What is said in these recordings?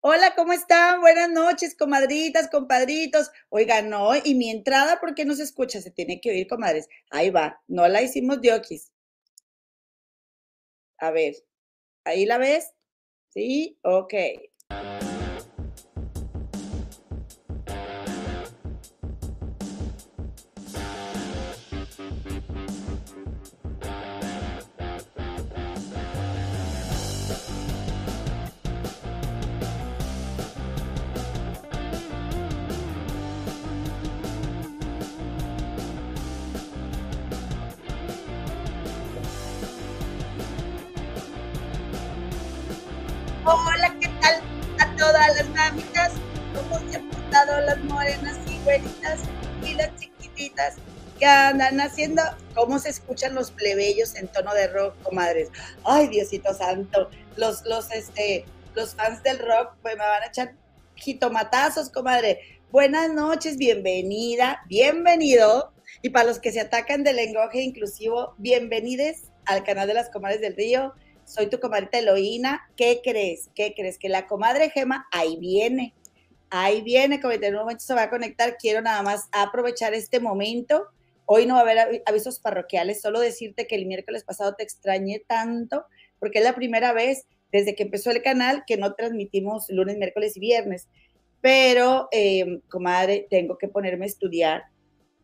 Hola, ¿cómo están? Buenas noches, comadritas, compadritos. Oigan, no, y mi entrada, ¿por qué no se escucha? Se tiene que oír, comadres. Ahí va, no la hicimos diokis. A ver, ¿ahí la ves? ¿Sí? Ok. Portado las güeritas y las chiquititas que andan haciendo? ¿Cómo se escuchan los plebeyos en tono de rock, comadres? Ay, Diosito santo, los, los, este, los fans del rock pues me van a echar jitomatazos, comadre. Buenas noches, bienvenida, bienvenido. Y para los que se atacan del lenguaje inclusivo, bienvenides al canal de las comadres del río soy tu comadrita Eloína. ¿Qué crees? ¿Qué crees? Que la comadre Gema ahí viene. Ahí viene, como en un momento se va a conectar. Quiero nada más aprovechar este momento. Hoy no va a haber avisos parroquiales, solo decirte que el miércoles pasado te extrañé tanto, porque es la primera vez desde que empezó el canal que no transmitimos lunes, miércoles y viernes. Pero, eh, comadre, tengo que ponerme a estudiar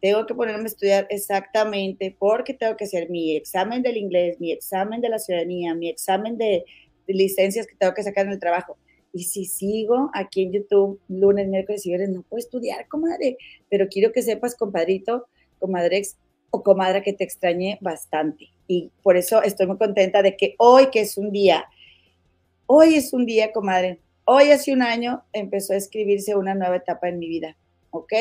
tengo que ponerme a estudiar exactamente porque tengo que hacer mi examen del inglés, mi examen de la ciudadanía, mi examen de, licencias que tengo que sacar en el trabajo. Y si sigo aquí en YouTube lunes, miércoles y viernes, no puedo estudiar, comadre. Pero quiero que sepas, compadrito, comadrex o comadre, que te extrañé bastante. Y por eso estoy muy contenta de que hoy, que es un día, hoy es un día, comadre, hoy hace un año empezó a escribirse una nueva etapa en mi vida, ¿ok?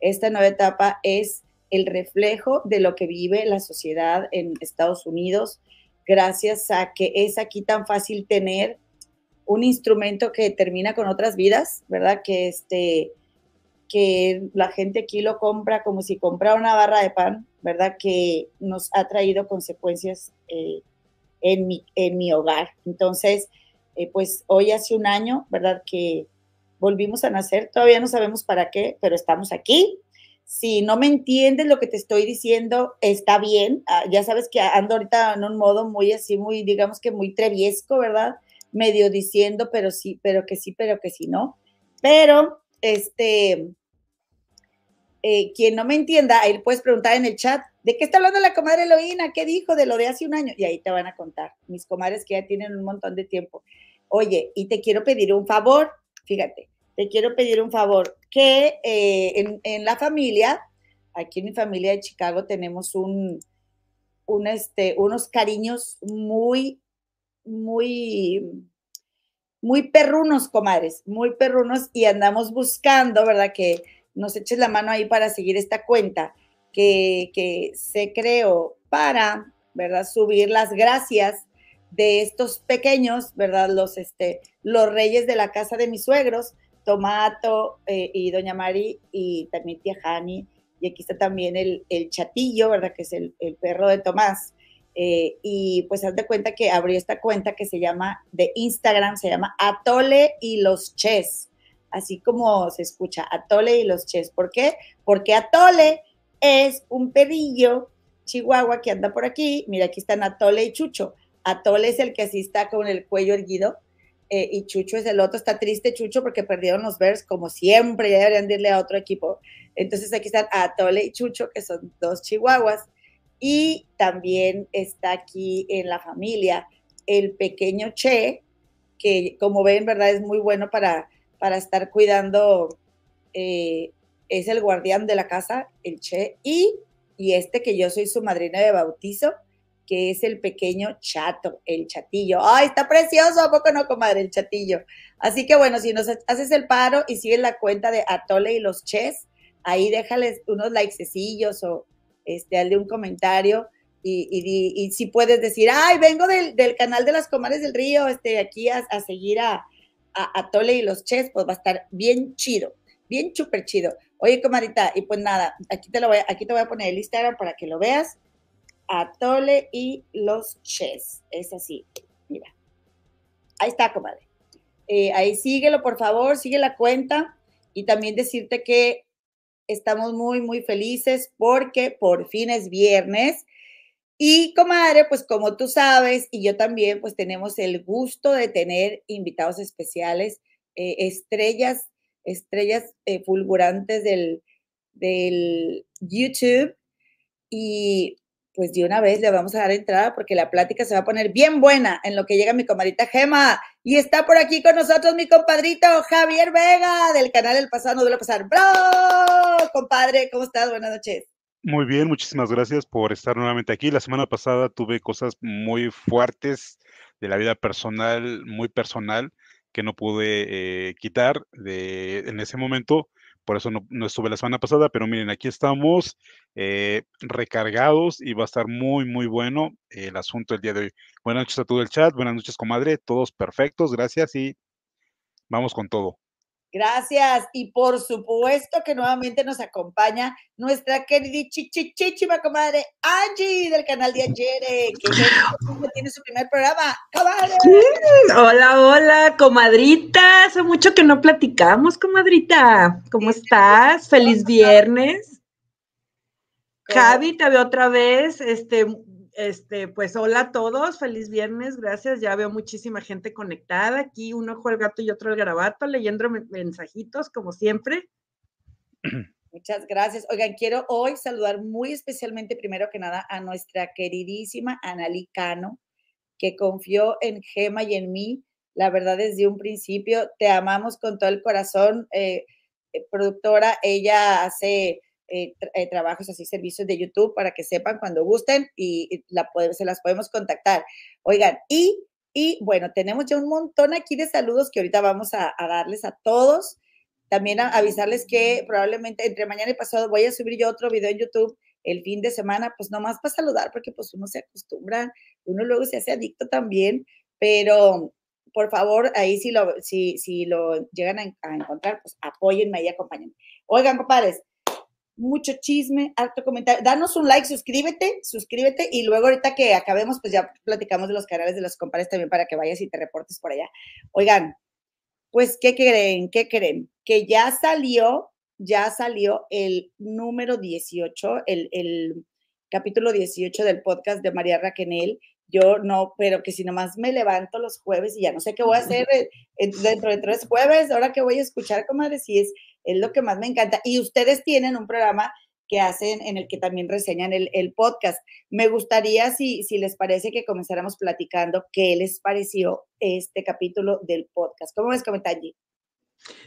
Esta nueva etapa es el reflejo de lo que vive la sociedad en Estados Unidos, gracias a que es aquí tan fácil tener un instrumento que termina con otras vidas, ¿verdad? Que este que la gente aquí lo compra como si comprara una barra de pan, ¿verdad? Que nos ha traído consecuencias eh, en, mi, en mi hogar. Entonces, eh, pues hoy hace un año, ¿verdad? Que volvimos a nacer, todavía no sabemos para qué, pero estamos aquí. Si no me entiendes lo que te estoy diciendo, está bien. Ah, ya sabes que ando ahorita en un modo muy así, muy, digamos que muy treviesco, ¿verdad? Medio diciendo, pero sí, pero que sí, pero que sí, no. Pero, este, eh, quien no me entienda, ahí puedes preguntar en el chat, ¿de qué está hablando la comadre Eloína? ¿Qué dijo de lo de hace un año? Y ahí te van a contar, mis comadres que ya tienen un montón de tiempo. Oye, y te quiero pedir un favor, fíjate, te quiero pedir un favor, que eh, en, la familia, aquí en mi familia de Chicago tenemos un, un este, unos cariños muy, muy, muy perrunos, comadres, muy perrunos y andamos buscando, ¿verdad? Que nos eches la mano ahí para seguir esta cuenta que, que se creó para, ¿verdad? Subir las gracias de estos pequeños, ¿verdad? Los, este, los reyes de la casa de mis suegros, Tomato eh, y Doña Mari y también tía Hani. Y aquí está también el, chatillo, ¿verdad? Que es el, perro de Tomás. Eh, y pues haz de cuenta que abrió esta cuenta que se llama, de Instagram, se llama Atole y los Ches. Así como se escucha, Atole y los Ches. ¿Por qué? Porque Atole es un perrillo chihuahua que anda por aquí. Mira, aquí están Atole y Chucho. Atole es el que así está con el cuello erguido eh, y Chucho es el otro. Está triste Chucho porque perdieron los Bears, como siempre, ya deberían irle a otro equipo. Entonces aquí están Atole y Chucho, que son dos chihuahuas. Y también está aquí en la familia el pequeño Che, que como ven, ¿verdad? Es muy bueno para, para estar cuidando, eh, es el guardián de la casa, el Che. Y, y este que yo soy su madrina de bautizo, que es el pequeño chato, el chatillo. ¡Ay, está precioso! ¿A poco no, comadre, el chatillo? Así que bueno, si nos haces el paro y sigues la cuenta de Atole y los Ches, ahí déjales unos likecillos o este, hazle un comentario y, si puedes decir, ay, vengo del, canal de las comadres del río, este, aquí a, seguir a, a Atole y los Ches, pues va a estar bien chido, bien súper chido. Oye, comadita, y pues nada, aquí te, lo voy, aquí te voy a poner el Instagram para que lo veas Atole y los Ches. Es así. Mira. Ahí está, comadre. Eh, ahí síguelo, por favor, sigue la cuenta y también decirte que estamos muy, muy felices porque por fin es viernes. Y comadre, pues como tú sabes, y yo también, pues tenemos el gusto de tener invitados especiales, eh, estrellas, estrellas eh, fulgurantes del, del YouTube. Y pues de una vez le vamos a dar entrada porque la plática se va a poner bien buena en lo que llega mi comadrita Gema. Y está por aquí con nosotros mi compadrito Javier Vega del canal El Pasado No Duele Pasar. ¡Bravo! Compadre, ¿cómo estás? Buenas noches. Muy bien, muchísimas gracias por estar nuevamente aquí. La semana pasada tuve cosas muy fuertes de la vida personal, muy personal, que no pude eh, quitar de, en ese momento por eso no, estuve la semana pasada, pero miren, aquí estamos eh, recargados y va a estar muy, muy bueno el asunto el día de hoy. Buenas noches a todo el chat, buenas noches, comadre, todos perfectos, gracias y vamos con todo. Gracias. Y por supuesto que nuevamente nos acompaña nuestra querida chichichichima comadre Angie del canal de Angere, que tiene su primer programa. ¡Comadre! Hola, hola, comadrita. Hace mucho que no platicamos, comadrita. ¿Cómo estás? Feliz viernes. Javi, te veo otra vez. Este, este, pues hola a todos, feliz viernes, gracias. Ya veo muchísima gente conectada aquí, un ojo al gato y otro al garabato, leyendo mensajitos como siempre. Muchas gracias. Oigan, quiero hoy saludar muy especialmente, primero que nada, a nuestra queridísima Analí Cano, que confió en Gema y en mí. La verdad, desde un principio, te amamos con todo el corazón. Eh, eh, productora, ella hace eh, eh, trabajos así, servicios de YouTube para que sepan cuando gusten y, la, se las podemos contactar. Oigan, y, y bueno, tenemos ya un montón aquí de saludos que ahorita vamos a, darles a todos. También a, avisarles que probablemente entre mañana y pasado voy a subir yo otro video en YouTube el fin de semana, pues nomás para saludar, porque pues uno se acostumbra, uno luego se hace adicto también, pero por favor, ahí si lo, si, si lo llegan a, a encontrar, pues apóyenme y acompáñenme. Oigan, compadres, mucho chisme, harto comentario. Danos un like, suscríbete, suscríbete y luego ahorita que acabemos, pues ya platicamos de los canales de los compadres también para que vayas y te reportes por allá. Oigan, pues, ¿qué creen? ¿Qué creen? Que ya salió, ya salió el número 18, el, el capítulo 18 del podcast de María Raquenel. Yo no, pero que si nomás me levanto los jueves y ya no sé qué voy a hacer eh, dentro de tres jueves, ahora que voy a escuchar, comadre, si es es lo que más me encanta. Y ustedes tienen un programa que hacen en el que también reseñan el, podcast. Me gustaría, si, si les parece, que comenzáramos platicando qué les pareció este capítulo del podcast. ¿Cómo ves, allí?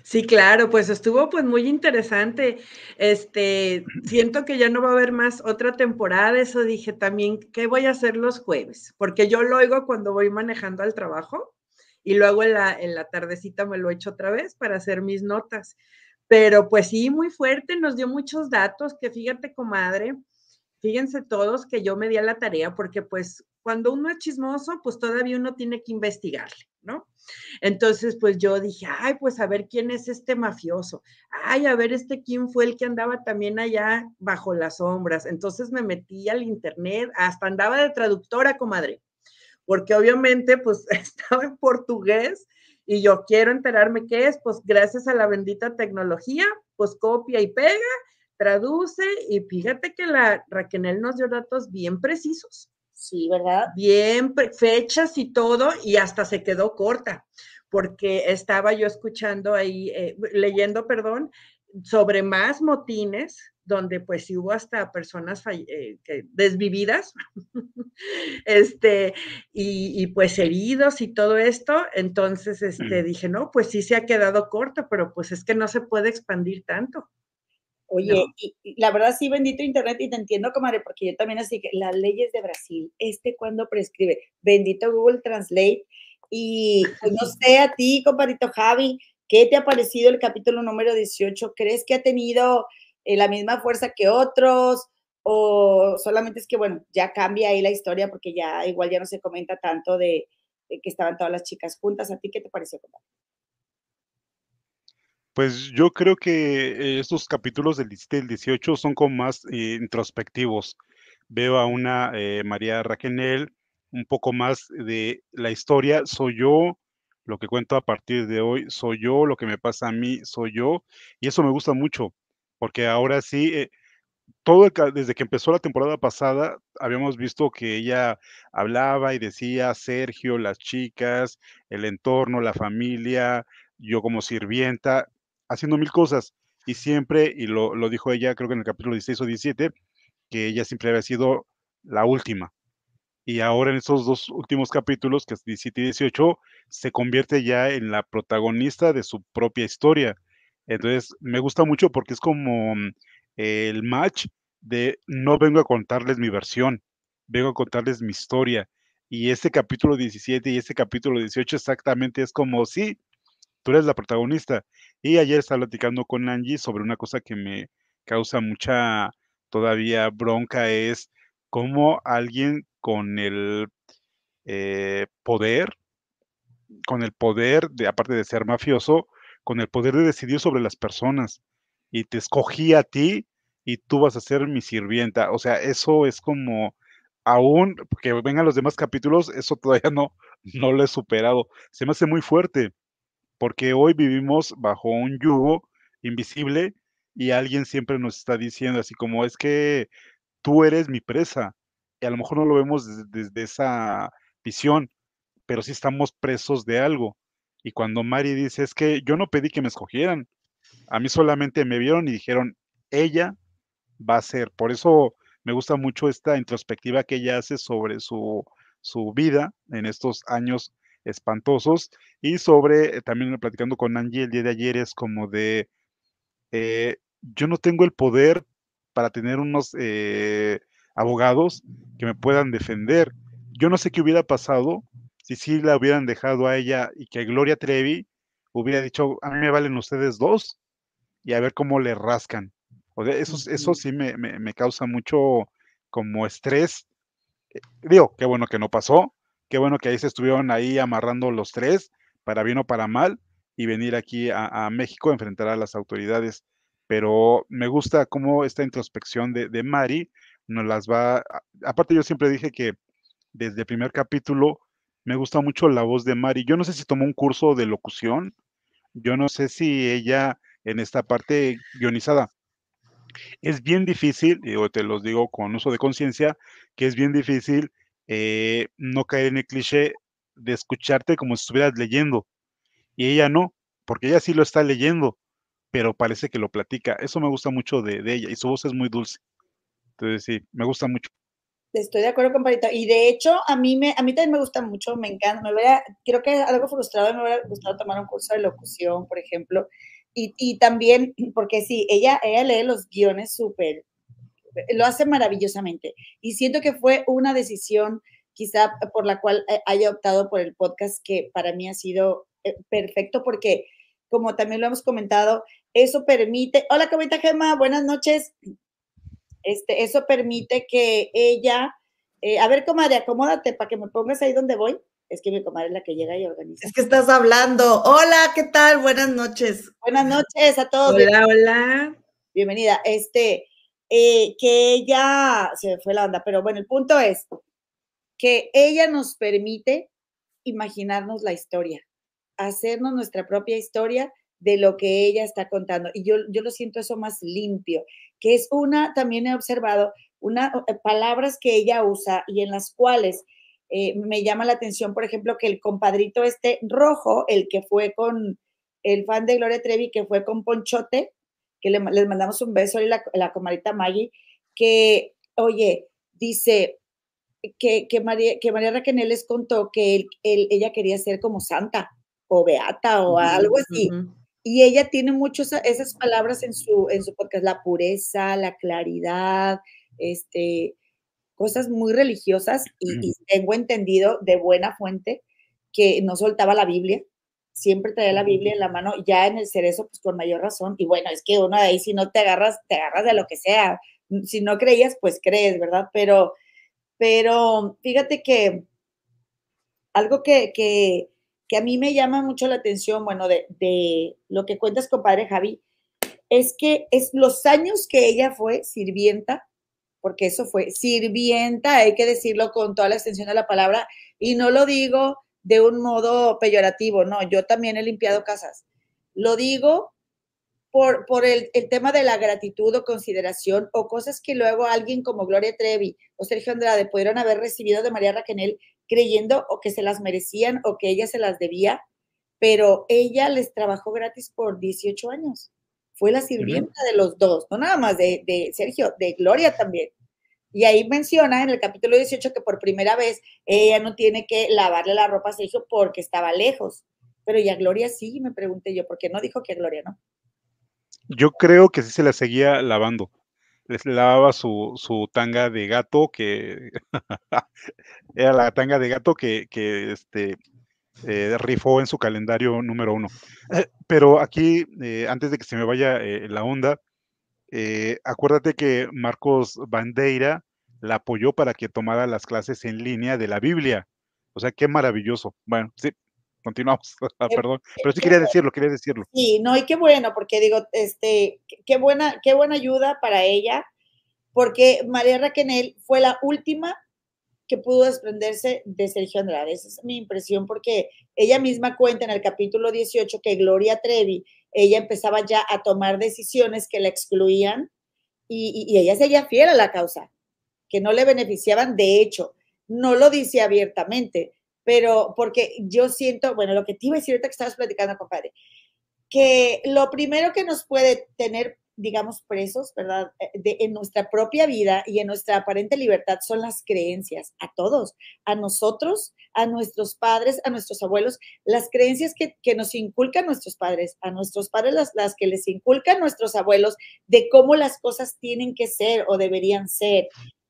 Sí, claro, pues estuvo pues muy interesante. Este, siento que ya no va a haber más otra temporada, eso dije también, ¿qué voy a hacer los jueves? Porque yo lo oigo cuando voy manejando al trabajo y luego en la, en la tardecita me lo echo otra vez para hacer mis notas. Pero pues sí, muy fuerte, nos dio muchos datos que fíjate, comadre, fíjense todos que yo me di a la tarea porque pues cuando uno es chismoso, pues todavía uno tiene que investigarle, ¿no? Entonces, pues yo dije, ay, pues a ver quién es este mafioso, ay, a ver este quién fue el que andaba también allá bajo las sombras. Entonces me metí al internet, hasta andaba de traductora, comadre, porque obviamente pues estaba en portugués y yo quiero enterarme qué es, pues gracias a la bendita tecnología, pues copia y pega, traduce y fíjate que la Raquel nos dio datos bien precisos. Sí, ¿verdad? Bien, fechas y todo, y hasta se quedó corta, porque estaba yo escuchando ahí, eh, leyendo, perdón, sobre más motines donde pues sí hubo hasta personas eh, desvividas, este, y, pues heridos y todo esto. Entonces, este, dije, no, pues sí se ha quedado corto, pero pues es que no se puede expandir tanto. Oye, y, la verdad sí, bendito Internet, y te entiendo, comadre, porque yo también así que las leyes de Brasil, este cuando prescribe, bendito Google Translate, y pues, no sé a ti, compadrito Javi, ¿qué te ha parecido el capítulo número 18? ¿Crees que ha tenido eh, la misma fuerza que otros, o solamente es que, bueno, ya cambia ahí la historia porque ya igual ya no se comenta tanto de, que estaban todas las chicas juntas. ¿A ti qué te pareció? Pues yo creo que estos capítulos del 18 son como más eh, introspectivos. Veo a una eh, María Raquenel, un poco más de la historia. Soy yo, lo que cuento a partir de hoy soy yo, lo que me pasa a mí soy yo, y eso me gusta mucho, porque ahora sí, eh, todo desde que empezó la temporada pasada, habíamos visto que ella hablaba y decía Sergio, las chicas, el entorno, la familia, yo como sirvienta, haciendo mil cosas. Y siempre, y lo, lo dijo ella, creo que en el capítulo 16 o 17, que ella siempre había sido la última. Y ahora en estos dos últimos capítulos, que es 17 y 18, se convierte ya en la protagonista de su propia historia. Entonces, me gusta mucho porque es como mm, el match de no vengo a contarles mi versión, vengo a contarles mi historia. Y este capítulo 17 y este capítulo 18 exactamente es como, sí, tú eres la protagonista. Y ayer estaba platicando con Angie sobre una cosa que me causa mucha todavía bronca, es cómo alguien con el eh, poder, con el poder, de, aparte de ser mafioso, con el poder de decidir sobre las personas. Y te escogí a ti y tú vas a ser mi sirvienta. O sea, eso es como, aún que vengan los demás capítulos, eso todavía no, no lo he superado. Se me hace muy fuerte, porque hoy vivimos bajo un yugo invisible y alguien siempre nos está diciendo así como es que tú eres mi presa. Y a lo mejor no lo vemos desde, esa visión, pero sí estamos presos de algo. Y cuando Mari dice, es que yo no pedí que me escogieran, a mí solamente me vieron y dijeron, ella va a ser. Por eso me gusta mucho esta introspectiva que ella hace sobre su, su vida en estos años espantosos y sobre, eh, también platicando con Angie el día de ayer, es como de, eh, yo no tengo el poder para tener unos eh, abogados que me puedan defender. Yo no sé qué hubiera pasado si sí la hubieran dejado a ella y que Gloria Trevi hubiera dicho, a mí me valen ustedes dos y a ver cómo le rascan. O eso, eso sí me, me, causa mucho como estrés. Eh, digo, qué bueno que no pasó, qué bueno que ahí se estuvieron ahí amarrando los tres, para bien o para mal, y venir aquí a, México a enfrentar a las autoridades. Pero me gusta cómo esta introspección de, de Mari nos las va. Aparte, yo siempre dije que desde el primer capítulo me gusta mucho la voz de Mari. Yo no sé si tomó un curso de locución, yo no sé si ella en esta parte guionizada es bien difícil, y te los digo con uso de conciencia, que es bien difícil eh, no caer en el cliché de escucharte como si estuvieras leyendo. Y ella no, porque ella sí lo está leyendo, pero parece que lo platica. Eso me gusta mucho de, ella y su voz es muy dulce. Entonces sí, me gusta mucho. Estoy de acuerdo con Parita. Y de hecho, a mí, me, a mí también me gusta mucho, me encanta. Me hubiera, creo que algo frustrado me hubiera gustado tomar un curso de locución, por ejemplo, y, también, porque sí, ella, ella lee los guiones súper, lo hace maravillosamente. Y siento que fue una decisión quizá por la cual eh, haya optado por el podcast que para mí ha sido eh, perfecto porque, como también lo hemos comentado, eso permite, hola Comita Gema, buenas noches. Este, eso permite que ella, eh, a ver, comadre, acomódate para que me pongas ahí donde voy. Es que mi comadre es la que llega y organiza. Es que estás hablando. Hola, ¿qué tal? Buenas noches. Buenas noches a todos. Hola, hola. Bienvenida. Este, eh, que ella se me fue la onda, pero bueno, el punto es que ella nos permite imaginarnos la historia, hacernos nuestra propia historia de lo que ella está contando. Y yo, yo lo siento eso más limpio, que es una, también he observado, una, eh, palabras que ella usa y en las cuales eh, me llama la atención, por ejemplo, que el compadrito este rojo, el que fue con el fan de Gloria Trevi, que fue con Ponchote, que le, les mandamos un beso y la, la comadita Maggie, que, oye, dice que, que, María, que María Raquel les contó que ella quería ser como santa o beata o algo así. Y ella tiene muchas esas palabras en su, en su podcast, la pureza, la claridad, este, cosas muy religiosas y, tengo entendido de buena fuente que no soltaba la Biblia, siempre traía la Biblia en la mano, ya en el cerezo, pues con mayor razón. Y bueno, es que uno de ahí, si no te agarras, te agarras de lo que sea. Si no creías, pues crees, ¿verdad? Pero, pero fíjate que algo que, que, que a mí me llama mucho la atención, bueno, de, de lo que cuentas, compadre Javi, es que es los años que ella fue sirvienta porque eso fue sirvienta, hay que decirlo con toda la extensión de la palabra, y no lo digo de un modo peyorativo, no, yo también he limpiado casas. Lo digo por, por el, el, tema de la gratitud o consideración o cosas que luego alguien como Gloria Trevi o Sergio Andrade pudieron haber recibido de María Raquel creyendo o que se las merecían o que ella se las debía, pero ella les trabajó gratis por 18 años. Fue la sirvienta de los dos, no nada más de, de Sergio, de Gloria también. Y ahí menciona en el capítulo 18 que por primera vez ella no tiene que lavarle la ropa a Sergio porque estaba lejos. Pero ya Gloria sí, me pregunté yo, ¿por qué no dijo que Gloria no? Yo creo que sí se la seguía lavando. Les lavaba su, su tanga de gato, que era la tanga de gato que, que este, eh, rifó en su calendario número uno. Eh, pero aquí, eh, antes de que se me vaya la onda, acuérdate que Marcos Bandeira la apoyó para que tomara las clases en línea de la Biblia. O sea, qué maravilloso. Bueno, sí, continuamos, ah, perdón, pero sí quería decirlo, quería decirlo. Sí, no, y qué bueno, porque digo, este, qué buena, qué buena ayuda para ella, porque María Raquel fue la última que pudo desprenderse de Sergio Andrade. Esa es mi impresión, porque ella misma cuenta en el capítulo 18 que Gloria Trevi ella empezaba ya a tomar decisiones que la excluían y, y, y ella seguía fiel a la causa, que no le beneficiaban. De hecho, no lo dice abiertamente, pero porque yo siento, bueno, lo que te iba a decir ahorita que estabas platicando, compadre, que lo primero que nos puede tener digamos, presos, ¿verdad? Eh, de, en nuestra propia vida y en nuestra aparente libertad son las creencias, a todos, a nosotros, a nuestros padres, a nuestros abuelos, las creencias que, que nos inculcan nuestros padres, a nuestros padres las, las, que les inculcan nuestros abuelos de cómo las cosas tienen que ser o deberían ser.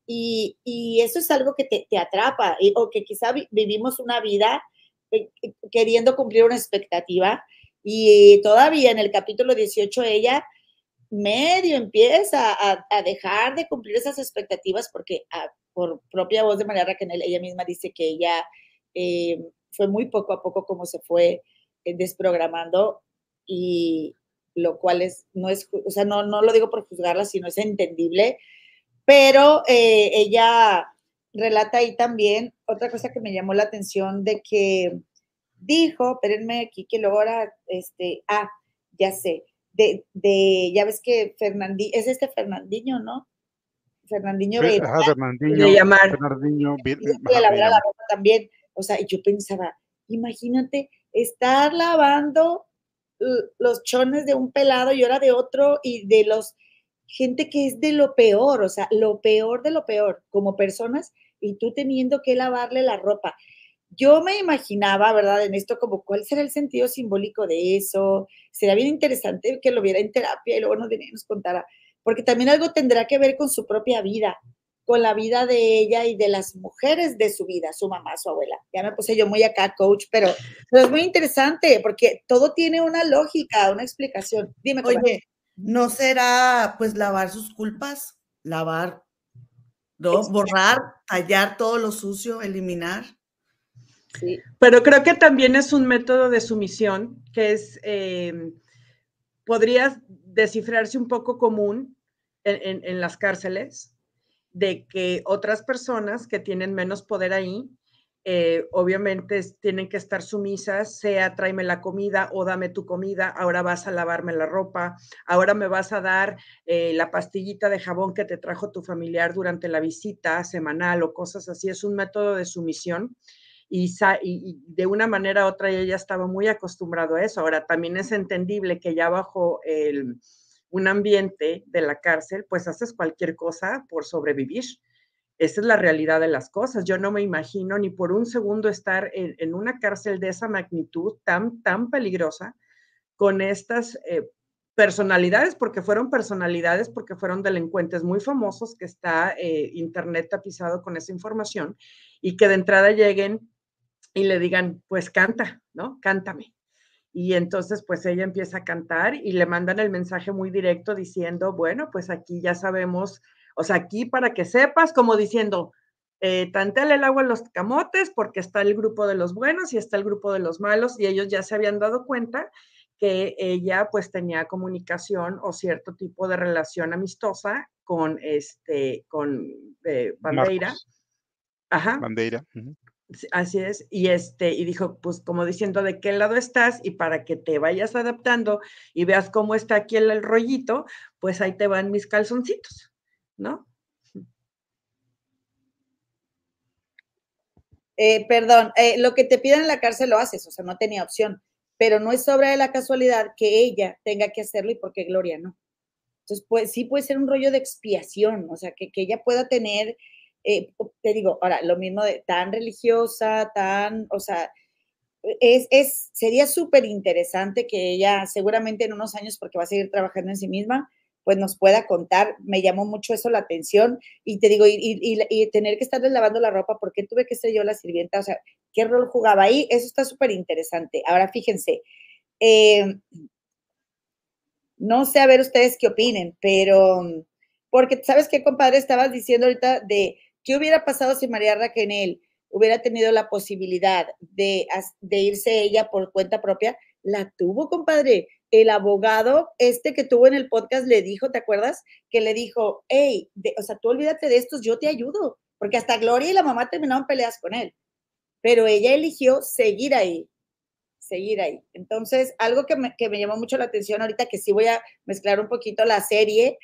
Y, eso es algo que te, atrapa y, o que quizá vi, vivimos una vida eh, queriendo cumplir una expectativa. Y todavía en el capítulo 18 ella medio empieza a, dejar de cumplir esas expectativas porque a, por propia voz de María Raquel, ella misma dice que ella eh, fue muy poco a poco como se fue eh, desprogramando y lo cual es, no es, o sea, no, no lo digo por juzgarla, sino es entendible, pero eh, ella relata ahí también otra cosa que me llamó la atención de que dijo, espérenme aquí que luego ahora, este, ah, ya sé, de, de, ya ves que Fernandinho, es este Fernandinho, ¿no? Fernandinho Fe, ajá, Fernandinho, de llamar. Fernandinho, la ropa también. O sea, y yo pensaba, imagínate estar lavando los chones de un pelado y ahora de otro y de los gente que es de lo peor, o sea, lo peor de lo peor como personas y tú teniendo que lavarle la ropa yo me imaginaba, ¿verdad? En esto como cuál será el sentido simbólico de eso. Sería bien interesante que lo viera en terapia y luego nos, nos contara, porque también algo tendrá que ver con su propia vida, con la vida de ella y de las mujeres de su vida, su mamá, su abuela. Ya me puse yo muy acá, coach, pero, es muy interesante porque todo tiene una lógica, una explicación. Dime, Oye, ¿no será pues lavar sus culpas? Lavar, ¿no? Borrar, tallar todo lo sucio, eliminar. Sí. Pero creo que también es un método de sumisión que es, eh, podría descifrarse un poco común en, en, en, las cárceles, de que otras personas que tienen menos poder ahí, eh, obviamente tienen que estar sumisas, sea tráeme la comida o dame tu comida, ahora vas a lavarme la ropa, ahora me vas a dar eh, la pastillita de jabón que te trajo tu familiar durante la visita semanal o cosas así. Es un método de sumisión y, de una manera u otra ella estaba muy acostumbrado a eso. Ahora, también es entendible que ya bajo el, un ambiente de la cárcel, pues haces cualquier cosa por sobrevivir. Esa es la realidad de las cosas. Yo no me imagino ni por un segundo estar en, en una cárcel de esa magnitud tan, tan peligrosa con estas eh, personalidades, porque fueron personalidades, porque fueron delincuentes muy famosos, que está eh, Internet tapizado con esa información, y que de entrada lleguen y le digan, pues canta, ¿no? Cántame. Y entonces, pues ella empieza a cantar y le mandan el mensaje muy directo diciendo, bueno, pues aquí ya sabemos, o sea, aquí para que sepas, como diciendo, eh, tanteale el agua en los camotes porque está el grupo de los buenos y está el grupo de los malos y ellos ya se habían dado cuenta que ella pues tenía comunicación o cierto tipo de relación amistosa con este, con eh, Bandeira. Marcos. Ajá. Bandeira. Uh -huh Así es, y este, y dijo, pues como diciendo de qué lado estás, y para que te vayas adaptando y veas cómo está aquí el, rollito, pues ahí te van mis calzoncitos, ¿no? Eh, perdón, eh, lo que te piden en la cárcel lo haces, o sea, no tenía opción, pero no es sobre la casualidad que ella tenga que hacerlo y porque Gloria no. Entonces, pues sí puede ser un rollo de expiación, o sea, que, que ella pueda tener eh, te digo, ahora, lo mismo de tan religiosa, tan, o sea, es, es sería súper interesante que ella seguramente en unos años, porque va a seguir trabajando en sí misma, pues nos pueda contar. Me llamó mucho eso la atención y te digo, y, tener que estarles lavando la ropa, porque tuve que ser yo la sirvienta? O sea, ¿qué rol jugaba ahí? Eso está súper interesante. Ahora fíjense, eh, no sé a ver ustedes qué opinen, pero porque, ¿sabes qué, compadre? Estabas diciendo ahorita de ¿Qué hubiera pasado si María Raquel hubiera tenido la posibilidad de, de irse ella por cuenta propia? La tuvo, compadre. El abogado este que tuvo en el podcast le dijo, ¿te acuerdas? Que le dijo, hey, o sea, tú olvídate de estos, yo te ayudo. Porque hasta Gloria y la mamá terminaron peleas con él. Pero ella eligió seguir ahí, seguir ahí. Entonces, algo que me, que me llamó mucho la atención ahorita, que sí voy a mezclar un poquito la serie,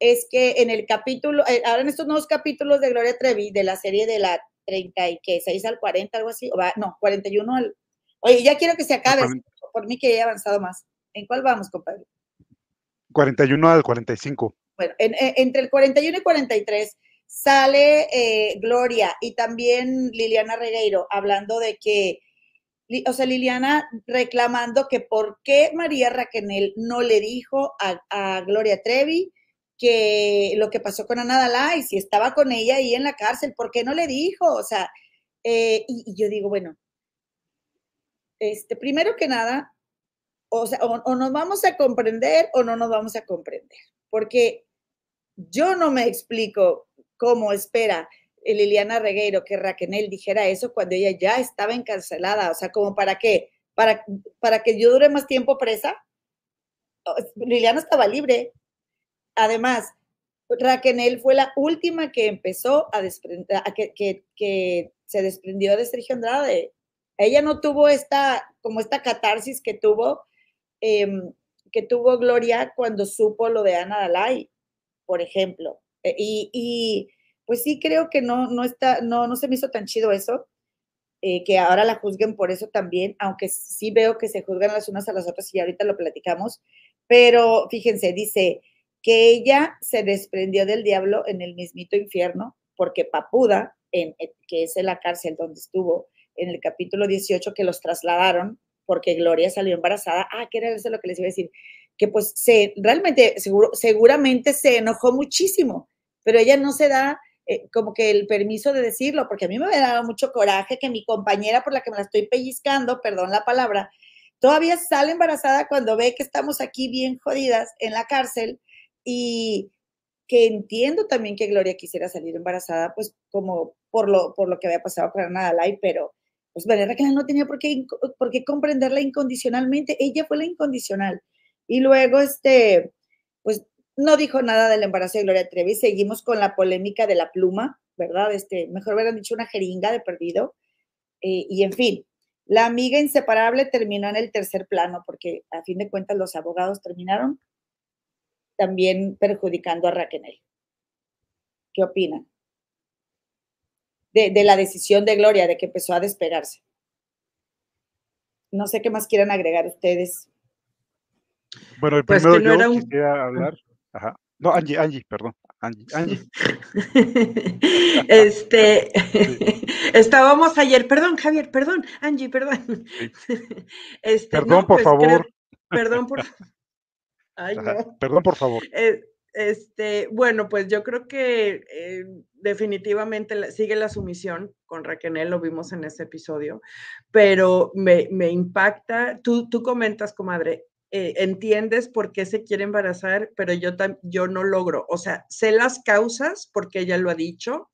es que en el capítulo, eh, ahora en estos nuevos capítulos de Gloria Trevi, de la serie de la 36 al 40, algo así, o va, no, 41 al... Oye, ya quiero que se acabe, por mí que haya avanzado más. ¿En cuál vamos, compadre? 41 al 45. Bueno, eh, entre el 41 y 43 sale eh, Gloria y también Liliana Regueiro hablando de que, o sea, Liliana reclamando que por qué María Raquel no le dijo a, a Gloria Trevi que lo que pasó con Ana Dalai, si estaba con ella ahí en la cárcel, ¿por qué no le dijo? O sea, eh, y, yo digo, bueno, este, primero que nada, o sea, o, nos vamos a comprender o no nos vamos a comprender, porque yo no me explico cómo espera Liliana Regueiro que Raquel dijera eso cuando ella ya estaba encarcelada, o sea, como para qué, para, para que yo dure más tiempo presa. Liliana estaba libre, además, Raquel fue la última que empezó a, desprender, que, que, se desprendió de Sergio Andrade. Ella no tuvo esta, como esta catarsis que tuvo, em, que tuvo Gloria cuando supo lo de Ana Dalai, por ejemplo. E, y, pues sí creo que no, no, está, no, no se me hizo tan chido eso, eh, que ahora la juzguen por eso también, aunque sí veo que se juzgan las unas a las otras y ahorita lo platicamos. Pero fíjense, dice, que ella se desprendió del diablo en el mismito infierno, porque Papuda, en, eh, que es en la cárcel donde estuvo, en el capítulo 18, que los trasladaron porque Gloria salió embarazada. Ah, que era eso lo que les iba a decir. Que pues se, realmente, seguro, seguramente se enojó muchísimo, pero ella no se da eh, como que el permiso de decirlo, porque a mí me había dado mucho coraje que mi compañera por la que me la estoy pellizcando, perdón la palabra, todavía sale embarazada cuando ve que estamos aquí bien jodidas en la cárcel y que entiendo también que Gloria quisiera salir embarazada, pues como por lo, por lo que había pasado con Ana Dalai, pero pues Valeria que no tenía por qué, por qué comprenderla incondicionalmente, ella fue la incondicional. Y luego, este, pues no dijo nada del embarazo de Gloria Trevi, seguimos con la polémica de la pluma, ¿verdad? Este, mejor hubieran dicho una jeringa de perdido. Eh, y en fin, la amiga inseparable terminó en el tercer plano, porque a fin de cuentas los abogados terminaron también perjudicando a Raquel. ¿Qué opinan? De, la decisión de Gloria, de que empezó a despegarse. No sé qué más quieran agregar ustedes. Bueno, el pues primero yo quisiera hablar. Ajá. No, Angie, Angie, perdón. Angie, Angie. este, estábamos ayer, perdón, Javier, perdón, Angie, perdón. Este, perdón, por pues favor. perdón por Perdón, por favor. Eh, este, bueno, pues yo creo que eh, definitivamente sigue la sumisión con Raquel, lo vimos en ese episodio, pero me, impacta, tú, tú comentas, comadre, eh, entiendes por qué se quiere embarazar, pero yo, yo no logro, o sea, sé las causas porque ella lo ha dicho,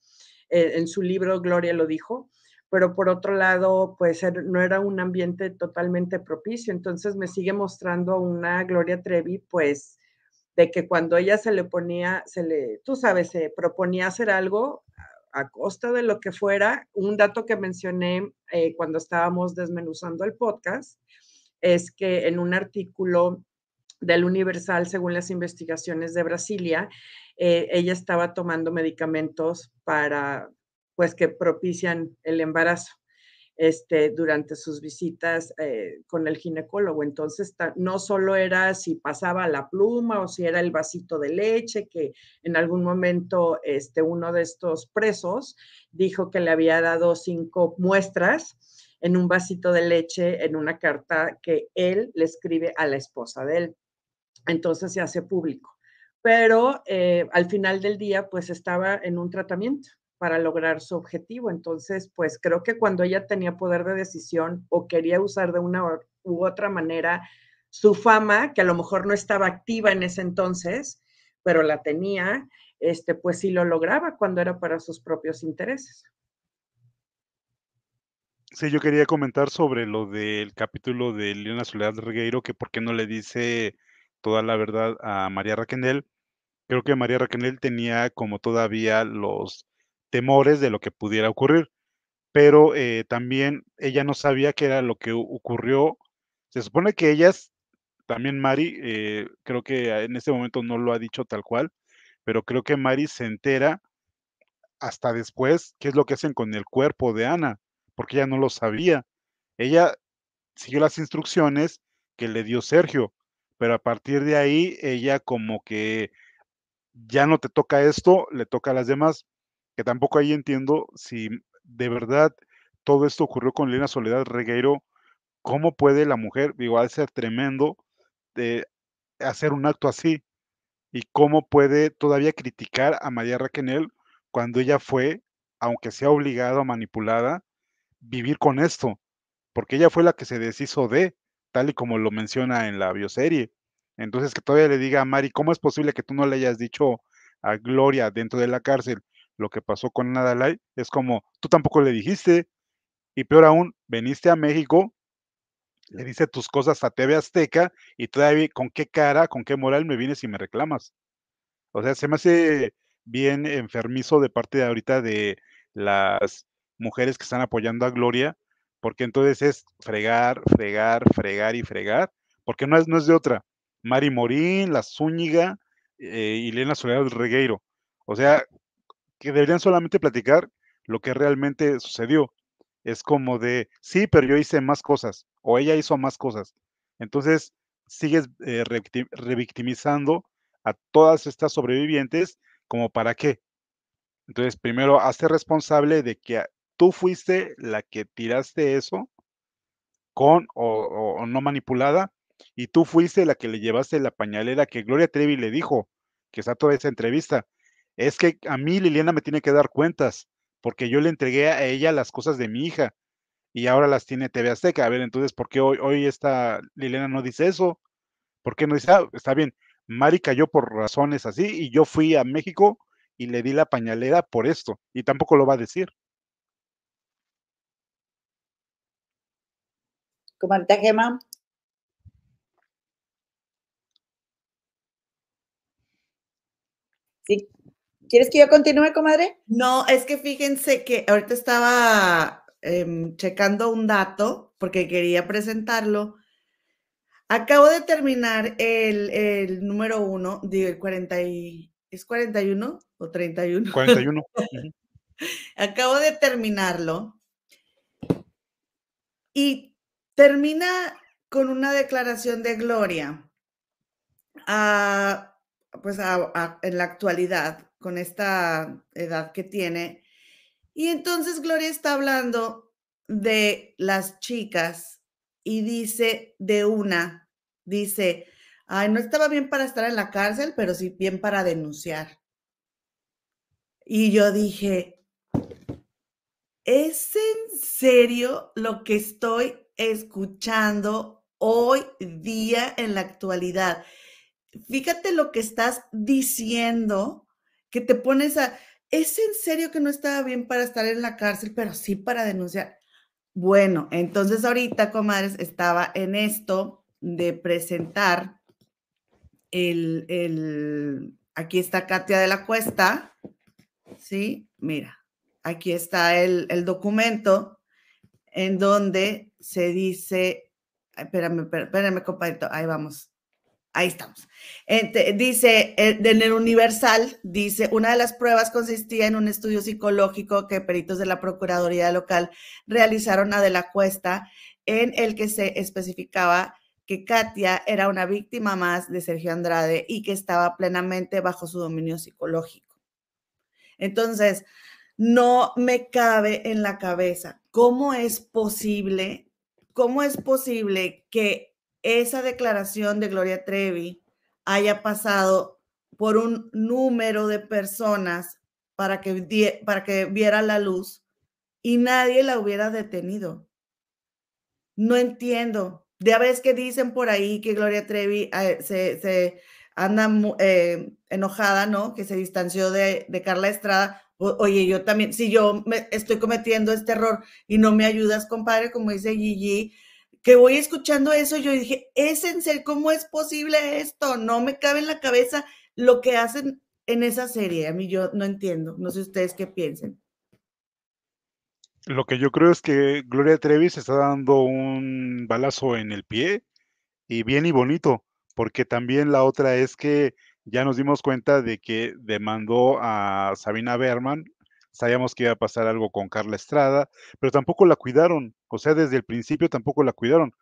en su libro Gloria lo dijo, pero por otro lado, pues no era un ambiente totalmente propicio. Entonces me sigue mostrando una Gloria Trevi, pues, de que cuando ella se le ponía, se le, tú sabes, se proponía hacer algo, a costa de lo que fuera. Un dato que mencioné eh, cuando estábamos desmenuzando el podcast es que en un artículo del Universal, según las investigaciones de Brasilia, eh, ella estaba tomando medicamentos para, pues, que propician el embarazo este, durante sus visitas eh, con el ginecólogo. Entonces, no solo era si pasaba la pluma o si era el vasito de leche, que en algún momento este, uno de estos presos dijo que le había dado cinco muestras en un vasito de leche en una carta que él le escribe a la esposa de él. Entonces se hace público. Pero eh, al final del día, pues estaba en un tratamiento para lograr su objetivo. Entonces, pues creo que cuando ella tenía poder de decisión o quería usar de una u otra manera su fama, que a lo mejor no estaba activa en ese entonces, pero la tenía, este, pues sí lo lograba cuando era para sus propios intereses. Sí, yo quería comentar sobre lo del capítulo de Leona Soledad Regueiro, que por qué no le dice toda la verdad a María Raquel. Creo que María Raquel tenía como todavía los temores de lo que pudiera ocurrir, pero eh, también ella no sabía qué era lo que ocurrió. Se supone que ellas, también Mari, eh, creo que en este momento no lo ha dicho tal cual, pero creo que Mari se entera hasta después qué es lo que hacen con el cuerpo de Ana, porque ella no lo sabía. Ella siguió las instrucciones que le dio Sergio, pero a partir de ahí ella como que ya no te toca esto, le toca a las demás que tampoco ahí entiendo si de verdad todo esto ocurrió con Lina Soledad Regueiro, ¿cómo puede la mujer, digo, ha ser tremendo, de hacer un acto así? ¿Y cómo puede todavía criticar a María Raquel cuando ella fue, aunque sea obligada o manipulada, vivir con esto? Porque ella fue la que se deshizo de, tal y como lo menciona en la bioserie. Entonces, que todavía le diga a Mari, ¿cómo es posible que tú no le hayas dicho a Gloria dentro de la cárcel? Lo que pasó con Nadalai, es como, tú tampoco le dijiste, y peor aún, veniste a México, le dice tus cosas a TV Azteca, y todavía con qué cara, con qué moral me vienes y me reclamas. O sea, se me hace bien enfermizo de parte de ahorita de las mujeres que están apoyando a Gloria, porque entonces es fregar, fregar, fregar y fregar, porque no es, no es de otra. Mari Morín, La Zúñiga eh, y Elena Soledad Regueiro. O sea, que deberían solamente platicar lo que realmente sucedió. Es como de, sí, pero yo hice más cosas, o ella hizo más cosas. Entonces, sigues eh, revictimizando a todas estas sobrevivientes, como para qué. Entonces, primero, hazte responsable de que tú fuiste la que tiraste eso con o, o, no manipulada, y tú fuiste la que le llevaste la pañalera que Gloria Trevi le dijo, que está toda esa entrevista es que a mí Liliana me tiene que dar cuentas, porque yo le entregué a ella las cosas de mi hija y ahora las tiene TV Azteca. A ver, entonces, ¿por qué hoy, hoy esta Liliana no dice eso? ¿Por qué no dice, ah, está bien, Mari cayó por razones así y yo fui a México y le di la pañalera por esto y tampoco lo va a decir? Comandante Gema. Sí. ¿Quieres que yo continúe, comadre? No, es que fíjense que ahorita estaba em, checando un dato porque quería presentarlo. Acabo de terminar el, número uno, digo, el 40 ¿es 41 o 31? 41. Acabo de terminarlo y termina con una declaración de gloria. Ah, pues en la actualidad, con esta edad que tiene. Y entonces Gloria está hablando de las chicas y dice de una, dice, ay, no estaba bien para estar en la cárcel, pero sí bien para denunciar. Y yo dije, ¿es en serio lo que estoy escuchando hoy día en la actualidad? fíjate lo que estás diciendo, que te pones a, ¿es en serio que no estaba bien para estar en la cárcel, pero sí para denunciar? Bueno, entonces ahorita, comadres, estaba en esto de presentar el, el aquí está Katia de la Cuesta, ¿sí? Mira, aquí está el, el documento en donde se dice, espérame, espérame, compadrito, ahí vamos. Ahí estamos. dice, eh, en el Universal, dice, una de las pruebas consistía en un estudio psicológico que peritos de la Procuraduría local realizaron a De la Cuesta, en el que se especificaba que Katia era una víctima más de Sergio Andrade y que estaba plenamente bajo su dominio psicológico. Entonces, no me cabe en la cabeza cómo es posible, cómo es posible que esa declaración de Gloria Trevi haya pasado por un número de personas para que, para que viera la luz y nadie la hubiera detenido. No entiendo. Ya ves que dicen por ahí que Gloria Trevi eh, se, anda eh, enojada, ¿no? Que se distanció de, de Carla Estrada. oye, yo también, si yo me estoy cometiendo este error y no me ayudas, compadre, como dice Gigi, que voy escuchando eso, yo dije, es en ¿cómo es posible esto? No me cabe en la cabeza lo que hacen en esa serie. A mí yo no entiendo, no sé ustedes qué piensen. Lo que yo creo es que Gloria Trevi está dando un balazo en el pie y bien y bonito, porque también la otra es que ya nos dimos cuenta de que demandó a Sabina Berman, sabíamos que iba a pasar algo con Carla Estrada, pero tampoco la cuidaron. O sea, desde el principio tampoco la cuidaron.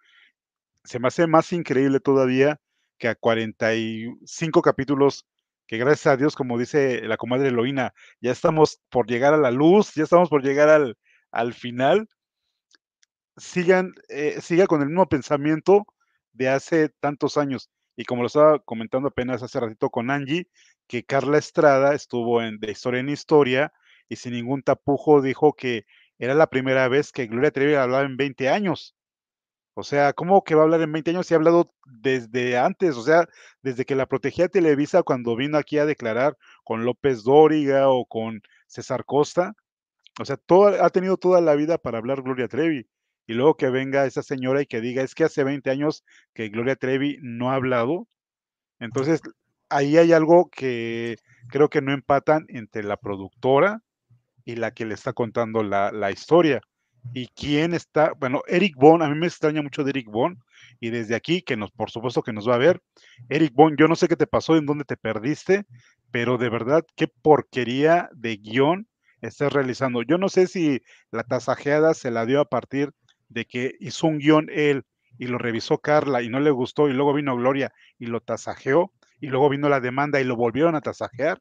Se me hace más increíble todavía que a 45 capítulos, que gracias a Dios, como dice la comadre Eloína, ya estamos por llegar a la luz, ya estamos por llegar al, al final, sigan, eh, siga con el mismo pensamiento de hace tantos años. Y como lo estaba comentando apenas hace ratito con Angie, que Carla Estrada estuvo en De Historia en Historia y sin ningún tapujo dijo que era la primera vez que Gloria Trevi hablaba en 20 años. O sea, ¿cómo que va a hablar en 20 años si ha hablado desde antes? O sea, desde que la protegía Televisa cuando vino aquí a declarar con López Dóriga o con César Costa. O sea, ha tenido toda la vida para hablar Gloria Trevi. Y luego que venga esa señora y que diga, es que hace 20 años que Gloria Trevi no ha hablado. Entonces, ahí hay algo que creo que no empatan entre la productora y la que le está contando la, la historia. ¿Y quién está? Bueno, Eric Bond, a mí me extraña mucho de Eric Bond, y desde aquí, que nos, por supuesto que nos va a ver, Eric Bond, yo no sé qué te pasó, en dónde te perdiste, pero de verdad, qué porquería de guion estás realizando. Yo no sé si la tasajeada se la dio a partir de que hizo un guion él y lo revisó Carla y no le gustó, y luego vino Gloria y lo tasajeó, y luego vino la demanda y lo volvieron a tasajear.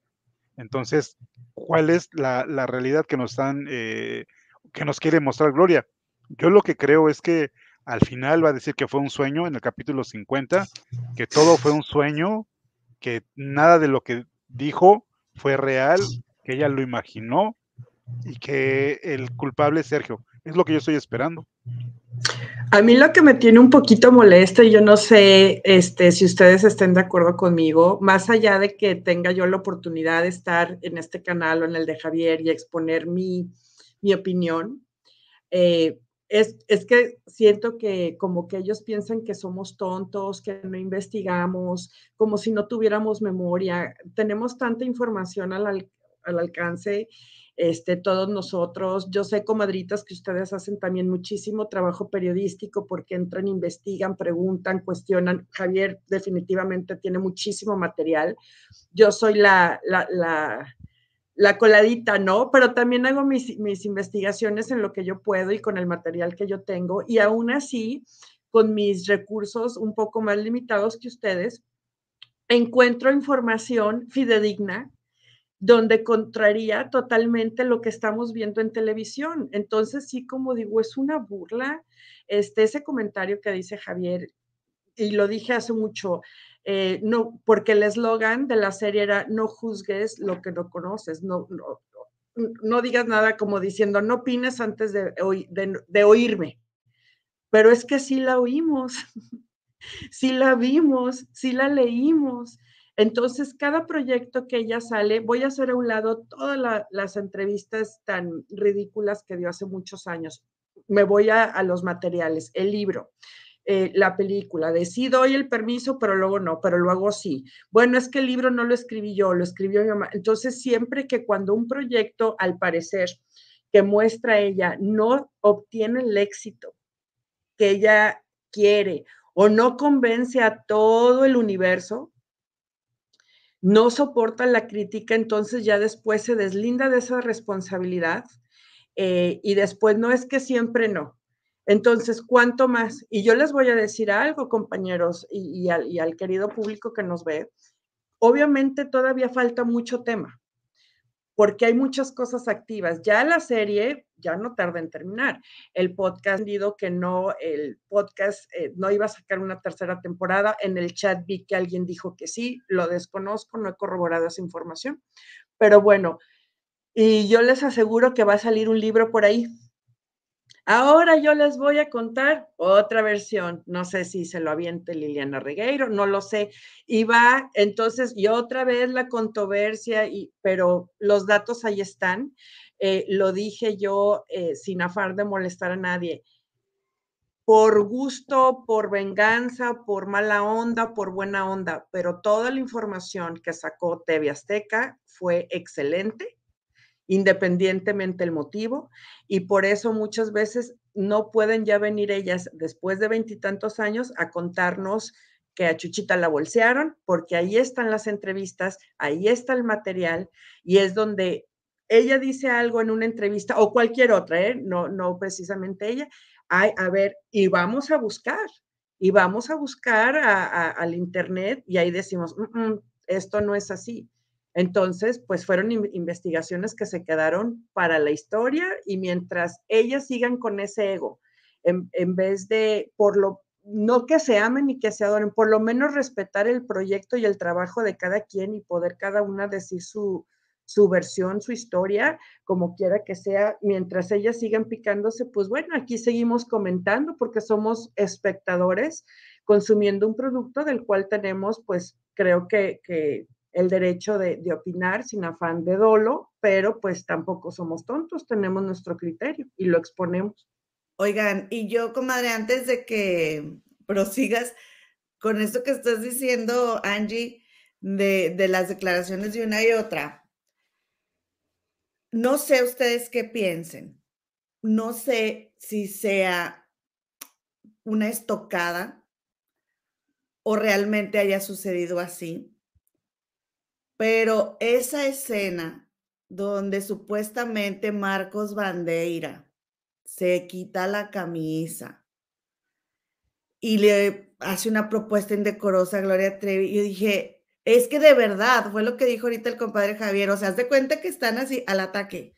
Entonces, ¿cuál es la, realidad que nos están, eh, que nos quiere mostrar Gloria? Yo lo que creo es que al final va a decir que fue un sueño en el capítulo 50, que todo fue un sueño, que nada de lo que dijo fue real, que ella lo imaginó y que el culpable es Sergio. Es lo que yo estoy esperando. A mí lo que me tiene un poquito molesto, y yo no sé este, si ustedes estén de acuerdo conmigo, más allá de que tenga yo la oportunidad de estar en este canal o en el de Javier y exponer mi, opinión, eh, es, es, que siento que como que ellos piensan que somos tontos, que no investigamos, como si no tuviéramos memoria. Tenemos tanta información al, al alcance este, todos nosotros. Yo sé, comadritas, que ustedes hacen también muchísimo trabajo periodístico porque entran, investigan, preguntan, cuestionan. Javier definitivamente tiene muchísimo material. Yo soy la, la, la, coladita, ¿no? Pero también hago mis, mis investigaciones en lo que yo puedo y con el material que yo tengo. Y aún así, con mis recursos un poco más limitados que ustedes, encuentro información fidedigna donde contraría totalmente lo que estamos viendo en televisión. Entonces, sí, como digo, es una burla este, ese comentario que dice Javier, y lo dije hace mucho, eh, no, porque el eslogan de la serie era no juzgues lo que no conoces, no, no, no digas nada como diciendo no opines antes de, de, de oírme. Pero es que sí la oímos, sí la vimos, sí la leímos. Entonces, cada proyecto que ella sale, voy a hacer a un lado todas las entrevistas tan ridículas que dio hace muchos años. Me voy a, los materiales, el libro. Eh, la película, de sí doy el permiso, pero luego no, pero luego sí. Bueno, es que el libro no lo escribí yo, lo escribió mi mamá. Entonces, siempre que cuando un proyecto, al parecer, que muestra ella no obtiene el éxito que ella quiere o no convence a todo el universo, no soporta la crítica, entonces ya después se deslinda de esa responsabilidad eh, y después no es que siempre no. Entonces, ¿cuánto más? Y yo les voy a decir algo, compañeros, y, al, querido público que nos ve. Obviamente todavía falta mucho tema, porque hay muchas cosas activas. Ya la serie ya no tarda en terminar. El podcast, dicho que no, el podcast eh, no iba a sacar una tercera temporada. En el chat vi que alguien dijo que sí, lo desconozco, no he corroborado esa información. Pero bueno, y yo les aseguro que va a salir un libro por ahí. Ahora yo les voy a contar otra versión. No sé si se lo aviente Liliana Regueiro, no lo sé. Y va, entonces, y otra vez la controversia, y, pero los datos ahí están. Eh, lo dije yo eh, sin afán de molestar a nadie. Por gusto, por venganza, por mala onda, por buena onda, pero toda la información que sacó TV Azteca fue excelente independientemente el motivo, y por eso muchas veces no pueden ya venir ellas después de veintitantos años a contarnos que a Chuchita la bolsearon, porque ahí están las entrevistas, ahí está el material, y es donde ella dice algo en una entrevista o cualquier otra, ¿eh? no, no precisamente ella, hay, a ver, y vamos a buscar, y vamos a buscar al internet, y ahí decimos, mm, mm, esto no es así. Entonces, pues fueron investigaciones que se quedaron para la historia y mientras ellas sigan con ese ego, en, vez de, por lo, no que se amen y que se adoren, por lo menos respetar el proyecto y el trabajo de cada quien y poder cada una decir su, su versión, su historia, como quiera que sea, mientras ellas sigan picándose, pues bueno, aquí seguimos comentando porque somos espectadores consumiendo un producto del cual tenemos, pues creo que el derecho de, opinar sin afán de dolo, pero pues tampoco somos tontos, tenemos nuestro criterio y lo exponemos. Oigan, y yo, comadre, antes de que prosigas con esto que estás diciendo, Angie, de, las declaraciones de una y otra, no sé ustedes qué piensen, no sé si sea una estocada o realmente haya sucedido así pero esa escena donde supuestamente Marcos Bandeira se quita la camisa y le hace una propuesta indecorosa a Gloria Trevi, yo dije, es que de verdad, fue lo que dijo ahorita el compadre Javier, o sea, haz de cuenta que están así al ataque.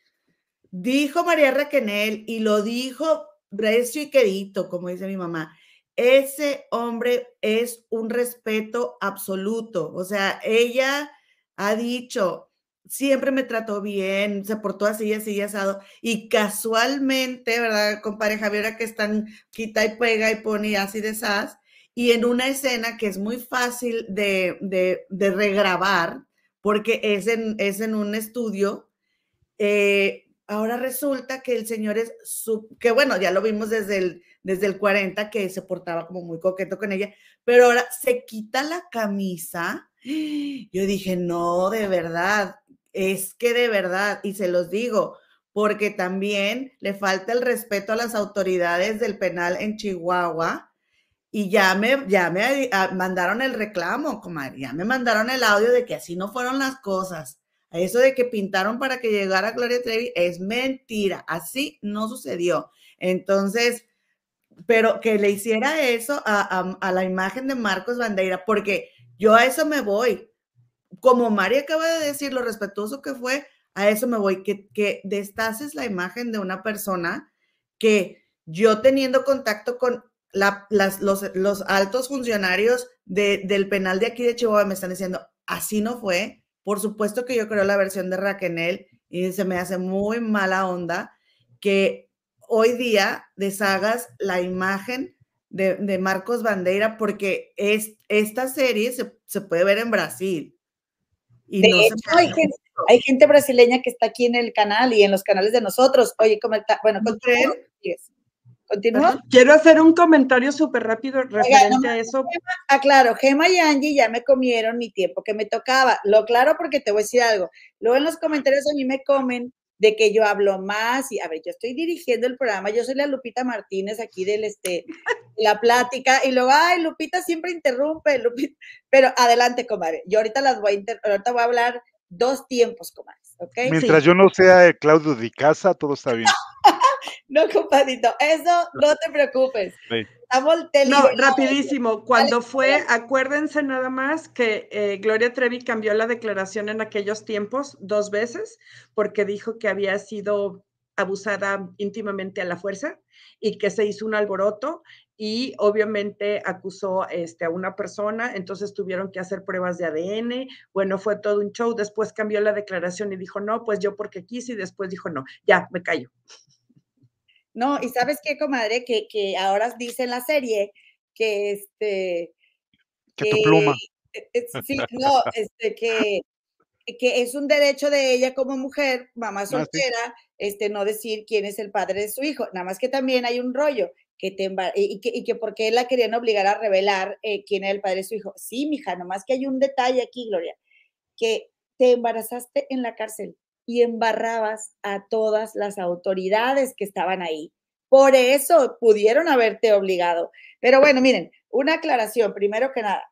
Dijo María Raquenel y lo dijo recio y querido, como dice mi mamá. Ese hombre es un respeto absoluto, o sea, ella ha dicho, siempre me trató bien, se portó así, así, asado. Y casualmente, ¿verdad, compadre Javier, que están quita y pega y pone así de esas, y en una escena que es muy fácil de, de, regrabar, porque es en, es en un estudio, eh, ahora resulta que el señor es, que bueno, ya lo vimos desde el, desde el 40, que se portaba como muy coqueto con ella, pero ahora se quita la camisa yo dije, no, de verdad, es que de verdad, y se los digo, porque también le falta el respeto a las autoridades del penal en Chihuahua. Y ya me, ya me ah, mandaron el reclamo, ya me mandaron el audio de que así no fueron las cosas. Eso de que pintaron para que llegara Gloria Trevi es mentira, así no sucedió. Entonces, pero que le hiciera eso a, a la imagen de Marcos Bandeira, porque yo a eso me voy. Como María acaba de decir, lo respetuoso que fue, a eso me voy, que, que destaces la imagen de una persona que yo teniendo contacto con las, los, altos funcionarios del penal de aquí de Chihuahua me están diciendo, así no fue. Por supuesto que yo creo la versión de Raquel y se me hace muy mala onda que hoy día deshagas la imagen de, Marcos Bandeira, porque es, esta serie se, puede ver en Brasil. Y de hecho, hay, gente, hay, gente, brasileña que está aquí en el canal y en los canales de nosotros. Oye, comenta, bueno, continúa. Quiero hacer un comentario súper rápido referente a eso. ah, claro, Gema y Angie ya me comieron mi tiempo que me tocaba. Lo claro porque te voy a decir algo. Luego en los comentarios a mí me comen de que yo hablo más y, a ver, yo estoy dirigiendo el programa, yo soy la Lupita Martínez aquí del, este, la plática, y luego, ay, Lupita siempre interrumpe, Lupita, pero adelante, comadre, yo ahorita las voy a, ahorita voy a hablar dos tiempos, comadre, ¿ok? Mientras yo no sea Claudio de casa, todo está bien. no, compadito, eso no te preocupes. No, rapidísimo. Cuando fue, acuérdense nada más que eh, Gloria Trevi cambió la declaración en aquellos tiempos dos veces porque dijo que había sido abusada íntimamente a la fuerza y que se hizo un alboroto y obviamente acusó este, a una persona, entonces tuvieron que hacer pruebas de ADN, bueno, fue todo un show, después cambió la declaración y dijo, no, pues yo porque quise y después dijo, no, ya, me callo. No, y sabes qué, comadre, que, que ahora dice en la serie que este. Que, tu pluma. Sí, no, este, que, que es un derecho de ella como mujer, mamá ah, soltera, este, no decir quién es el padre de su hijo. Nada más que también hay un rollo que te y que, y que porque la querían obligar a revelar eh, quién era el padre de su hijo. Sí, mija, nada más que hay un detalle aquí, Gloria, que te embarazaste en la cárcel y embarrabas a todas las autoridades que estaban ahí. Por eso pudieron haberte obligado. Pero bueno, miren, una aclaración, primero que nada.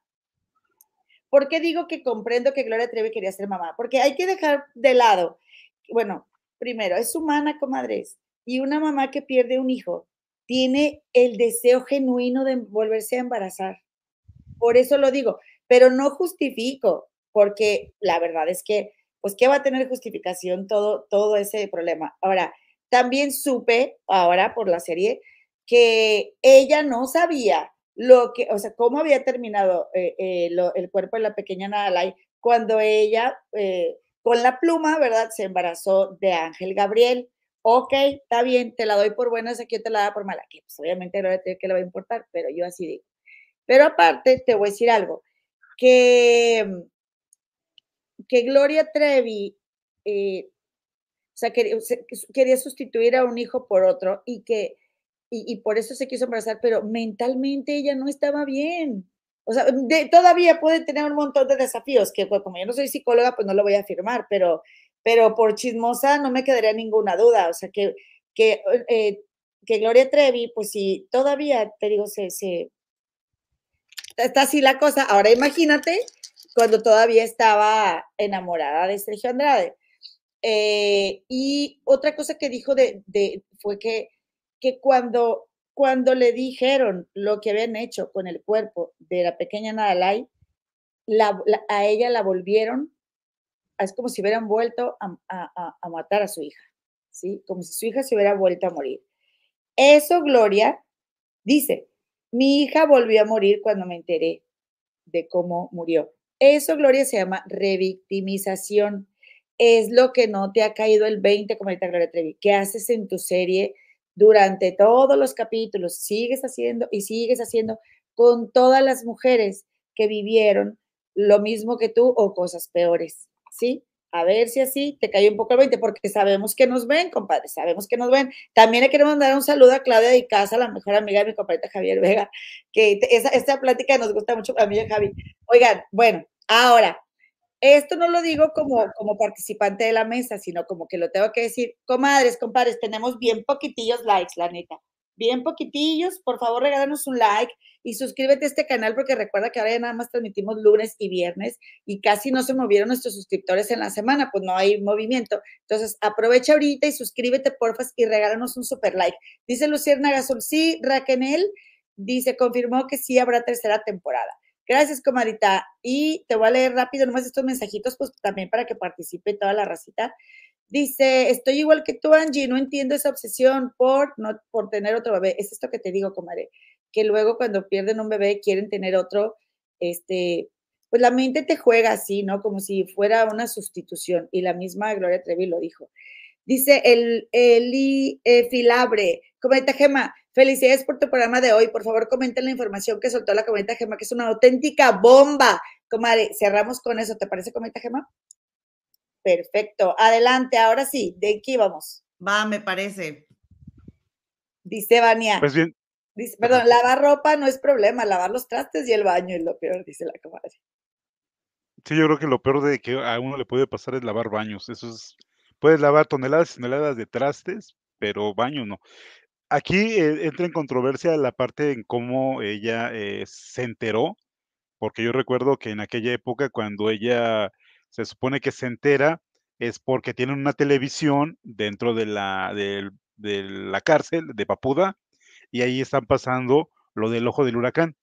¿Por qué digo que comprendo que Gloria Trevi quería ser mamá? Porque hay que dejar de lado, bueno, primero, es humana, comadres, y una mamá que pierde un hijo tiene el deseo genuino de volverse a embarazar. Por eso lo digo, pero no justifico, porque la verdad es que pues ¿qué va a tener justificación todo, todo ese problema? Ahora, también supe ahora por la serie que ella no sabía lo que, o sea, cómo había terminado eh, eh, el cuerpo de la pequeña Nadalai cuando ella, eh, con la pluma, ¿verdad? Se embarazó de Ángel Gabriel. Ok, está bien, te la doy por buena, esa que te la da por mala. Que pues obviamente no que le va a importar, pero yo así digo. Pero aparte, te voy a decir algo, que que Gloria Trevi eh, o sea, quería, sustituir a un hijo por otro y que y, por eso se quiso embarazar, pero mentalmente ella no estaba bien. O sea, todavía puede tener un montón de desafíos, que pues, como yo no soy psicóloga, pues no lo voy a afirmar, pero, pero por chismosa no me quedaría ninguna duda. O sea, que, que, eh, que Gloria Trevi, pues sí, todavía, te digo, se, se, está así la cosa. Ahora imagínate cuando todavía estaba enamorada de Sergio Andrade. Eh, y otra cosa que dijo fue que, cuando le dijeron lo que habían hecho con el cuerpo de la pequeña Nadalai, a ella la volvieron, es como si hubieran vuelto a, a, matar a su hija, ¿sí? Como si su hija se hubiera vuelto a morir. Eso, Gloria, dice, mi hija volvió a morir cuando me enteré de cómo murió. Eso, Gloria, se llama revictimización. Es lo que no te ha caído el 20, como ahorita Gloria Trevi. ¿Qué haces en tu serie durante todos los capítulos? Sigues haciendo y sigues haciendo con todas las mujeres que vivieron lo mismo que tú o cosas peores, ¿sí? A ver si así te cae un poco el 20, porque sabemos que nos ven, compadre, sabemos que nos ven. También le queremos mandar un saludo a Claudia de Casa, la mejor amiga de mi compadre Javier Vega, que esa, esta plática nos gusta mucho a mí y Javi. Oigan, bueno, ahora, esto no lo digo como, como participante de la mesa, sino como que lo tengo que decir, comadres, compadres, tenemos bien poquitillos likes, la neta bien poquitillos. Por favor, regálanos un like y suscríbete a este canal porque recuerda que ahora ya nada más transmitimos lunes y viernes y casi no se movieron nuestros suscriptores en la semana, pues no hay movimiento. Entonces, aprovecha ahorita y suscríbete, porfas, y regálanos un super like. Dice Luciana Gasol, sí, Raquel dice, confirmó que sí habrá tercera temporada. Gracias, comadita. Y te voy a leer rápido nomás estos mensajitos, pues también para que participe toda la racita. Dice, estoy igual que tú, Angie, no entiendo esa obsesión por, no, por tener otro bebé. Es esto que te digo, comadre, que luego cuando pierden un bebé quieren tener otro, este, pues la mente te juega así, ¿no? Como si fuera una sustitución. Y la misma Gloria Trevi lo dijo. Dice el Eli eh, Filabre, comenta Gema, felicidades por tu programa de hoy. Por favor, comenten la información que soltó la comenta Gema, que es una auténtica bomba. Comadre, cerramos con eso. ¿Te parece, comenta Gema? Perfecto. Adelante, ahora sí, ¿de qué vamos? Va, me parece. Dice Vania. Pues bien. Dice, perdón, lavar ropa no es problema, lavar los trastes y el baño es lo peor, dice la comadre. Sí, yo creo que lo peor de que a uno le puede pasar es lavar baños. Eso es puedes lavar toneladas y toneladas de trastes, pero baño no. Aquí eh, entra en controversia la parte en cómo ella eh, se enteró, porque yo recuerdo que en aquella época cuando ella se supone que se entera es porque tienen una televisión dentro de la, de la cárcel de Papuda y ahí están pasando lo del ojo del huracán,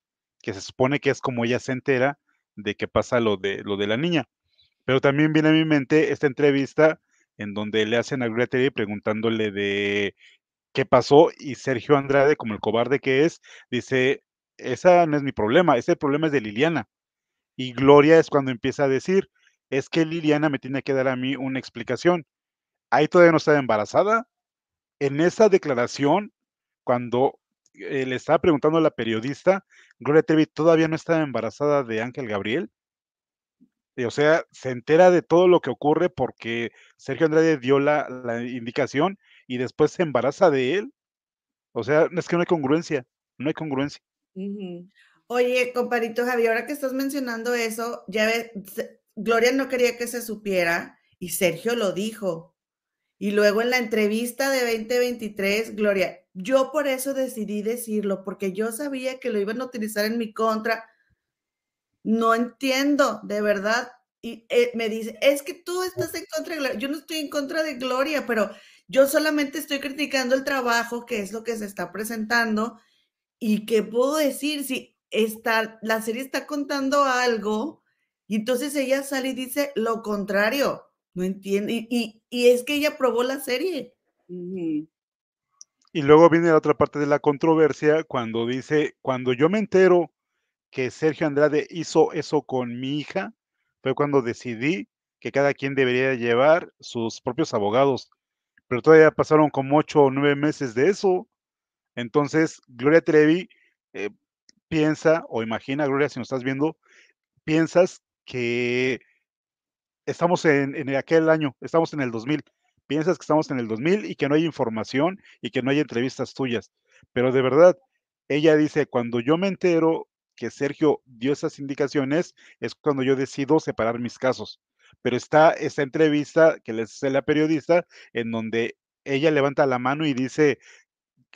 que se supone que es como ella se entera de que pasa lo de, lo de la niña. Pero también viene a mi mente esta entrevista en donde le hacen a Gloria preguntándole de qué pasó y Sergio Andrade, como el cobarde que es, dice, esa no es mi problema, ese problema es de Liliana. Y Gloria es cuando empieza a decir, es que Liliana me tiene que dar a mí una explicación. Ahí todavía no estaba embarazada. En esa declaración, cuando eh, le estaba preguntando a la periodista, Gloria Trevi todavía no estaba embarazada de Ángel Gabriel. o sea, se entera de todo lo que ocurre porque Sergio Andrade dio la, indicación y después se embaraza de él. O sea, es que no hay congruencia, no hay congruencia. Oye, comparito Javier, ahora que estás mencionando eso, ya ves, Gloria no quería que se supiera y Sergio lo dijo. Y luego en la entrevista de 2023, Gloria, yo por eso decidí decirlo, porque yo sabía que lo iban a utilizar en mi contra. No entiendo, de verdad. Y eh, me dice, es que tú estás en contra de Gloria. Yo no estoy en contra de Gloria, pero yo solamente estoy criticando el trabajo, que es lo que se está presentando. ¿Y qué puedo decir? Si está, la serie está contando algo, y entonces ella sale y dice lo contrario. No entiende. Y, es que ella probó la serie. Y luego viene la otra parte de la controversia cuando dice, cuando yo me entero que Sergio Andrade hizo eso con mi hija, fue cuando decidí que cada quien debería llevar sus propios abogados. Pero todavía pasaron como ocho o nueve meses de eso. Entonces, Gloria Trevi eh, piensa o imagina, Gloria, si nos estás viendo, piensas que estamos en, en aquel año, estamos en el 2000 piensas que estamos en el 2000 y que no hay información y que no hay entrevistas tuyas. Pero de verdad, ella dice, cuando yo me entero que Sergio dio esas indicaciones, es cuando yo decido separar mis casos. Pero está esa entrevista que les hace la periodista en donde ella levanta la mano y dice,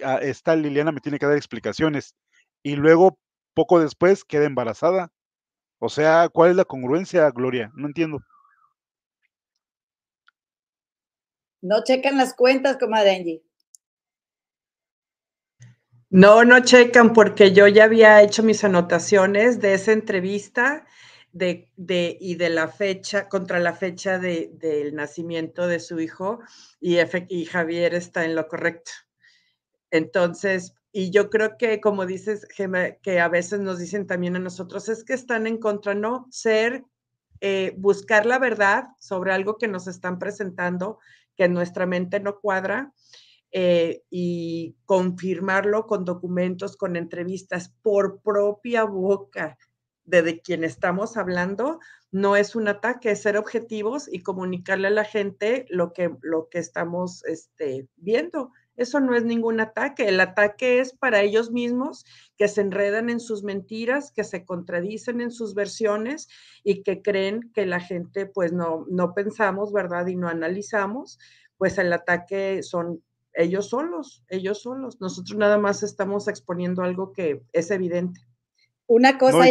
ah, esta Liliana me tiene que dar explicaciones. Y luego, poco después, queda embarazada. O sea, ¿cuál es la congruencia, Gloria? No entiendo. No checan las cuentas, comadre Angie. No, no checan porque yo ya había hecho mis anotaciones de esa entrevista de, de, y de la fecha, contra la fecha de, del nacimiento de su hijo y, y Javier está en lo correcto. Entonces, y yo creo que como dices, que a veces nos dicen también a nosotros, es que están en contra, no, ser, eh, buscar la verdad sobre algo que nos están presentando que nuestra mente no cuadra eh, y confirmarlo con documentos, con entrevistas por propia boca de, de quien estamos hablando, no es un ataque, es ser objetivos y comunicarle a la gente lo que, lo que estamos este, viendo. Eso no es ningún ataque. El ataque es para ellos mismos que se enredan en sus mentiras, que se contradicen en sus versiones y que creen que la gente pues no, no pensamos, ¿verdad? Y no analizamos, pues el ataque son ellos solos, ellos solos. Nosotros nada más estamos exponiendo algo que es evidente. Una cosa,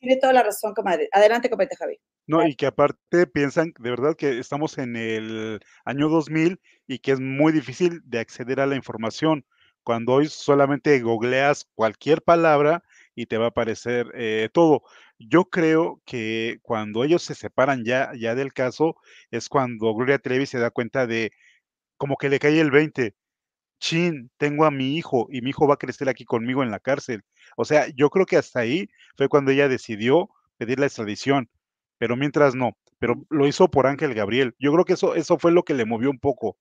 tiene toda la razón, comadre. Adelante, comadre Javi. No, y que aparte piensan de verdad que estamos en el año 2000 y que es muy difícil de acceder a la información. Cuando hoy solamente googleas cualquier palabra y te va a aparecer eh, todo. Yo creo que cuando ellos se separan ya, ya del caso, es cuando Gloria Trevi se da cuenta de como que le cae el 20. Chin, tengo a mi hijo y mi hijo va a crecer aquí conmigo en la cárcel. O sea, yo creo que hasta ahí fue cuando ella decidió pedir la extradición, pero mientras no, pero lo hizo por Ángel Gabriel. Yo creo que eso, eso fue lo que le movió un poco,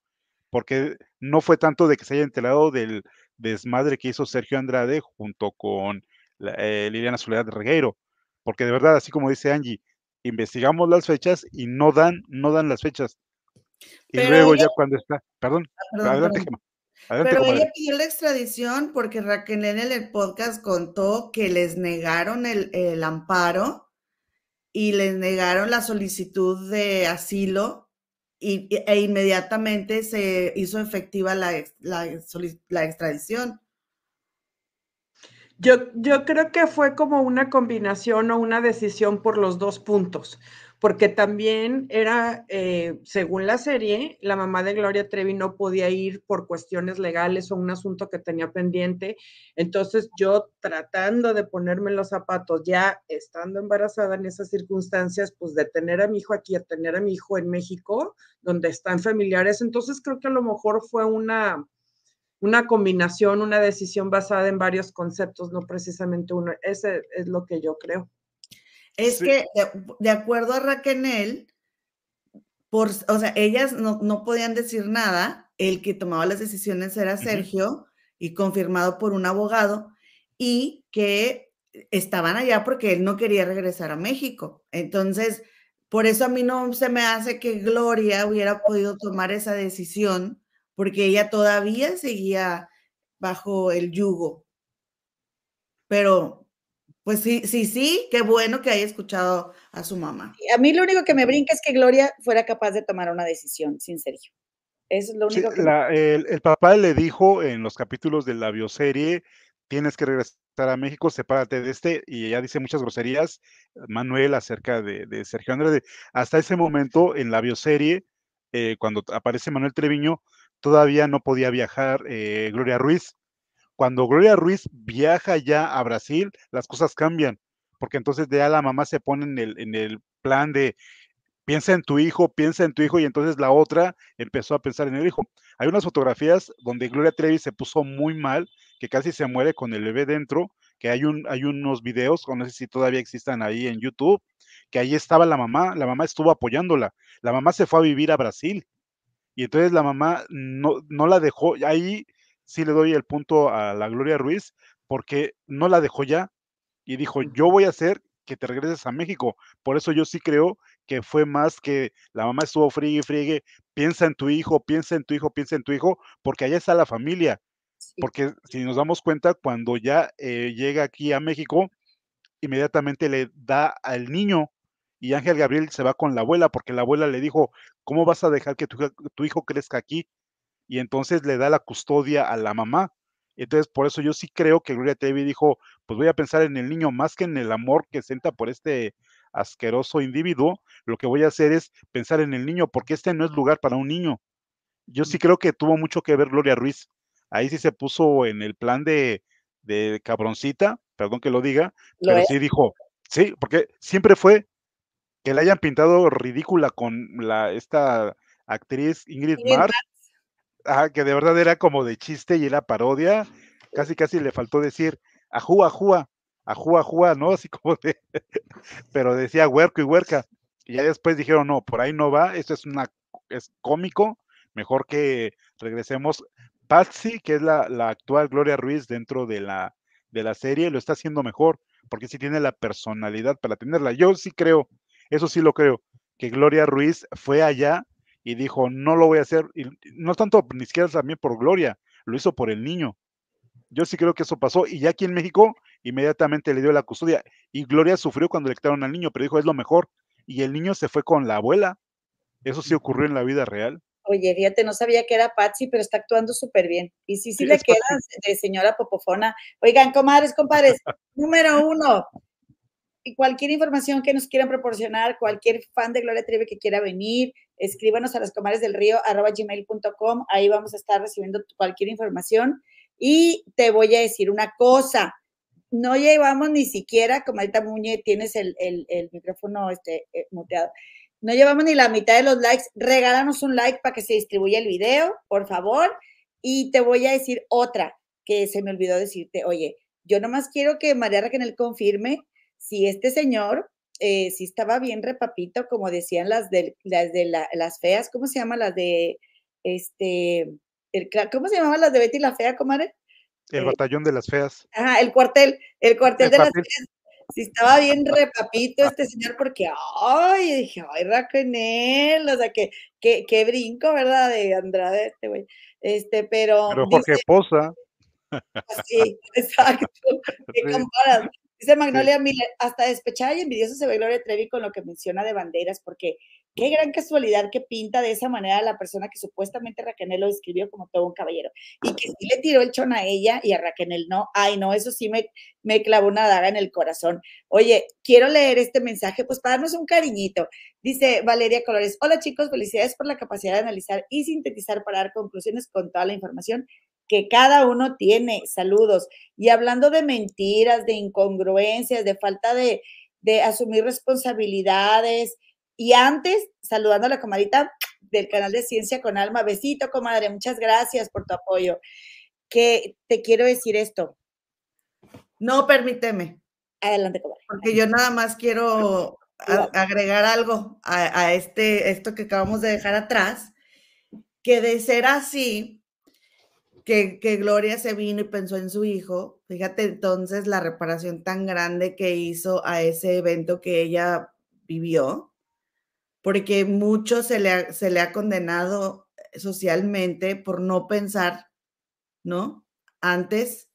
porque no fue tanto de que se haya enterado del desmadre que hizo Sergio Andrade junto con eh, Liliana Soledad Regueiro, porque de verdad, así como dice Angie, investigamos las fechas y no dan, no dan las fechas. Y luego ya cuando está, perdón, ah, adelante, pero ella pidió la extradición porque Raquel en el podcast contó que les negaron el, el, amparo y les negaron la solicitud de asilo y, e inmediatamente se hizo efectiva la, la extradición. Yo, yo creo que fue como una combinación o una decisión por los dos puntos, porque también era, eh, según la serie, la mamá de Gloria Trevi no podía ir por cuestiones legales o un asunto que tenía pendiente. Entonces yo tratando de ponerme los zapatos, ya estando embarazada en esas circunstancias, pues de tener a mi hijo aquí, a tener a mi hijo en México, donde están familiares, entonces creo que a lo mejor fue una una combinación, una decisión basada en varios conceptos, no precisamente uno. Ese es lo que yo creo. Es que, de, acuerdo a Raquel, por, o sea, ellas no, no, podían decir nada, el que tomaba las decisiones era Sergio y confirmado por un abogado y que estaban allá porque él no quería regresar a México. Entonces, por eso a mí no se me hace que Gloria hubiera podido tomar esa decisión porque ella todavía seguía bajo el yugo. Pero, pues sí, sí, sí, qué bueno que haya escuchado a su mamá. A mí lo único que me brinca es que Gloria fuera capaz de tomar una decisión sin Sergio. Eso es lo único que... el, papá le dijo en los capítulos de la bioserie, tienes que regresar a México, sepárate de este, y ella dice muchas groserías, Manuel, acerca de, Sergio Andrade. Hasta ese momento, en la bioserie, eh, cuando aparece Manuel Treviño, todavía no podía viajar eh, Gloria Ruiz. Cuando Gloria Ruiz viaja ya a Brasil, las cosas cambian, porque entonces ya la mamá se pone en el, en el plan de piensa en tu hijo, piensa en tu hijo, y entonces la otra empezó a pensar en el hijo. Hay unas fotografías donde Gloria Trevi se puso muy mal, que casi se muere con el bebé dentro, que hay, un, hay unos videos, no sé si todavía existan ahí en YouTube, que ahí estaba la mamá, la mamá estuvo apoyándola, la mamá se fue a vivir a Brasil, y entonces la mamá no, no la dejó, ahí sí le doy el punto a la Gloria Ruiz, porque no la dejó ya y dijo, yo voy a hacer que te regreses a México. Por eso yo sí creo que fue más que la mamá estuvo friegue y friegue, piensa en tu hijo, piensa en tu hijo, piensa en tu hijo, porque allá está la familia. Porque si nos damos cuenta, cuando ya eh, llega aquí a México, inmediatamente le da al niño y Ángel Gabriel se va con la abuela porque la abuela le dijo, ¿cómo vas a dejar que tu, hijo crezca aquí? Y entonces le da la custodia a la mamá. Entonces, por eso yo sí creo que Gloria Trevi dijo, pues voy a pensar en el niño más que en el amor que sienta por este asqueroso individuo, lo que voy a hacer es pensar en el niño, porque este no es lugar para un niño. Yo sí creo que tuvo mucho que ver Gloria Ruiz. Ahí sí se puso en el plan de, de cabroncita, perdón que lo diga, pero sí dijo, sí, porque siempre fue que la hayan pintado ridícula con la, esta actriz Ingrid Marx, que de verdad era como de chiste y era parodia, casi casi le faltó decir ajú, ajúa, ajú, ajúa, ¿no? Así como de, pero decía huerco y huerca. Y ya después dijeron, no, por ahí no va, esto es una, es cómico, mejor que regresemos. Patsy, que es la, la actual Gloria Ruiz dentro de la, de la serie, lo está haciendo mejor, porque sí tiene la personalidad para tenerla. Yo sí creo eso sí lo creo, que Gloria Ruiz fue allá y dijo, no lo voy a hacer, y no tanto ni siquiera también por Gloria, lo hizo por el niño. Yo sí creo que eso pasó, y ya aquí en México inmediatamente le dio la custodia, y Gloria sufrió cuando le quitaron al niño, pero dijo, es lo mejor, y el niño se fue con la abuela. Eso sí ocurrió en la vida real. Oye, fíjate, no sabía que era Patsy, pero está actuando súper bien. Y sí, sí, le queda de señora popofona. Oigan, comadres, compadres, número uno, cualquier información que nos quieran proporcionar, cualquier fan de Gloria Trevi que quiera venir, escríbanos a las comares del río arroba gmail.com, ahí vamos a estar recibiendo cualquier información. Y te voy a decir una cosa, no llevamos ni siquiera, como ahorita Muñe, tienes el, micrófono este, eh, muteado, no llevamos ni la mitad de los likes, regálanos un like para que se distribuya el video, por favor. Y te voy a decir otra que se me olvidó decirte, oye, yo nomás quiero que María Raquel confirme si este señor, eh, si estaba bien repapito, como decían las de, las, de las feas, ¿cómo se llama? Las de, este, ¿cómo se llamaban las de Betty la Fea, comadre? El eh, batallón de las feas. Ajá, el cuartel, el cuartel de las feas. Si estaba bien repapito este señor, porque, ay, dije, ay, Raquel, o sea, que, que, brinco, ¿verdad? De Andrade, este güey. Este, pero. Pero porque posa. Sí, exacto. ¿Qué comparas? Dice Magnolia Miller, hasta despechada y envidiosa se ve Gloria Trevi con lo que menciona de banderas, porque qué gran casualidad que pinta de esa manera a la persona que supuestamente Raquel lo describió como todo un caballero. Y que sí le tiró el chon a ella y a Raquel no. Ay, no, eso sí me, me clavó una daga en el corazón. Oye, quiero leer este mensaje, pues para darnos un cariñito. Dice Valeria Colores, hola chicos, felicidades por la capacidad de analizar y sintetizar para dar conclusiones con toda la información que cada uno tiene. Saludos. Y hablando de mentiras, de incongruencias, de falta de, de asumir responsabilidades. Y antes, saludando a la comadita del canal de Ciencia con Alma. Besito, comadre. Muchas gracias por tu apoyo. Que te quiero decir esto. No, permíteme. Adelante, comadre. Porque yo nada más quiero agregar algo a, a, este, esto que acabamos de dejar atrás, que de ser así, que, Gloria se vino y pensó en su hijo, fíjate entonces la reparación tan grande que hizo a ese evento que ella vivió, porque mucho se le ha, condenado socialmente por no pensar, ¿no? Antes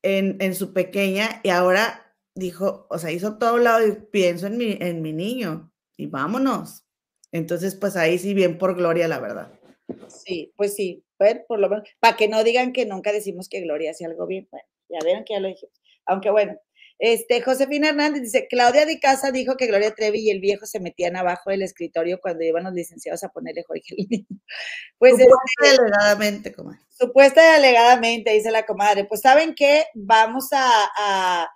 en, en su pequeña y ahora dijo, o sea, hizo todo lado y pienso en mi, en mi niño y vámonos. Entonces, pues ahí sí, bien por Gloria, la verdad. Sí, pues sí, pues, por lo menos, para que no digan que nunca decimos que Gloria hacía algo bien, bueno, ya vieron que ya lo dijimos. Aunque bueno, este, Josefina Hernández dice, Claudia de Casa dijo que Gloria Trevi y el viejo se metían abajo del escritorio cuando iban los licenciados a ponerle Jorge Pues supuesta y alegadamente, comadre. Supuesta y alegadamente, dice la comadre. Pues, ¿saben qué? Vamos a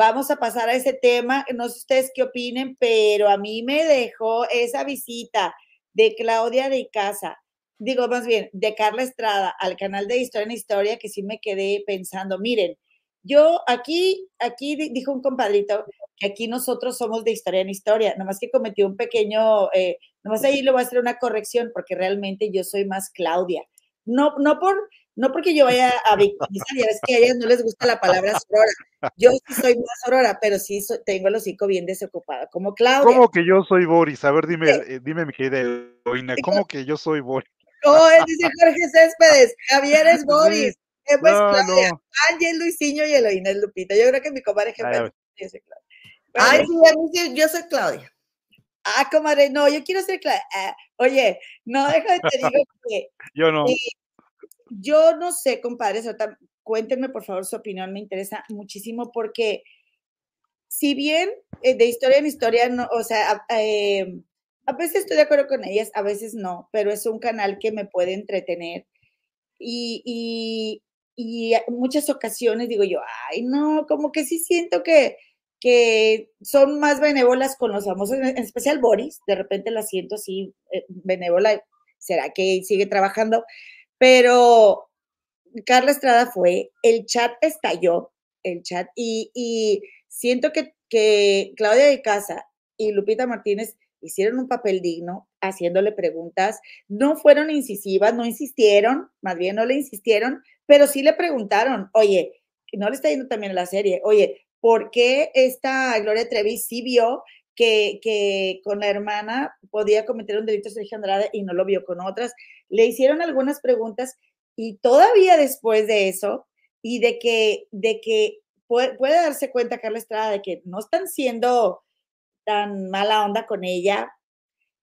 Vamos a pasar a ese tema. No sé ustedes qué opinen, pero a mí me dejó esa visita de Claudia de Casa, digo más bien, de Carla Estrada al canal de Historia en Historia, que sí me quedé pensando, miren, yo aquí, aquí dijo un compadrito que aquí nosotros somos de historia en historia, nomás que cometió un pequeño, eh, nomás ahí le voy a hacer una corrección porque realmente yo soy más Claudia. No, no por, no porque yo vaya a victimizar, ya ves que a ellas no les gusta la palabra sorora. Yo sí soy más sorora, pero sí tengo el hocico bien desocupado, como Claudia. ¿Cómo que yo soy Boris? A ver, dime, eh, dime mi querida Eloína, ¿cómo que yo soy Boris? Oh, él dice Jorge Céspedes, Javier es Boris, sí. pues no, Claudia, no. Ángel, Luisinho y Eloína es Lupita. Yo creo que mi comadre es Claudia. Ay, sí, yo soy Claudia. Ah, comadre, no, yo quiero ser Claudia. Ah, oye, no, déjame te digo que. Yo no. Yo no sé, compadres, cuéntenme por favor su opinión, me interesa muchísimo porque si bien eh, de historia en historia, no, o sea, eh, a veces estoy de acuerdo con ellas, a veces no, pero es un canal que me puede entretener y, y, y muchas ocasiones digo yo, ay, no, como que sí siento que, que son más benévolas con los famosos, en especial Boris, de repente la siento así eh, benévola, ¿será que sigue trabajando? Pero Carla Estrada fue, el chat estalló, el chat, y, siento que, que Claudia de Casa y Lupita Martínez hicieron un papel digno haciéndole preguntas, no fueron incisivas, no insistieron, más bien no le insistieron, pero sí le preguntaron, oye, no le está yendo también a la serie, oye, ¿por qué esta Gloria Trevi sí vio que, que, con la hermana podía cometer un delito Sergio Andrade y no lo vio con otras? le hicieron algunas preguntas y todavía después de eso, y de que, de que puede, darse cuenta Carla Estrada de que no están siendo tan mala onda con ella,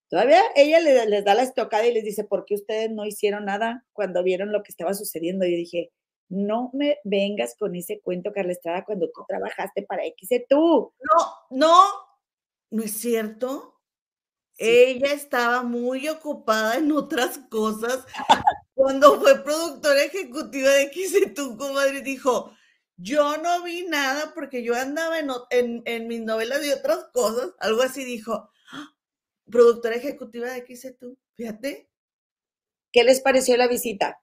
todavía ella les, da la estocada y les dice, ¿por qué ustedes no hicieron nada cuando vieron lo que estaba sucediendo? Y yo dije, no me vengas con ese cuento, Carla Estrada, cuando tú trabajaste para X tú. No, no, no es cierto. Ella estaba muy ocupada en otras cosas. Cuando fue productora ejecutiva de XTU, comadre, dijo, yo no vi nada porque yo andaba en, en, mis novelas y otras cosas. Algo así dijo, ¡Ah! productora ejecutiva de XTU, fíjate. ¿Qué les pareció la visita?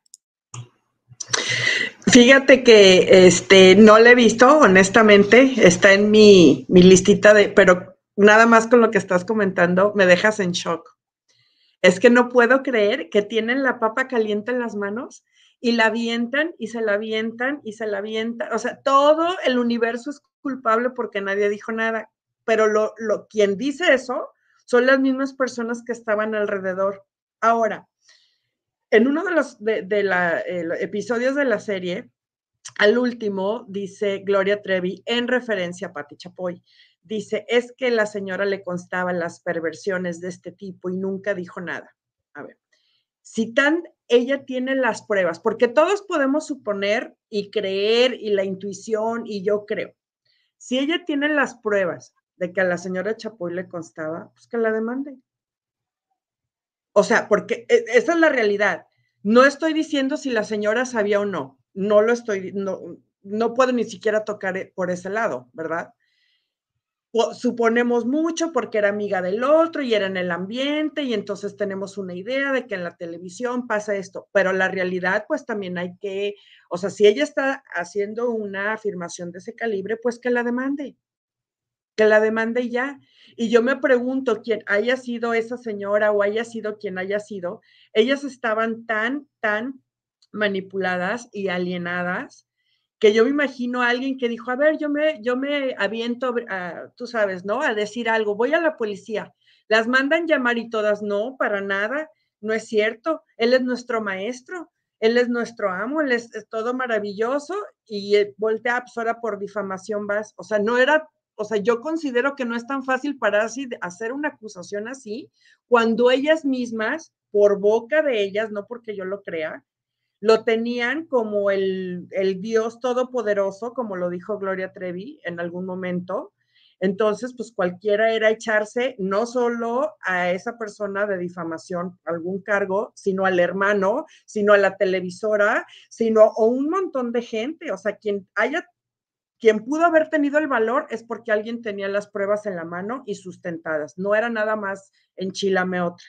Fíjate que este no la he visto, honestamente, está en mi, mi listita de, pero nada más con lo que estás comentando, me dejas en shock. Es que no puedo creer que tienen la papa caliente en las manos y la avientan y se la avientan y se la avientan. O sea, todo el universo es culpable porque nadie dijo nada. Pero lo, lo, quien dice eso son las mismas personas que estaban alrededor. Ahora, en uno de los de, la, eh, episodios de la serie, al último dice Gloria Trevi en referencia a Patti Chapoy dice, es que la señora le constaban las perversiones de este tipo y nunca dijo nada. A ver, si tan ella tiene las pruebas, porque todos podemos suponer y creer y la intuición y yo creo. Si ella tiene las pruebas de que a la señora Chapoy le constaba, pues que la demande. O sea, porque e, esa es la realidad. No estoy diciendo si la señora sabía o no. No lo estoy, no, no puedo ni siquiera tocar eh, por ese lado, ¿verdad? Suponemos mucho porque era amiga del otro y era en el ambiente y entonces tenemos una idea de que en la televisión pasa esto, pero la realidad pues también hay que, o sea, si ella está haciendo una afirmación de ese calibre, pues que la demande, que la demande ya. Y yo me pregunto, quién haya sido esa señora o haya sido quien haya sido, ellas estaban tan, tan manipuladas y alienadas que yo me imagino a alguien que dijo, a ver, yo me, yo me aviento, tú sabes, ¿no? A decir algo, voy a la policía. Las mandan llamar y todas, no, para nada, no es cierto. Él es nuestro maestro, él es nuestro amo, él es, todo maravilloso y eh, voltea, pues ahora por difamación vas. O sea, no era, o sea, yo considero que no es tan fácil para así hacer una acusación así cuando ellas mismas, por boca de ellas, no porque yo lo crea, lo tenían como el, Dios todopoderoso, como lo dijo Gloria Trevi en algún momento. Entonces, pues cualquiera era echarse no solo a esa persona de difamación, algún cargo, sino al hermano, sino a la televisora, sino a un montón de gente. O sea, quien haya, quien pudo haber tenido el valor es porque alguien tenía las pruebas en la mano y sustentadas. No era nada más enchilame otra.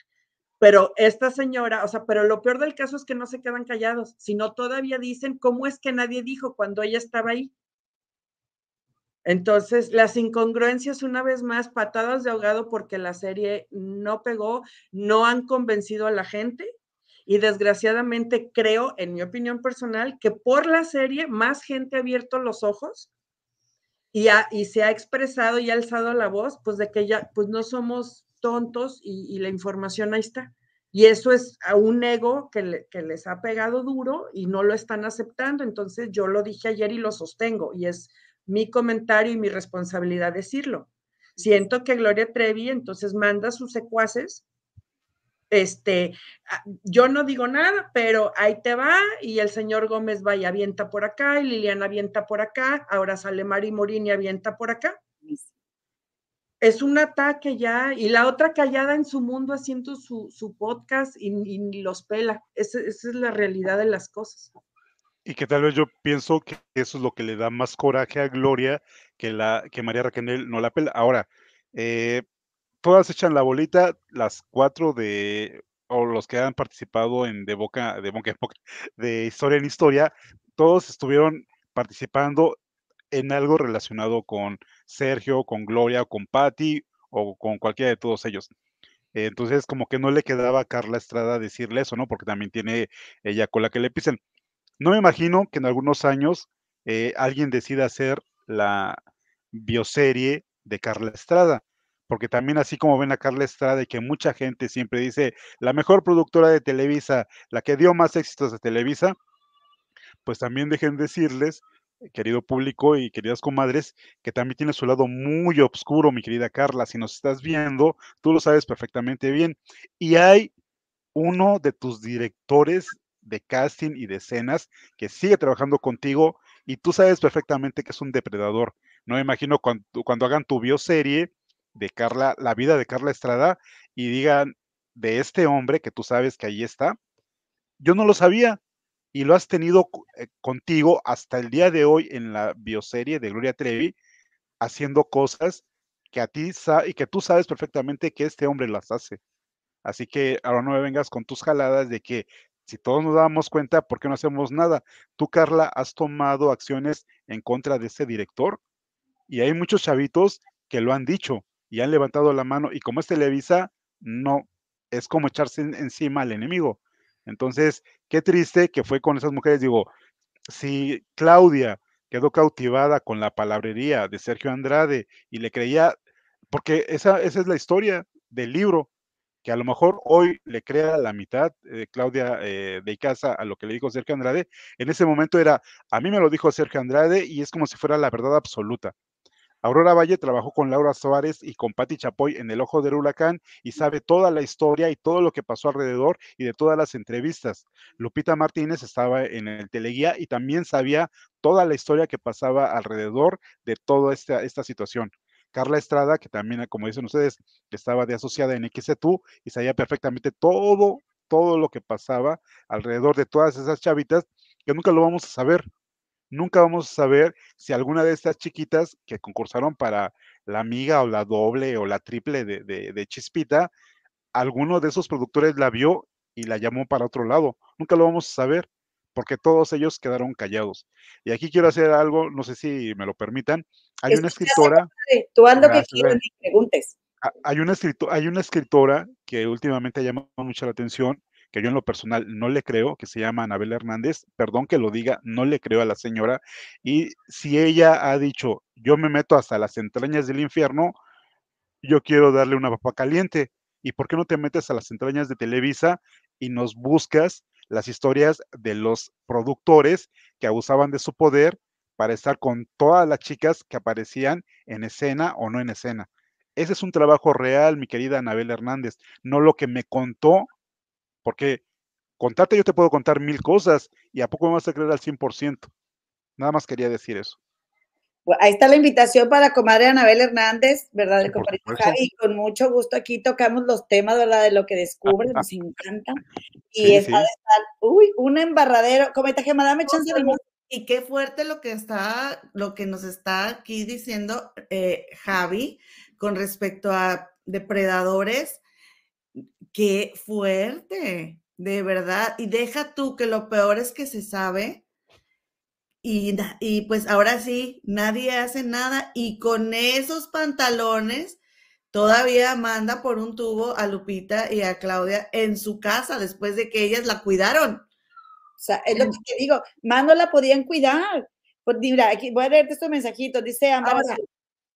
Pero esta señora, o sea, pero lo peor del caso es que no se quedan callados, sino todavía dicen cómo es que nadie dijo cuando ella estaba ahí. Entonces, las incongruencias, una vez más, patadas de ahogado porque la serie no pegó, no han convencido a la gente y desgraciadamente creo, en mi opinión personal, que por la serie más gente ha abierto los ojos y, y se ha expresado y ha alzado la voz, pues de que ya, pues no somos tontos y, la información ahí está. Y eso es a un ego que, les ha pegado duro y no lo están aceptando. Entonces yo lo dije ayer y lo sostengo y es mi comentario y mi responsabilidad decirlo. Siento que Gloria Trevi entonces manda sus secuaces. Este, yo no digo nada, pero ahí te va y el señor Gómez va y avienta por acá y Liliana avienta por acá, ahora sale Mari Morini y avienta por acá es un ataque ya, y la otra callada en su mundo haciendo su, podcast y, los pela. Esa, es la realidad de las cosas. Y que tal vez yo pienso que eso es lo que le da más coraje a Gloria que, la, que María Raquel no la pela. Ahora, eh, todas echan la bolita, las cuatro de, o los que han participado en De Boca, de Boca, de Historia en Historia, todos estuvieron participando en algo relacionado con Sergio, con Gloria, con Patty o con cualquiera de todos ellos. Entonces, como que no le quedaba a Carla Estrada decirle eso, ¿no? Porque también tiene ella con la que le pisen. No me imagino que en algunos años eh, alguien decida hacer la bioserie de Carla Estrada, porque también así como ven a Carla Estrada y que mucha gente siempre dice la mejor productora de Televisa, la que dio más éxitos de Televisa, pues también dejen decirles querido público y queridas comadres, que también tiene su lado muy oscuro, mi querida Carla. Si nos estás viendo, tú lo sabes perfectamente bien. Y hay uno de tus directores de casting y de escenas que sigue trabajando contigo y tú sabes perfectamente que es un depredador. No me imagino cuando, cuando hagan tu bioserie de Carla, la vida de Carla Estrada y digan de este hombre que tú sabes que ahí está. Yo no lo sabía, y lo has tenido eh, contigo hasta el día de hoy en la bioserie de Gloria Trevi, haciendo cosas que a ti y que tú sabes perfectamente que este hombre las hace. Así que ahora no me vengas con tus jaladas de que si todos nos damos cuenta, ¿por qué no hacemos nada? Tú, Carla, has tomado acciones en contra de ese director y hay muchos chavitos que lo han dicho y han levantado la mano y como es Televisa, no, es como echarse encima al enemigo. Entonces, qué triste que fue con esas mujeres. Digo, si Claudia quedó cautivada con la palabrería de Sergio Andrade y le creía, porque esa, esa es la historia del libro, que a lo mejor hoy le crea la mitad eh, Claudia eh, de Casa a lo que le dijo Sergio Andrade, en ese momento era, a mí me lo dijo Sergio Andrade y es como si fuera la verdad absoluta. Aurora Valle trabajó con Laura Suárez y con Patti Chapoy en El Ojo del Huracán y sabe toda la historia y todo lo que pasó alrededor y de todas las entrevistas. Lupita Martínez estaba en el teleguía y también sabía toda la historia que pasaba alrededor de toda esta, situación. Carla Estrada, que también, como dicen ustedes, estaba de asociada en XETU y sabía perfectamente todo, todo lo que pasaba alrededor de todas esas chavitas, que nunca lo vamos a saber. Nunca vamos a saber si alguna de estas chiquitas que concursaron para la amiga o la doble o la triple de, de Chispita, alguno de esos productores la vio y la llamó para otro lado. Nunca lo vamos a saber porque todos ellos quedaron callados. Y aquí quiero hacer algo, no sé si me lo permitan. Hay una escritora. Tú ando que quieres preguntes. Hay una, hay una escritora que últimamente ha llamado mucho la atención, que yo en lo personal no le creo, que se llama Anabel Hernández. Perdón que lo diga, no le creo a la señora. Y si ella ha dicho, yo me meto hasta las entrañas del infierno, yo quiero darle una papa caliente. ¿Y por qué no te metes a las entrañas de Televisa y nos buscas las historias de los productores que abusaban de su poder para estar con todas las chicas que aparecían en escena o no en escena. Ese es un trabajo real, mi querida Anabel Hernández, no lo que me contó, porque contarte yo te puedo contar mil cosas y a poco me vas a creer al 100%. Nada más quería decir eso ahí está la invitación para comadre Anabel Hernández, ¿verdad? De y con mucho gusto aquí tocamos los temas, ¿verdad? De lo que descubre, nos encanta. Y está uy, un embarradero. Cometa Gemma, dame chance de y qué fuerte lo que está, lo que nos está aquí diciendo eh, Javi con respecto a depredadores. Qué fuerte, de verdad. Y deja tú que lo peor es que se sabe y, pues ahora sí, nadie hace nada y con esos pantalones todavía manda por un tubo a Lupita y a Claudia en su casa después de que ellas la cuidaron. O sea, es lo que digo, más no la podían cuidar. Pues, mira, aquí voy a leerte estos mensajitos. Dice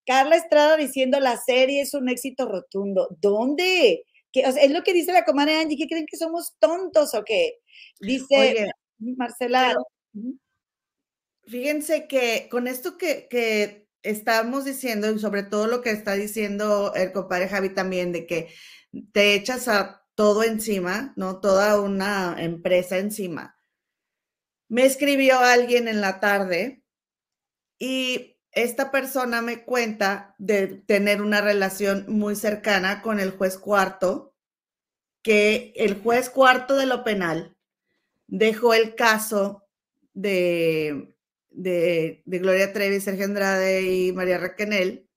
Carla Estrada diciendo la serie es un éxito rotundo. ¿Dónde? ¿Qué, es lo que dice la comadre Angie. ¿Qué creen que somos tontos o qué? Dice Marcela. Fíjense que con esto que, que estamos diciendo, y sobre todo lo que está diciendo el compadre Javi también, de que te echas a todo encima, ¿no? Toda una empresa encima. Me escribió alguien en la tarde y esta persona me cuenta de tener una relación muy cercana con el juez cuarto, que el juez cuarto de lo penal dejó el caso de de, Gloria Trevi, Sergio Andrade y María Raquenel,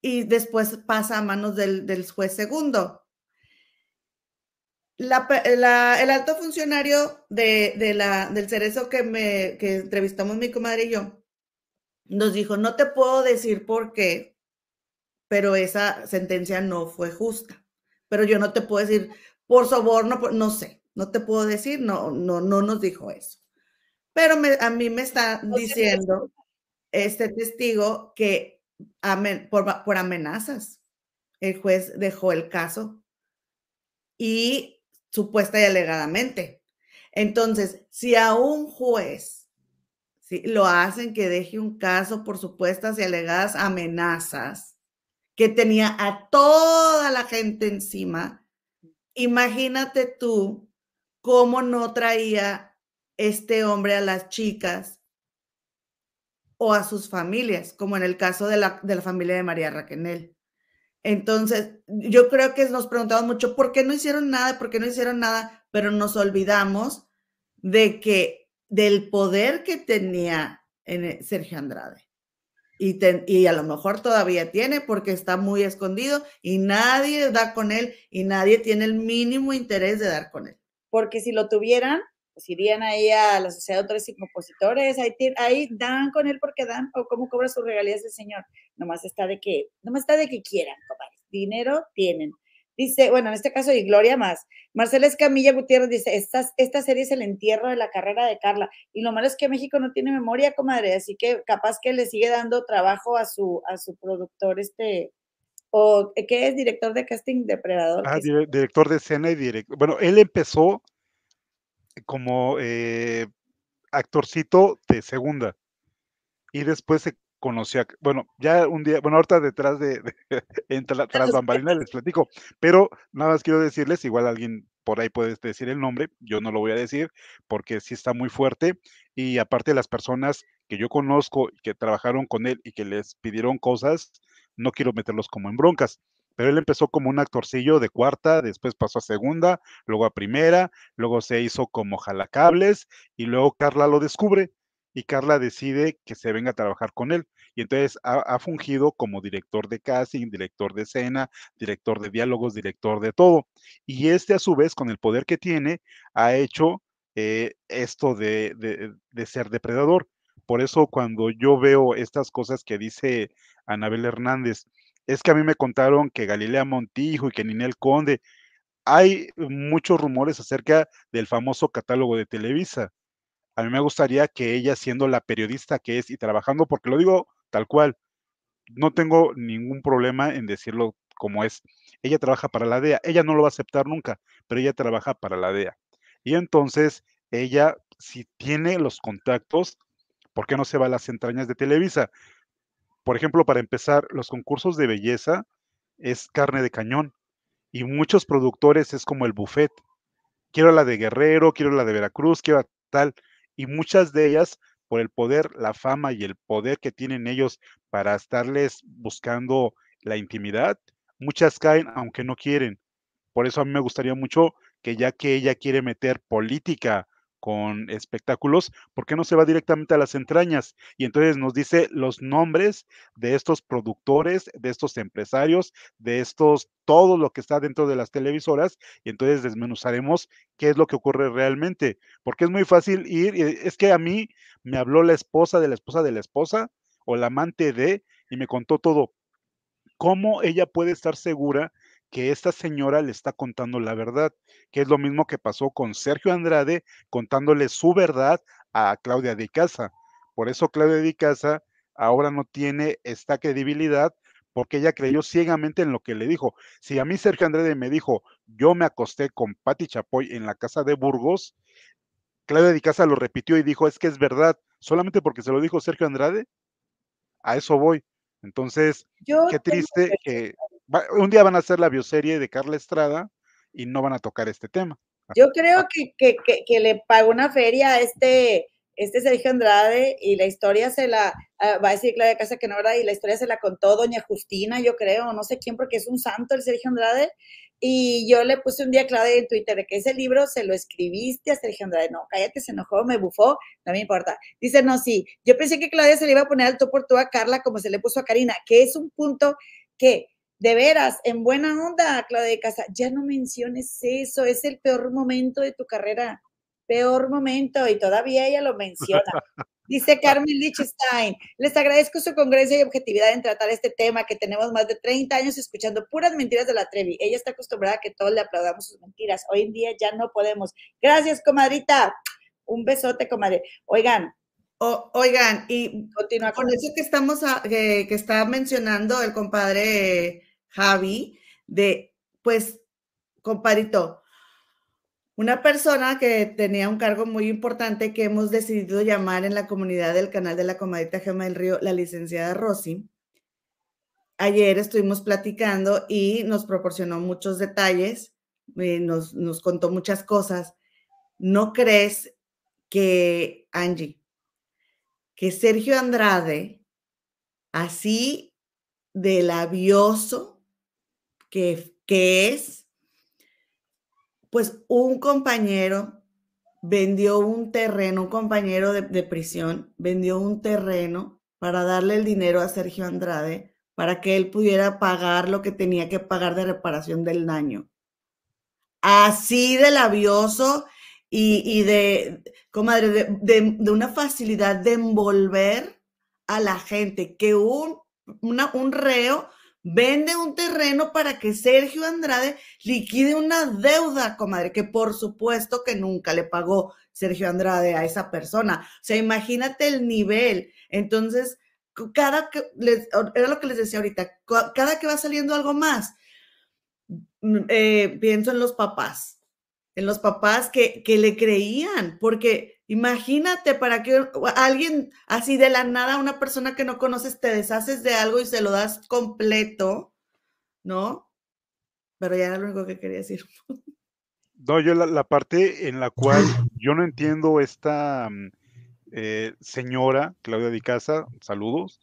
y después pasa a manos del, juez segundo. el alto funcionario de, la, del cerezo que, me, que entrevistamos mi comadre y yo, nos dijo, no te puedo decir por qué, pero esa sentencia no fue justa. Pero yo no te puedo decir por soborno, no sé, no te puedo decir, no, no, no nos dijo eso. Pero a mí me está diciendo este testigo que por, amenazas el juez dejó el caso y supuesta y alegadamente. Entonces, si a un juez lo hacen que deje un caso por supuestas y alegadas amenazas, que tenía a toda la gente encima, imagínate tú cómo no traía este hombre a las chicas o a sus familias, como en el caso de la, de la familia de María Raquenel. Entonces, yo creo que nos preguntamos mucho por qué no hicieron nada, por qué no hicieron nada, pero nos olvidamos de que del poder que tenía en e, Sergio Andrade. Y, y, a lo mejor todavía tiene porque está muy escondido y nadie da con él y nadie tiene el mínimo interés de dar con él. Porque si lo tuvieran, pues irían ahí a la Sociedad de Autores y Compositores, ahí, ahí dan con él porque dan, o cómo cobra sus regalías el señor. Nomás está de que, nomás está de que quieran, compadre. Dinero tienen. Dice, bueno, en este caso, y Gloria más. Marcela Escamilla Gutiérrez dice, esta, esta serie es el entierro de la carrera de Carla. Y lo malo es que México no tiene memoria, comadre, así que capaz que le sigue dando trabajo a su, a su productor, este, o ¿qué es? Director de casting depredador. Ah, director de escena y director. Bueno, él empezó como eh, actorcito de segunda. Y después se conocí a, bueno, ya un día, bueno, ahorita detrás de, de tras bambalinas les platico, pero nada más quiero decirles, igual alguien por ahí puede decir el nombre, yo no lo voy a decir porque sí está muy fuerte y aparte las personas que yo conozco y que trabajaron con él y que les pidieron cosas, no quiero meterlos como en broncas, pero él empezó como un actorcillo de cuarta, después pasó a segunda, luego a primera, luego se hizo como jalacables y luego Carla lo descubre y Carla decide que se venga a trabajar con él. Y entonces ha, fungido como director de casting, director de escena, director de diálogos, director de todo. Y este a su vez, con el poder que tiene, ha hecho eh, esto de, de ser depredador. Por eso cuando yo veo estas cosas que dice Anabel Hernández, es que a mí me contaron que Galilea Montijo y que Ninel Conde, hay muchos rumores acerca del famoso catálogo de Televisa a mí me gustaría que ella, siendo la periodista que es y trabajando, porque lo digo tal cual, no tengo ningún problema en decirlo como es. Ella trabaja para la DEA, ella no lo va a aceptar nunca, pero ella trabaja para la DEA. Y entonces ella, si tiene los contactos, ¿por qué no se va a las entrañas de Televisa? Por ejemplo, para empezar, los concursos de belleza es carne de cañón y muchos productores es como el buffet. Quiero la de Guerrero, quiero la de Veracruz, quiero tal y muchas de ellas por el poder, la fama y el poder que tienen ellos para estarles buscando la intimidad, muchas caen aunque no quieren. Por eso a mí me gustaría mucho que ya que ella quiere meter política con espectáculos, ¿por qué no se va directamente a las entrañas? Y entonces nos dice los nombres de estos productores, de estos empresarios, de estos, todo lo que está dentro de las televisoras, y entonces desmenuzaremos qué es lo que ocurre realmente, porque es muy fácil ir, es que a mí me habló la esposa de la esposa de la esposa, o la amante de, y me contó todo. ¿Cómo ella puede estar segura que esta señora le está contando la verdad, que es lo mismo que pasó con Sergio Andrade contándole su verdad a Claudia de Casa. Por eso Claudia de Casa ahora no tiene esta credibilidad porque ella creyó ciegamente en lo que le dijo. Si a mí Sergio Andrade me dijo, yo me acosté con Patti Chapoy en la casa de Burgos, Claudia de Casa lo repitió y dijo, es que es verdad, solamente porque se lo dijo Sergio Andrade, a eso voy. Entonces, qué triste que un día van a hacer la bioserie de Carla Estrada y no van a tocar este tema. Yo creo que, que, le pagó una feria a este, este Sergio Andrade y la historia se la, ah, va a decir Claudia Casa que no, ¿verdad? Y la historia se la contó doña Justina, yo creo, no sé quién, porque es un santo el Sergio Andrade. Y yo le puse un día a Claudia en Twitter de que ese libro se lo escribiste a Sergio Andrade. No, cállate, se enojó, me bufó, no me importa. Dice, no, sí, yo pensé que Claudia se le iba a poner al tú por tú a Carla como se le puso a Karina, que es un punto que de veras, en buena onda, Claudia de Casa, ya no menciones eso, es el peor momento de tu carrera, peor momento, y todavía ella lo menciona. Dice Carmen Lichtenstein, les agradezco su congreso y objetividad en tratar este tema que tenemos más de 30 años escuchando puras mentiras de la Trevi. Ella está acostumbrada a que todos le aplaudamos sus mentiras. Hoy en día ya no podemos. Gracias, comadrita. Un besote, comadre. Oigan, oigan, y Continúa con eso que estamos, que está mencionando el compadre Javi, de, pues, compadrito, una persona que tenía un cargo muy importante que hemos decidido llamar en la comunidad del canal de la comadita Gema del Río, la licenciada Rosy. Ayer estuvimos platicando y nos proporcionó muchos detalles, eh, nos, nos contó muchas cosas. ¿No crees que, Angie, que Sergio Andrade, así de labioso, que, es, pues un compañero vendió un terreno, un compañero de, de, prisión, vendió un terreno para darle el dinero a Sergio Andrade para que él pudiera pagar lo que tenía que pagar de reparación del daño. Así de labioso y, y de, comadre, de, de, una facilidad de envolver a la gente, que un, un reo vende un terreno para que Sergio Andrade liquide una deuda, comadre, que por supuesto que nunca le pagó Sergio Andrade a esa persona. O sea, imagínate el nivel. Entonces, cada que, era lo que les decía ahorita, cada que va saliendo algo más, mm, eh, pienso en los papás. En los papás que, que le creían, porque imagínate para que alguien así de la nada, una persona que no conoces, te deshaces de algo y se lo das completo, ¿no? Pero ya era lo único que quería decir. No, yo la, parte en la cual yo no entiendo esta mm, eh, señora Claudia Di Casa, saludos,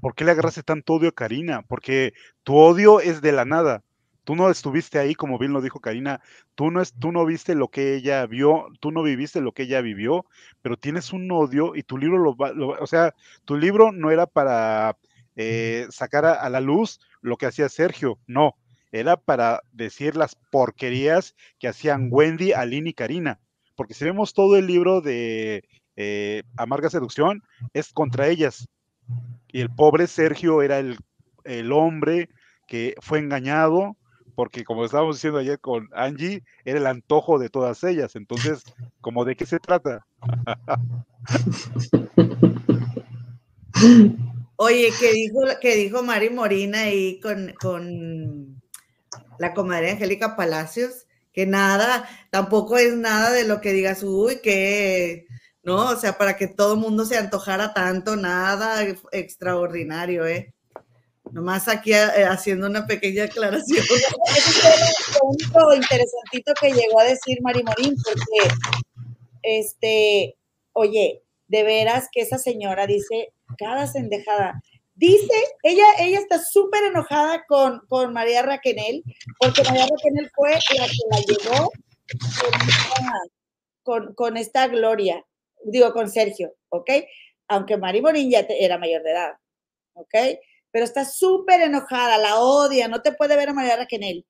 ¿por qué le agarraste tanto odio a Karina? Porque tu odio es de la nada. Tú no estuviste ahí, como bien lo dijo Karina, tú no, es, tú no viste lo que ella vio, tú no viviste lo que ella vivió, pero tienes un odio y tu libro lo, va, o sea, tu libro no era para eh, sacar a, la luz lo que hacía Sergio, no, era para decir las porquerías que hacían Wendy, Aline y Karina. Porque si vemos todo el libro de eh, Amarga Seducción, es contra ellas. Y el pobre Sergio era el, el hombre que fue engañado, porque como estábamos diciendo ayer con Angie, era el antojo de todas ellas. Entonces, ¿cómo de qué se trata? Oye, que dijo, que dijo Mari Morina ahí con, con la comadre Angélica Palacios, que nada, tampoco es nada de lo que digas, uy, que, no, o sea, para que todo el mundo se antojara tanto, nada extraordinario, ¿eh? Nomás aquí eh, haciendo una pequeña aclaración. Eso fue lo único interesantito que llegó a decir Mari Morín, porque, este, oye, de veras que esa señora dice cada sendejada. Dice, ella, ella está súper enojada con, con María Raquenel, porque María Raquenel fue la que la llevó con, con, esta Gloria, digo, con Sergio, ¿ok? Aunque Mari Morín ya era mayor de edad, ¿ok? Pero está súper enojada, la odia, no te puede ver a María Raquel,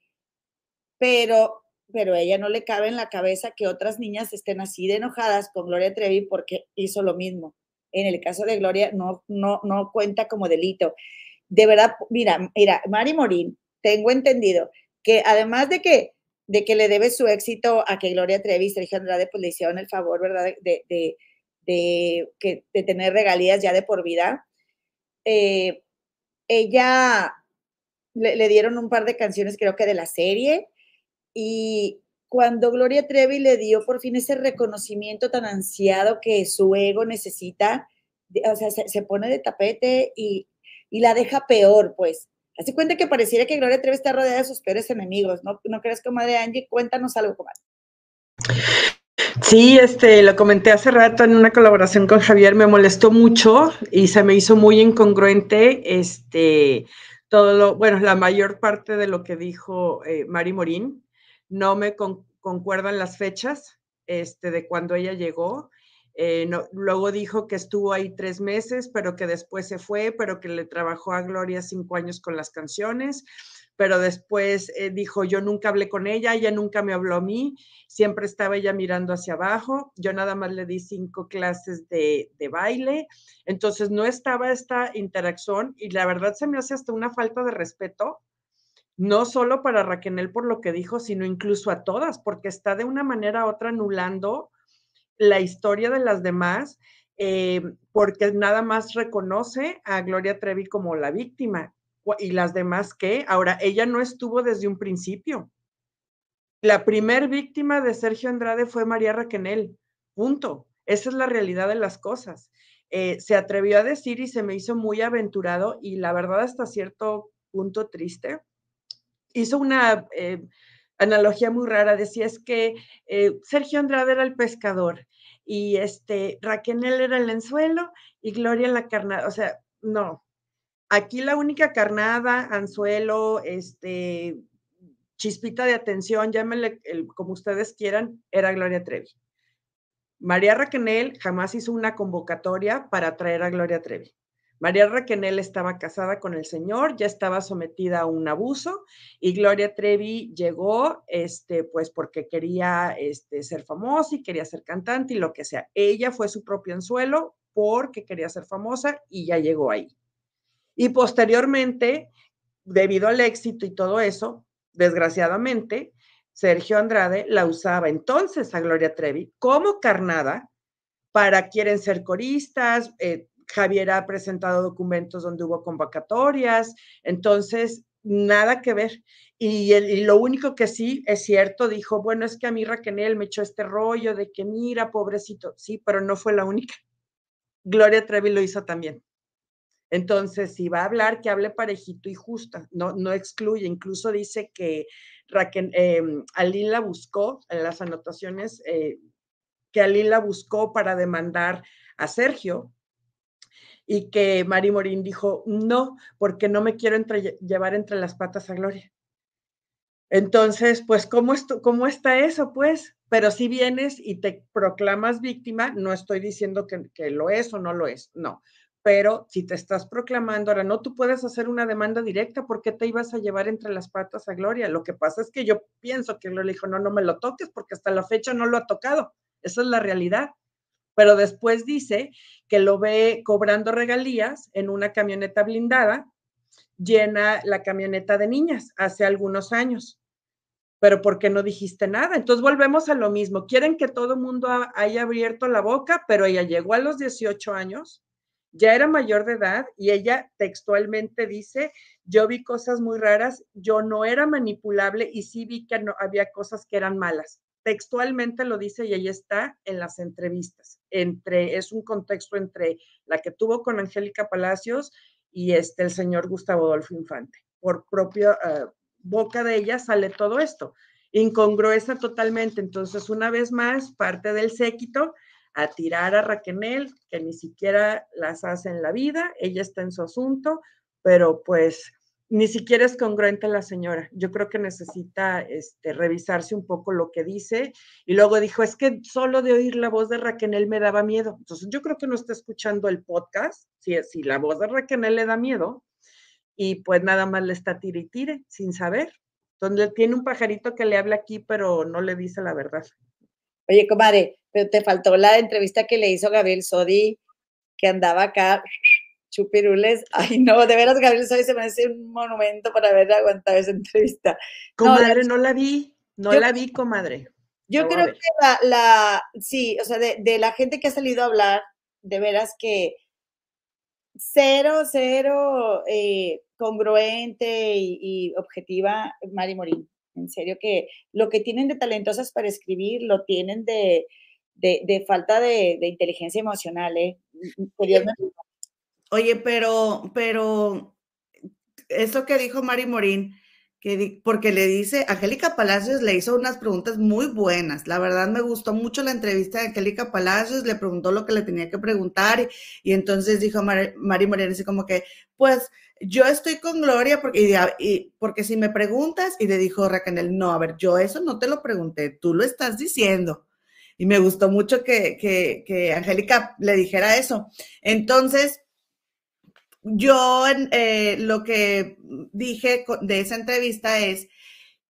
pero, pero ella no le cabe en la cabeza que otras niñas estén así de enojadas con Gloria Trevi porque hizo lo mismo. En el caso de Gloria no, no, no cuenta como delito. De verdad, mira, mira, Mari Morín, tengo entendido que además de que, de que le debe su éxito a que Gloria Trevi y Sergio Andrade pues le hicieron el favor, ¿verdad? De, de, de, de tener regalías ya de por vida. Eh, ella le, dieron un par de canciones, creo que de la serie, y cuando Gloria Trevi le dio por fin ese reconocimiento tan ansiado que su ego necesita, o sea, se, pone de tapete y, la deja peor, pues. Así cuenta que pareciera que Gloria Trevi está rodeada de sus peores enemigos, ¿no? ¿No crees, comadre Angie? Cuéntanos algo, comadre. Sí, este, lo comenté hace rato en una colaboración con Javier, me molestó mucho y se me hizo muy incongruente, este, todo lo, bueno, la mayor parte de lo que dijo eh, Mari Morín, no me concuerdan las fechas, este, de cuando ella llegó, eh, luego dijo que estuvo ahí tres meses, pero que después se fue, pero que le trabajó a Gloria cinco años con las canciones pero después eh, dijo, yo nunca hablé con ella, ella nunca me habló a mí, siempre estaba ella mirando hacia abajo, yo nada más le di cinco clases de, de baile, entonces no estaba esta interacción y la verdad se me hace hasta una falta de respeto, no solo para Raquel por lo que dijo, sino incluso a todas, porque está de una manera u otra anulando la historia de las demás. Eh, porque nada más reconoce a Gloria Trevi como la víctima y las demás qué. Ahora, ella no estuvo desde un principio. La primer víctima de Sergio Andrade fue María Raquenel. Punto. Esa es la realidad de las cosas. Eh, se atrevió a decir y se me hizo muy aventurado y la verdad hasta cierto punto triste. Hizo una eh, analogía muy rara. Decía es que eh, Sergio Andrade era el pescador y este Raquenel era el anzuelo y Gloria la carnada. O sea, no, Aquí la única carnada, anzuelo, este, chispita de atención, llámenle como ustedes quieran, era Gloria Trevi. María Raquenel jamás hizo una convocatoria para traer a Gloria Trevi. María Raquenel estaba casada con el señor, ya estaba sometida a un abuso y Gloria Trevi llegó, este, pues porque quería este, ser famosa y quería ser cantante y lo que sea. Ella fue su propio anzuelo porque quería ser famosa y ya llegó ahí. Y posteriormente, debido al éxito y todo eso, desgraciadamente, Sergio Andrade la usaba entonces a Gloria Trevi como carnada para quieren ser coristas. Eh, Javier ha presentado documentos donde hubo convocatorias. Entonces, nada que ver. Y, lo único que sí es cierto, dijo, bueno, es que a mí Raquel me echó este rollo de que mira, pobrecito, sí, pero no fue la única. Gloria Trevi lo hizo también. Entonces, si va a hablar, que hable parejito y justa, no, no excluye. Incluso dice que Raquel, eh, Aline la buscó en las anotaciones, eh, que Aline la buscó para demandar a Sergio y que Mari Morín dijo, no, porque no me quiero llevar entre las patas a Gloria. Entonces, pues, ¿cómo, ¿cómo está eso? Pues, pero si vienes y te proclamas víctima, no estoy diciendo que, que lo es o no lo es, no, pero si te estás proclamando, ahora no, tú puedes hacer una demanda directa, ¿por qué te ibas a llevar entre las patas a Gloria? Lo que pasa es que yo pienso que Gloria dijo, no, no me lo toques porque hasta la fecha no lo ha tocado. Esa es la realidad. Pero después dice que lo ve cobrando regalías en una camioneta blindada, llena la camioneta de niñas hace algunos años. Pero ¿por qué no dijiste nada? Entonces volvemos a lo mismo. Quieren que todo el mundo haya abierto la boca, pero ella llegó a los 18 años ya era mayor de edad y ella textualmente dice, yo vi cosas muy raras, yo no era manipulable y sí vi que no, había cosas que eran malas. Textualmente lo dice y ahí está en las entrevistas. Entre, es un contexto entre la que tuvo con Angélica Palacios y este, el señor Gustavo Adolfo Infante. Por propia eh, boca de ella sale todo esto. Incongruesa totalmente. Entonces, una vez más, parte del séquito a tirar a Raquel, que ni siquiera las hace en la vida, ella está en su asunto, pero pues ni siquiera es congruente la señora. Yo creo que necesita este, revisarse un poco lo que dice. Y luego dijo, es que solo de oír la voz de Raquel me daba miedo. Entonces yo creo que no está escuchando el podcast, si, si la voz de Raquel le da miedo, y pues nada más le está tire y tire, sin saber. Donde tiene un pajarito que le habla aquí, pero no le dice la verdad. Oye, comadre, pero te faltó la entrevista que le hizo Gabriel Sodi, que andaba acá, chupirules. Ay, no, de veras, Gabriel Sodi se me hace un monumento para haber aguantado esa entrevista. Comadre, no, la vi, no la vi, comadre. Yo creo que la, la, sí, o sea, de, de, la gente que ha salido a hablar, de veras que cero, cero eh, congruente y, y, objetiva, Mari Morín. En serio que lo que tienen de talentosas para escribir, lo tienen de, de, falta de, inteligencia emocional, ¿eh? Oye, pero, pero eso que dijo Mari Morín, que porque le dice, Angélica Palacios le hizo unas preguntas muy buenas. La verdad me gustó mucho la entrevista de Angélica Palacios, le preguntó lo que le tenía que preguntar y, entonces dijo Mari, Mari Morín así como que, pues yo estoy con Gloria porque, y, porque si me preguntas, y le dijo Raquel, no, a ver, yo eso no te lo pregunté, tú lo estás diciendo y me gustó mucho que, que, Angélica le dijera eso. Entonces, yo eh, lo que dije de esa entrevista es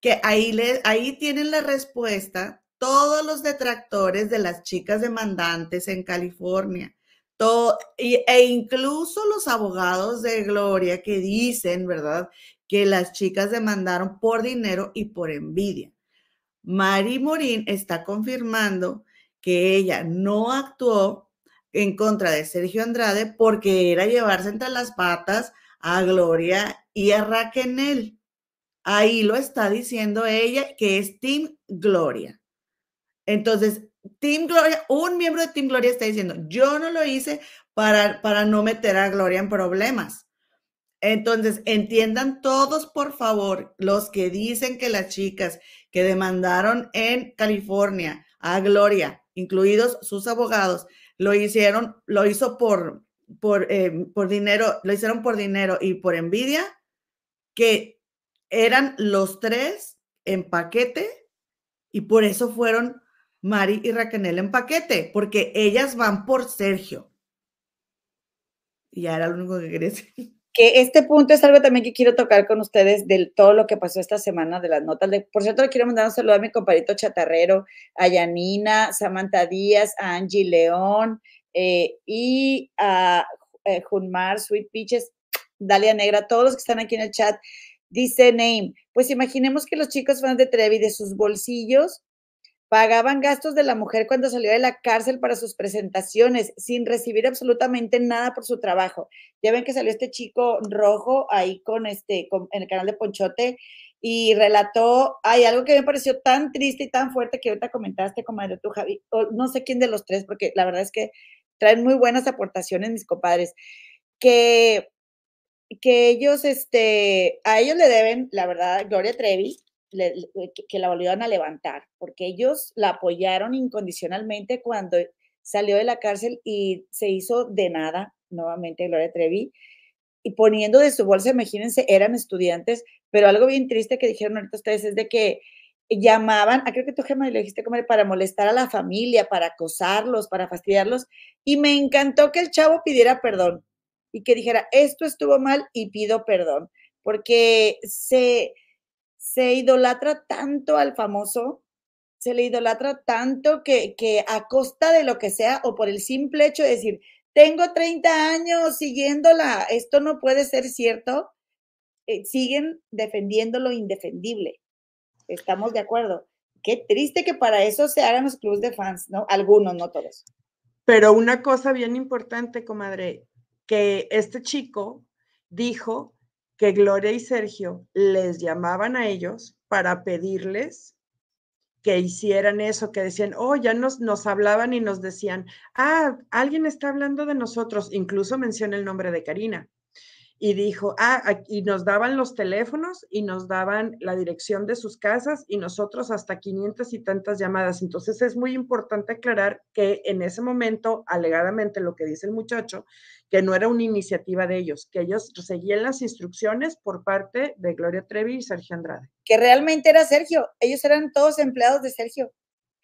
que ahí, ahí tienen la respuesta todos los detractores de las chicas demandantes en California. Todo, e incluso los abogados de Gloria que dicen, ¿verdad?, que las chicas demandaron por dinero y por envidia. Mari Morín está confirmando que ella no actuó en contra de Sergio Andrade porque era llevarse entre las patas a Gloria y a Raquel. Ahí lo está diciendo ella, que es Team Gloria. Entonces, Team Gloria, un miembro de Team Gloria está diciendo, yo no lo hice para, para no meter a Gloria en problemas. Entonces, entiendan todos, por favor, los que dicen que las chicas que demandaron en California a Gloria, incluidos sus abogados, lo hicieron, lo hizo por, por, eh, por dinero, lo hicieron por dinero y por envidia, que eran los tres en paquete y por eso fueron Mari y Raquel en paquete, porque ellas van por Sergio. Y ya era lo único que quería decir que este punto es algo también que quiero tocar con ustedes de todo lo que pasó esta semana de las notas. Por cierto, le quiero mandar un saludo a mi compadrito chatarrero, a Yanina, Samantha Díaz, a Angie León eh, y a eh, Junmar, Sweet Peaches, Dalia Negra, todos los que están aquí en el chat. Dice Name, pues imaginemos que los chicos fans de Trevi de sus bolsillos pagaban gastos de la mujer cuando salió de la cárcel para sus presentaciones, sin recibir absolutamente nada por su trabajo. Ya ven que salió este chico rojo ahí con este, en el canal de Ponchote y relató, hay algo que me pareció tan triste y tan fuerte que ahorita comentaste, de tú, Javi, no sé quién de los tres, porque la verdad es que traen muy buenas aportaciones mis compadres, que, que ellos, este, a ellos le deben, la verdad, Gloria Trevi, que, la volvieron a levantar, porque ellos la apoyaron incondicionalmente cuando salió de la cárcel y se hizo de nada, nuevamente Gloria Trevi, y poniendo de su bolsa, imagínense, eran estudiantes, pero algo bien triste que dijeron ahorita ustedes es de que llamaban, ah, creo que tú, Gemma, le dijiste, como para molestar a la familia, para acosarlos, para fastidiarlos, y me encantó que el chavo pidiera perdón y que dijera, esto estuvo mal y pido perdón, porque se, se idolatra tanto al famoso, se le idolatra tanto que, que a costa de lo que sea o por el simple hecho de decir, tengo 30 años siguiéndola, esto no puede ser cierto, eh, siguen defendiendo lo indefendible. Estamos de acuerdo. Qué triste que para eso se hagan los clubes de fans, ¿no? Algunos, no todos. Pero una cosa bien importante, comadre, que este chico dijo que Gloria y Sergio les llamaban a ellos para pedirles que hicieran eso, que decían, oh, ya nos, nos hablaban y nos decían, ah, alguien está hablando de nosotros, incluso menciona el nombre de Karina y dijo, ah, y nos daban los teléfonos y nos daban la dirección de sus casas y nosotros hasta 500 y tantas llamadas. Entonces es muy importante aclarar que en ese momento, alegadamente lo que dice el muchacho, que no era una iniciativa de ellos, que ellos seguían las instrucciones por parte de Gloria Trevi y Sergio Andrade. Que realmente era Sergio, ellos eran todos empleados de Sergio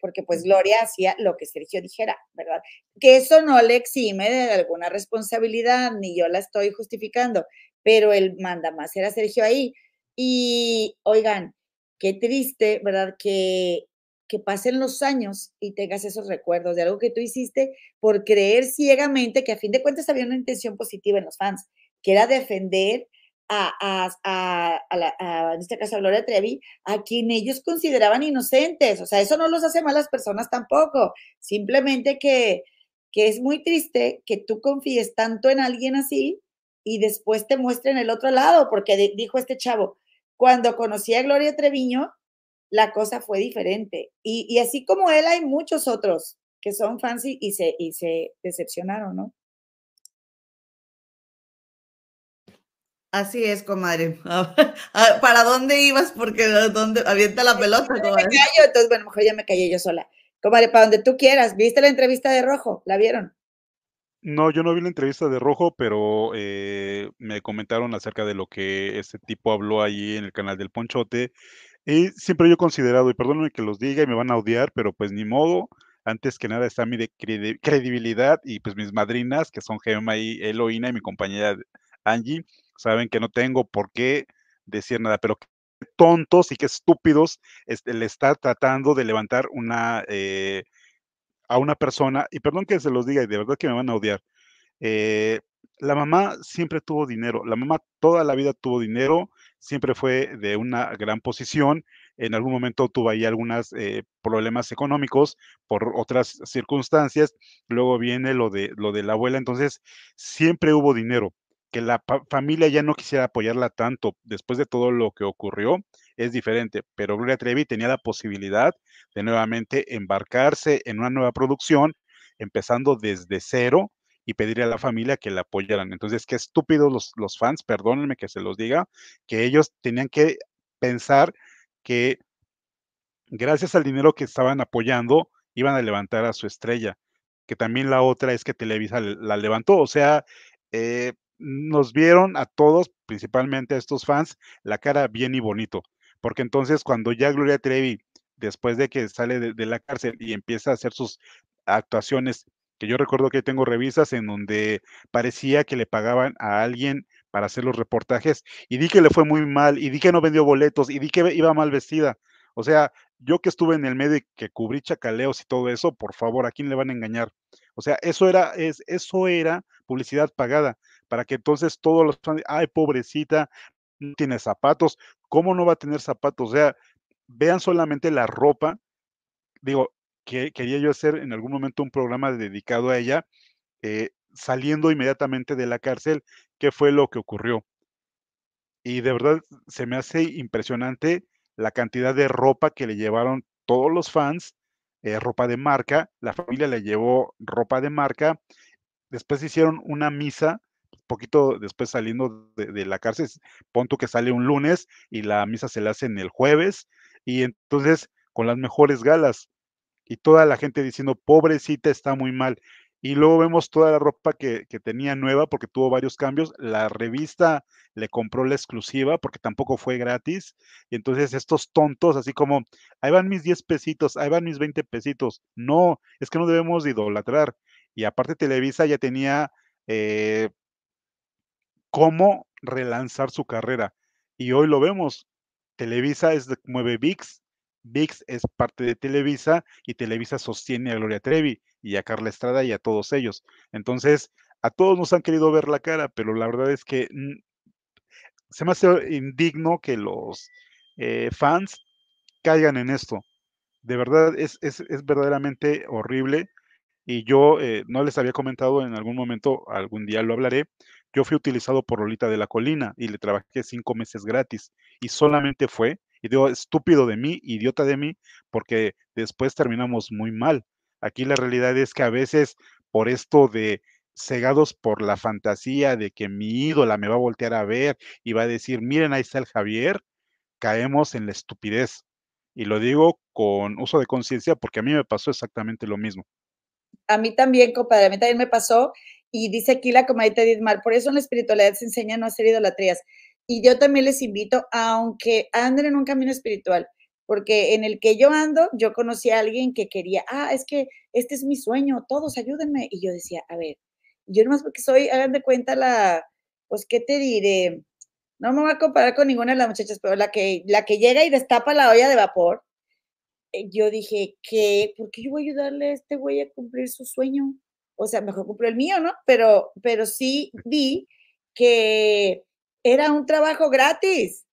porque pues Gloria hacía lo que Sergio dijera, ¿verdad? Que eso no le exime de alguna responsabilidad, ni yo la estoy justificando, pero el manda más era Sergio ahí. Y oigan, qué triste, ¿verdad? Que, que pasen los años y tengas esos recuerdos de algo que tú hiciste por creer ciegamente que a fin de cuentas había una intención positiva en los fans, que era defender a, en este caso a Gloria Trevi, a quien ellos consideraban inocentes. O sea, eso no los hace malas personas tampoco. Simplemente que, que es muy triste que tú confíes tanto en alguien así y después te muestren el otro lado, porque dijo este chavo, cuando conocí a Gloria Treviño, la cosa fue diferente. Y, así como él, hay muchos otros que son fans y, se, y se decepcionaron, ¿no? Así es, comadre. ¿Para dónde ibas? Porque ¿dónde avienta la pelota, comadre? Me callo, entonces, bueno, mejor ya me callé yo sola. Comadre, para donde tú quieras. ¿Viste la entrevista de Rojo? ¿La vieron? No, yo no vi la entrevista de Rojo, pero eh, me comentaron acerca de lo que este tipo habló allí en el canal del Ponchote. Y siempre yo he considerado, y perdónenme que los diga y me van a odiar, pero pues ni modo. Antes que nada está mi credibilidad y pues mis madrinas, que son Gemma y Eloína y mi compañera Angie saben que no tengo por qué decir nada, pero qué tontos y qué estúpidos este, le está tratando de levantar una eh, a una persona, y perdón que se los diga, y de verdad que me van a odiar. Eh, la mamá siempre tuvo dinero, la mamá toda la vida tuvo dinero, siempre fue de una gran posición, en algún momento tuvo ahí algunos eh, problemas económicos por otras circunstancias, luego viene lo de, lo de la abuela, entonces siempre hubo dinero que la familia ya no quisiera apoyarla tanto después de todo lo que ocurrió es diferente, pero Gloria Trevi tenía la posibilidad de nuevamente embarcarse en una nueva producción, empezando desde cero y pedirle a la familia que la apoyaran. Entonces, qué estúpidos los, los fans, perdónenme que se los diga, que ellos tenían que pensar que gracias al dinero que estaban apoyando, iban a levantar a su estrella, que también la otra es que Televisa la levantó, o sea, eh, nos vieron a todos, principalmente a estos fans, la cara bien y bonito, porque entonces cuando ya Gloria Trevi, después de que sale de, la cárcel y empieza a hacer sus actuaciones, que yo recuerdo que tengo revistas en donde parecía que le pagaban a alguien para hacer los reportajes, y di que le fue muy mal, y di que no vendió boletos, y di que iba mal vestida. O sea, yo que estuve en el medio y que cubrí chacaleos y todo eso, por favor, ¿a quién le van a engañar? O sea, eso era, es, eso era publicidad pagada para que entonces todos los fans, ay, pobrecita, no tiene zapatos, ¿cómo no va a tener zapatos? O sea, vean solamente la ropa digo, que quería yo hacer en algún momento un programa dedicado a ella, eh, saliendo inmediatamente de la cárcel, qué fue lo que ocurrió. Y de verdad se me hace impresionante la cantidad de ropa que le llevaron todos los fans, eh, ropa de marca, la familia le llevó ropa de marca, después hicieron una misa, poquito después saliendo de, la cárcel, punto que sale un lunes y la misa se la hacen el jueves, y entonces con las mejores galas, y toda la gente diciendo, pobrecita, está muy mal. Y luego vemos toda la ropa que, tenía nueva porque tuvo varios cambios. La revista le compró la exclusiva porque tampoco fue gratis. Y entonces estos tontos, así como, ahí van mis 10 pesitos, ahí van mis 20 pesitos. No, es que no debemos idolatrar. Y aparte Televisa ya tenía eh, cómo relanzar su carrera. Y hoy lo vemos. Televisa es de, mueve VIX, VIX es parte de Televisa y Televisa sostiene a Gloria Trevi y a Carla Estrada y a todos ellos. Entonces, a todos nos han querido ver la cara, pero la verdad es que se me hace indigno que los eh, fans caigan en esto. De verdad, es, es, verdaderamente horrible. Y yo eh, no les había comentado en algún momento, algún día lo hablaré, yo fui utilizado por Lolita de la Colina y le trabajé cinco meses gratis y solamente fue, y digo, estúpido de mí, idiota de mí, porque después terminamos muy mal. Aquí la realidad es que a veces por esto de cegados por la fantasía de que mi ídola me va a voltear a ver y va a decir, miren, ahí está el Javier, caemos en la estupidez. Y lo digo con uso de conciencia porque a mí me pasó exactamente lo mismo. A mí también, compadre, a mí también me pasó. Y dice aquí la comadita Edith por eso en la espiritualidad se enseña a no hacer idolatrías. Y yo también les invito, aunque anden en un camino espiritual, porque en el que yo ando, yo conocí a alguien que quería, ah, es que este es mi sueño, todos ayúdenme. Y yo decía, a ver, yo nomás porque soy, hagan de cuenta la, pues, ¿qué te diré? No me voy a comparar con ninguna de las muchachas, pero la que, la que llega y destapa la olla de vapor, eh, yo dije, ¿qué? ¿Por qué yo voy a ayudarle a este güey a cumplir su sueño? O sea, mejor cumplió el mío, ¿no? Pero, pero sí vi que era un trabajo gratis.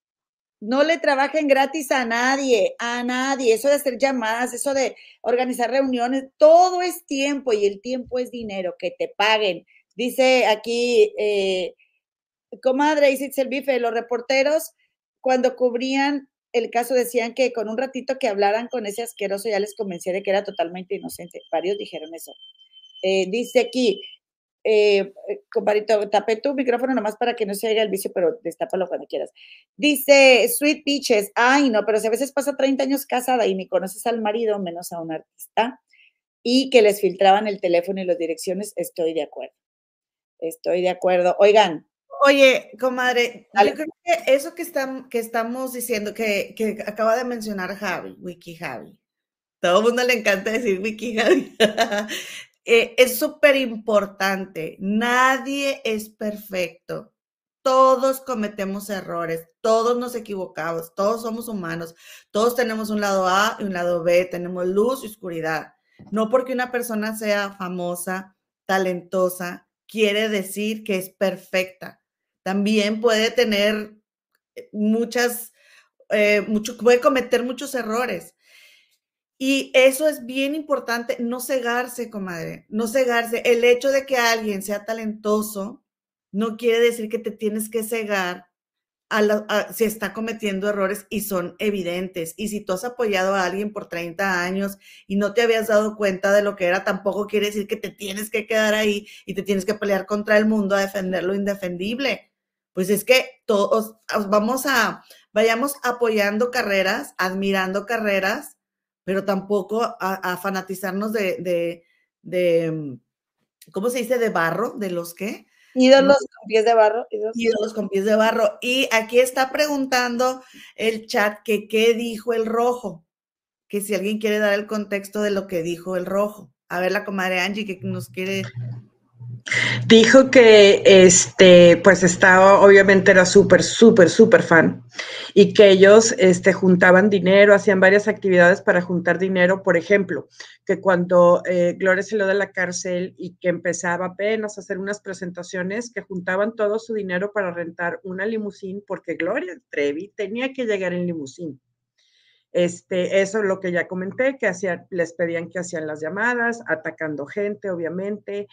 No le trabajen gratis a nadie, a nadie. Eso de hacer llamadas, eso de organizar reuniones, todo es tiempo y el tiempo es dinero, que te paguen. Dice aquí, eh, comadre el Bife, los reporteros cuando cubrían el caso decían que con un ratito que hablaran con ese asqueroso ya les convencía de que era totalmente inocente. Varios dijeron eso. Eh, dice aquí, eh, compadrito, tapé tu micrófono nomás para que no se haga el vicio, pero destápalo cuando quieras. Dice Sweet Peaches, ay no, pero si a veces pasa 30 años casada y ni conoces al marido, menos a un artista, y que les filtraban el teléfono y las direcciones, estoy de acuerdo. Estoy de acuerdo. Oigan. Oye, comadre, yo creo que eso que, están, que estamos diciendo, que, que acaba de mencionar Javi, Wiki Javi, todo el mundo le encanta decir Wiki Javi. Eh, es súper importante. Nadie es perfecto. Todos cometemos errores, todos nos equivocamos, todos somos humanos, todos tenemos un lado A y un lado B, tenemos luz y oscuridad. No porque una persona sea famosa, talentosa, quiere decir que es perfecta. También puede tener eh, muchas, eh, puede cometer muchos errores. Y eso es bien importante, no cegarse, comadre, no cegarse. El hecho de que alguien sea talentoso no quiere decir que te tienes que cegar a si está cometiendo errores y son evidentes. Y si tú has apoyado a alguien por 30 años y no te habías dado cuenta de lo que era, tampoco quiere decir que te tienes que quedar ahí y te tienes que pelear contra el mundo a defender lo indefendible. Pues es que todos vamos a, vayamos apoyando carreras, admirando carreras pero tampoco a, fanatizarnos de, de, mm, ¿cómo se dice? De barro, de los qué? Ídolos con pies de barro. Ídolos. con pies de barro. Y aquí está preguntando el chat que qué dijo el rojo, que si alguien quiere dar el contexto de lo que dijo el rojo. A ver, la comadre Angie que nos quiere Dijo que este, pues estaba, obviamente era súper, súper, súper fan y que ellos este, juntaban dinero, hacían varias actividades para juntar dinero. Por ejemplo, que cuando eh, Gloria salió de la cárcel y que empezaba apenas a hacer unas presentaciones, que juntaban todo su dinero para rentar una limusín porque Gloria Trevi tenía que llegar en limusín. Este, eso es lo que ya comenté, que les pedían que hacían las llamadas, atacando gente, obviamente.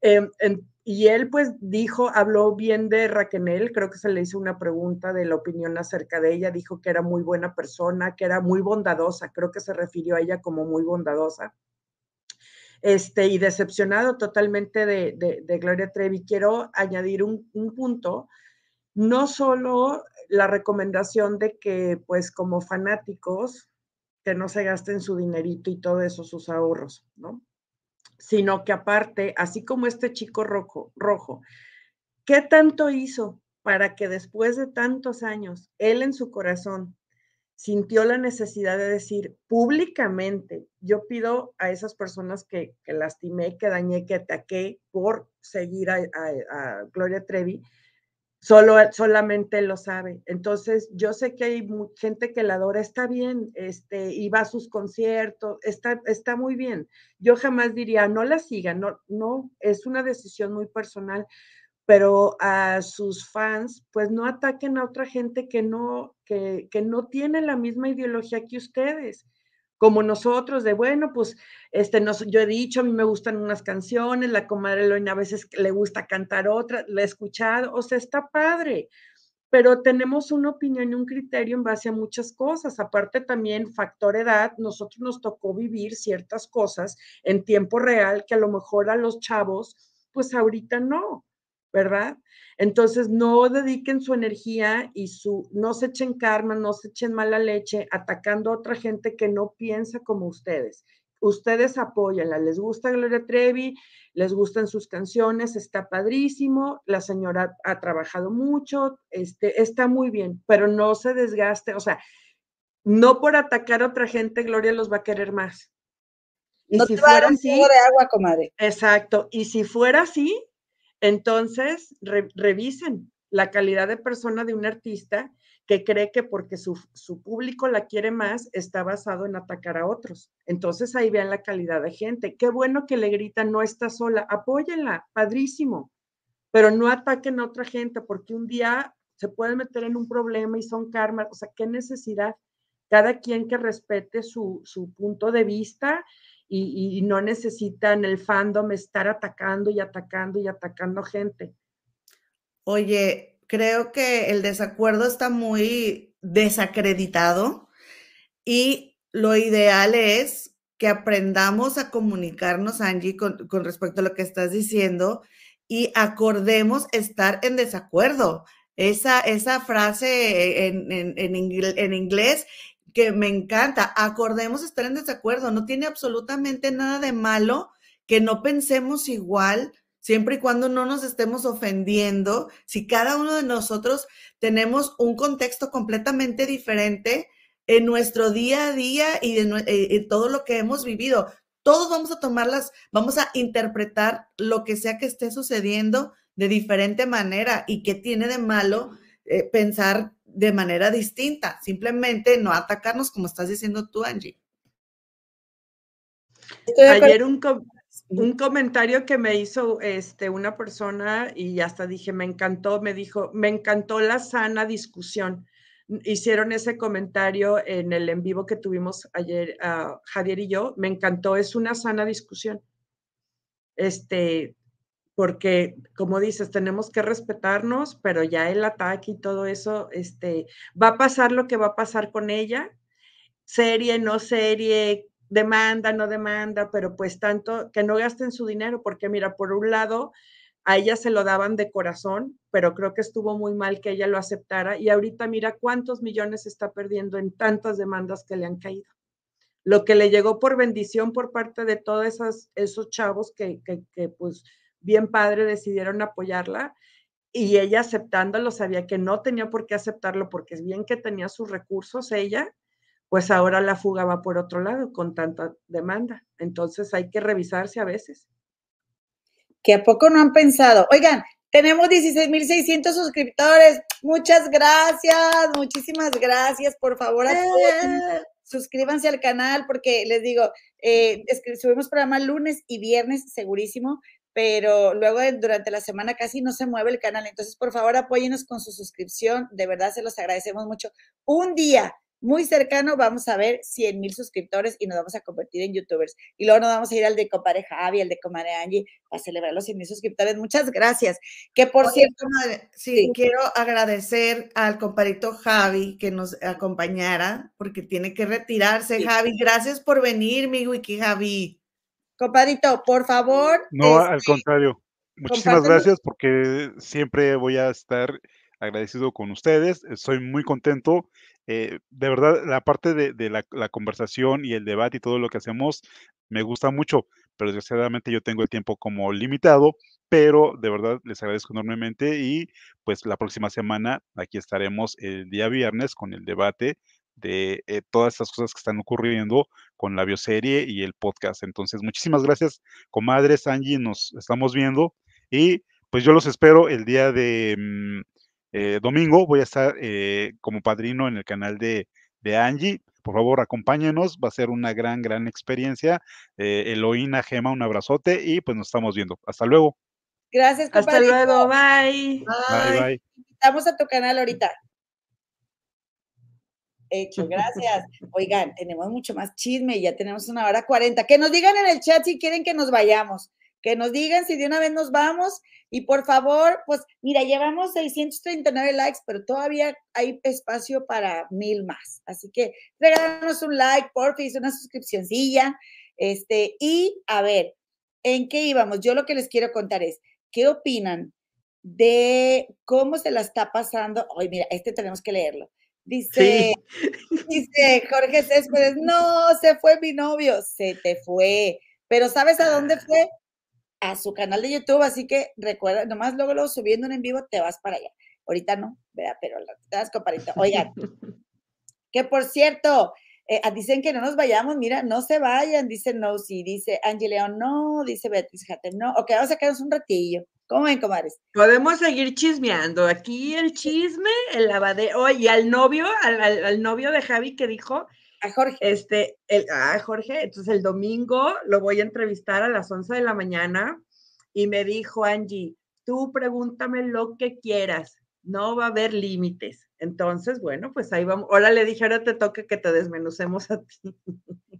Em, y él pues dijo, habló bien de Raquel, creo que se le hizo una pregunta de la opinión acerca de ella, dijo que era muy buena persona, que era muy bondadosa, creo que se refirió a ella como muy bondadosa. Este, y decepcionado totalmente de, Gloria Trevi. Quiero añadir un, un punto, no solo la recomendación de que pues como fanáticos, que no se gasten su dinerito y todo eso, sus ahorros, ¿no? Sino que aparte, así como este chico rojo, rojo, ¿qué tanto hizo para que después de tantos años, él en su corazón sintió la necesidad de decir públicamente, yo pido a esas personas que, lastimé, que dañé, que ataqué por seguir a Gloria Trevi, Solo, solamente lo sabe. Entonces, yo sé que hay gente que la adora, está bien, este, y va a sus conciertos, está, está muy bien. Yo jamás diría, no la sigan, no, no, es una decisión muy personal, pero a sus fans, pues no ataquen a otra gente que no, que, que no tiene la misma ideología que ustedes como nosotros, de bueno, pues este, nos, yo he dicho, a mí me gustan unas canciones, la comadre Eloina a veces le gusta cantar otra, la he escuchado, o sea, está padre, pero tenemos una opinión y un criterio en base a muchas cosas. Aparte también, factor edad, nosotros nos tocó vivir ciertas cosas en tiempo real que a lo mejor a los chavos, pues ahorita no. ¿Verdad? Entonces, no dediquen su energía y su, no se echen karma, no se echen mala leche atacando a otra gente que no piensa como ustedes. Ustedes apóyenla, les gusta Gloria Trevi, les gustan sus canciones, está padrísimo, la señora ha trabajado mucho, este, está muy bien, pero no se desgaste, o sea, no por atacar a otra gente, Gloria los va a querer más. Y si fuera así, de agua, comadre. Exacto, y si fuera así, entonces, revisen la calidad de persona de un artista que cree que porque su, público la quiere más, está basado en atacar a otros. Entonces ahí vean la calidad de gente. Qué bueno que le gritan, no está sola, apóyenla, padrísimo, pero no ataquen a otra gente porque un día se pueden meter en un problema y son karma. O sea, ¿qué necesidad? Cada quien que respete su, su punto de vista y, no necesitan el fandom estar atacando y atacando y atacando gente. Oye, creo que el desacuerdo está muy desacreditado y lo ideal es que aprendamos a comunicarnos, Angie, con, respecto a lo que estás diciendo y acordemos estar en desacuerdo. Esa, esa frase en, en, inglés que me encanta. Acordemos estar en desacuerdo. No tiene absolutamente nada de malo que no pensemos igual, siempre y cuando no nos estemos ofendiendo. Si cada uno de nosotros tenemos un contexto completamente diferente en nuestro día a día y eh, en todo lo que hemos vivido, todos vamos a tomarlas, vamos a interpretar lo que sea que esté sucediendo de diferente manera y qué tiene de malo eh, pensar de manera distinta, simplemente no atacarnos como estás diciendo tú, Angie. Ayer un, un, comentario que me hizo este, una persona y hasta dije, me encantó, me dijo, me encantó la sana discusión. Hicieron ese comentario en el en vivo que tuvimos ayer, uh, Javier y yo, me encantó, es una sana discusión. Este, porque como dices, tenemos que respetarnos, pero ya el ataque y todo eso, este, va a pasar lo que va a pasar con ella, serie, no serie, demanda, no demanda, pero pues tanto que no gasten su dinero, porque mira, por un lado, a ella se lo daban de corazón, pero creo que estuvo muy mal que ella lo aceptara y ahorita mira cuántos millones está perdiendo en tantas demandas que le han caído. Lo que le llegó por bendición por parte de todos esos, esos chavos que, que, que pues bien padre, decidieron apoyarla y ella aceptándolo, sabía que no tenía por qué aceptarlo porque es bien que tenía sus recursos ella, pues ahora la fuga va por otro lado con tanta demanda. Entonces hay que revisarse a veces. Que a poco no han pensado. Oigan, tenemos 16.600 suscriptores. Muchas gracias, muchísimas gracias. Por favor, eh. suscríbanse al canal porque les digo, eh, subimos programa lunes y viernes, segurísimo pero luego durante la semana casi no se mueve el canal. Entonces, por favor, apóyenos con su suscripción. De verdad, se los agradecemos mucho. Un día muy cercano vamos a ver 100 mil suscriptores y nos vamos a convertir en youtubers. Y luego nos vamos a ir al de compadre Javi, al de comadre Angie, a celebrar los 100 mil suscriptores. Muchas gracias. Que por cierto, madre, sí, quiero agradecer al compadrito Javi que nos acompañara porque tiene que retirarse. Javi, gracias por venir, mi wiki Javi. Compadrito, por favor. No, al este, contrario. Muchísimas gracias porque siempre voy a estar agradecido con ustedes. Estoy muy contento eh, de verdad, la parte de, la, conversación y el debate y todo lo que hacemos me gusta mucho, pero desgraciadamente yo tengo el tiempo como limitado, pero de verdad les agradezco enormemente y pues la próxima semana aquí estaremos el día viernes con el debate de eh, todas estas cosas que están ocurriendo con la bioserie y el podcast. Entonces, muchísimas gracias, comadres, Angie, nos estamos viendo y pues yo los espero el día de... Mm, eh, domingo voy a estar eh, como padrino en el canal de, Angie. Por favor, acompáñenos, va a ser una gran, gran experiencia. Eh, Eloína, Gema, un abrazote y pues nos estamos viendo. Hasta luego. Gracias, Hasta luego, bye. Bye, bye. Estamos a tu canal ahorita. Hecho, gracias. Oigan, tenemos mucho más chisme, ya tenemos una hora cuarenta. Que nos digan en el chat si quieren que nos vayamos que nos digan si de una vez nos vamos y por favor, pues mira, llevamos 639 likes, pero todavía hay espacio para mil más. Así que regálanos un like, por favor, una suscripcióncilla. Este, y a ver, ¿en qué íbamos? Yo lo que les quiero contar es, ¿qué opinan de cómo se la está pasando? Ay, mira, este tenemos que leerlo. Dice, dice Jorge Céspedes, no, se fue mi novio, se te fue. Pero ¿sabes a dónde fue? a su canal de YouTube, así que recuerda, nomás luego, lo subiendo en vivo, te vas para allá. Ahorita no, ¿verdad? Pero te das comparito. Oigan, que por cierto, eh, ah, dicen que no nos vayamos, mira, no se vayan, dice no, sí, dice Angie León, no, dice Beatriz Jate, no, ok, vamos a quedarnos un ratillo. ¿Cómo ven, comadres? Podemos seguir chismeando. Aquí el chisme, el lavadero, oh, y al novio, al, al novio de Javi que dijo a Jorge. Este, el, a Jorge, entonces el domingo lo voy a entrevistar a las 11 de la mañana y me dijo Angie, tú pregúntame lo que quieras, no va a haber límites. Entonces, bueno, pues ahí vamos. Ahora le dije, ahora te toca que te desmenucemos a ti.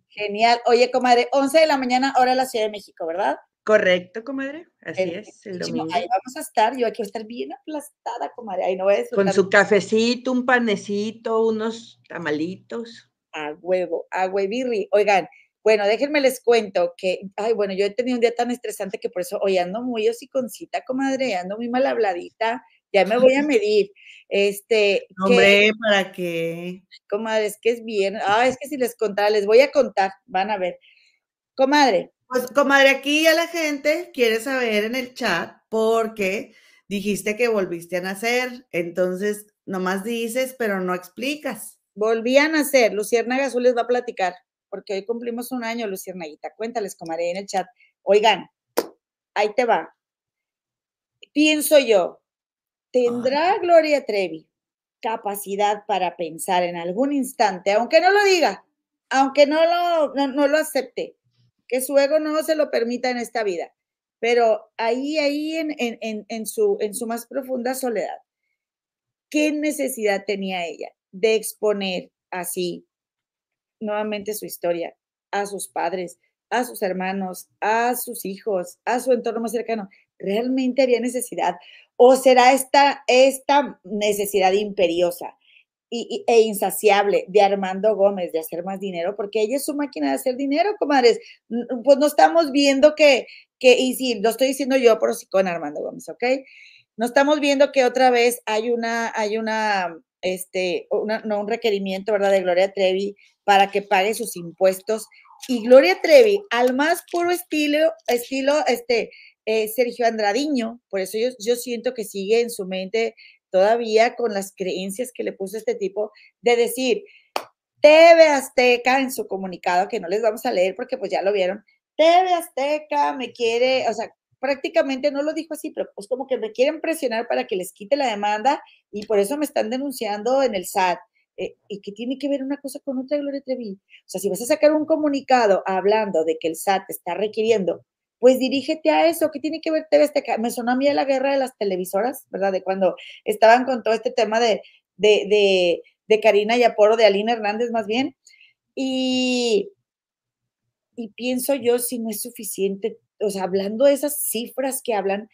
Genial. Oye, comadre, 11 de la mañana, hora la Ciudad de México, ¿verdad? Correcto, comadre. Así es, el domingo. Ahí vamos a estar, yo aquí voy a estar bien aplastada, comadre. Ahí no voy a Con su cafecito, un panecito, unos tamalitos a huevo, a huevirri. Oigan, bueno, déjenme les cuento que, ay, bueno, yo he tenido un día tan estresante que por eso hoy ando muy hociconcita, comadre, ando muy mal habladita, ya me voy a medir. Este. Hombre, ¿para qué? Comadre, es que es bien. Ah, es que si les contara, les voy a contar, van a ver. Comadre. Pues, comadre, aquí ya la gente quiere saber en el chat porque dijiste que volviste a nacer, entonces nomás dices, pero no explicas. Volvían a nacer, Luciérnaga Azul les va a platicar, porque hoy cumplimos un año, Luciernaguita. Cuéntales, comadre, en el chat. Oigan, ahí te va. Pienso yo, ¿tendrá Gloria Trevi capacidad para pensar en algún instante, aunque no lo diga, aunque no lo, no, lo acepte, que su ego no se lo permita en esta vida, pero ahí, ahí en, en, su, en su más profunda soledad, ¿qué necesidad tenía ella? de exponer así nuevamente su historia a sus padres, a sus hermanos, a sus hijos, a su entorno más cercano. ¿Realmente había necesidad? ¿O será esta, esta necesidad imperiosa y, e insaciable de Armando Gómez de hacer más dinero? Porque ella es su máquina de hacer dinero, comadres. Pues no estamos viendo que, que y sí, lo estoy diciendo yo por sí con Armando Gómez, ¿ok? No estamos viendo que otra vez hay una, hay una este, no un requerimiento, ¿verdad?, de Gloria Trevi para que pague sus impuestos. Y Gloria Trevi, al más puro estilo, estilo, este, eh, Sergio Andradiño, por eso yo, yo siento que sigue en su mente todavía con las creencias que le puso este tipo de decir, TV Azteca en su comunicado, que no les vamos a leer porque pues ya lo vieron, TV Azteca me quiere, o sea, prácticamente no lo dijo así, pero pues como que me quieren presionar para que les quite la demanda y por eso me están denunciando en el SAT. Eh, ¿Y qué tiene que ver una cosa con otra, Gloria Trevi? O sea, si vas a sacar un comunicado hablando de que el SAT está requiriendo, pues dirígete a eso. ¿Qué tiene que ver TV Me sonó a mí a la guerra de las televisoras, ¿verdad? De cuando estaban con todo este tema de, de, de Karina Yaporo, de Alina Hernández más bien. Y, y pienso yo si no es suficiente, o sea, hablando de esas cifras que hablan,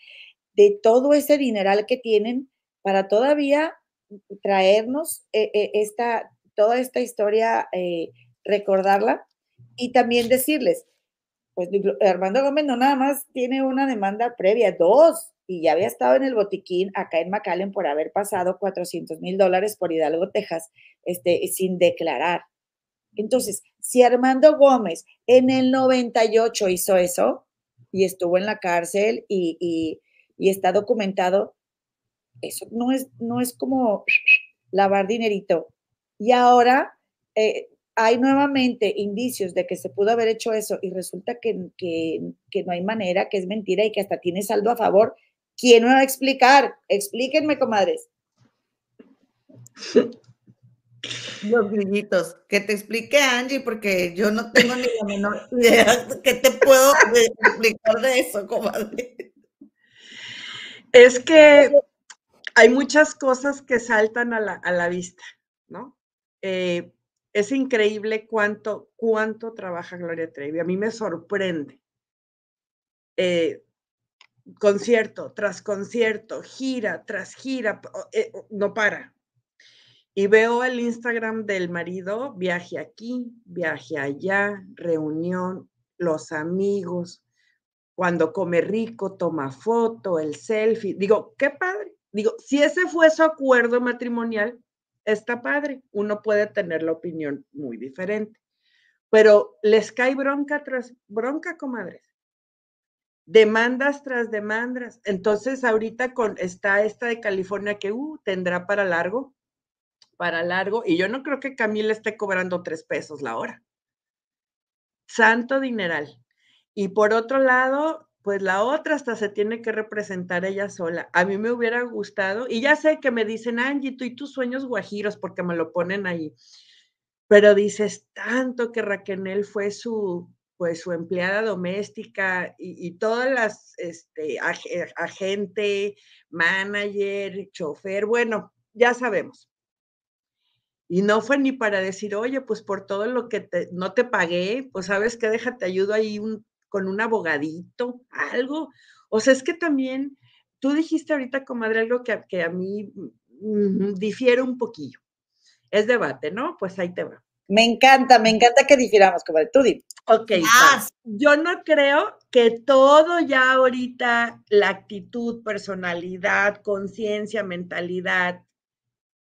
de todo ese dineral que tienen para todavía traernos eh, eh, esta, toda esta historia, eh, recordarla y también decirles, pues Armando Gómez no nada más tiene una demanda previa, dos, y ya había estado en el botiquín acá en McAllen por haber pasado 400 mil dólares por Hidalgo, Texas, este, sin declarar. Entonces, si Armando Gómez en el 98 hizo eso y estuvo en la cárcel y, está documentado, eso no es, no es como lavar dinerito. Y ahora eh, hay nuevamente indicios de que se pudo haber hecho eso y resulta que, que, no hay manera, que es mentira y que hasta tiene saldo a favor. ¿Quién me va a explicar? Explíquenme, comadres. Los grillitos. Que te explique Angie, porque yo no tengo ni la menor idea. ¿Qué te puedo explicar de eso, comadre? Es que hay muchas cosas que saltan a la, a la vista, ¿no? Eh, es increíble cuánto, cuánto trabaja Gloria Trevi. A mí me sorprende. Eh, concierto tras concierto, gira tras gira, eh, no para. Y veo el Instagram del marido, viaje aquí, viaje allá, reunión, los amigos, cuando come rico, toma foto, el selfie. Digo, qué padre. Digo, si ese fue su acuerdo matrimonial, está padre, uno puede tener la opinión muy diferente, pero les cae bronca tras bronca, comadres. Demandas tras demandas. Entonces, ahorita con, está esta de California que uh, tendrá para largo, para largo, y yo no creo que Camila esté cobrando tres pesos la hora. Santo dineral. Y por otro lado, pues la otra hasta se tiene que representar ella sola. A mí me hubiera gustado, y ya sé que me dicen, Angie, tú y tus sueños guajiros, porque me lo ponen ahí, pero dices tanto que Raquel fue su, pues su empleada doméstica y, todas las, este, agente, manager, chofer, bueno, ya sabemos. Y no fue ni para decir, oye, pues por todo lo que no te pagué, pues sabes que déjate ayudo ahí un con un abogadito, algo. O sea, es que también, tú dijiste ahorita, comadre, algo que, que a mí mm, difiere un poquillo. Es debate, ¿no? Pues ahí te va. Me encanta, me encanta que difiramos, comadre. Tú di. Ok, yo no creo que todo ya ahorita, la actitud, personalidad, conciencia, mentalidad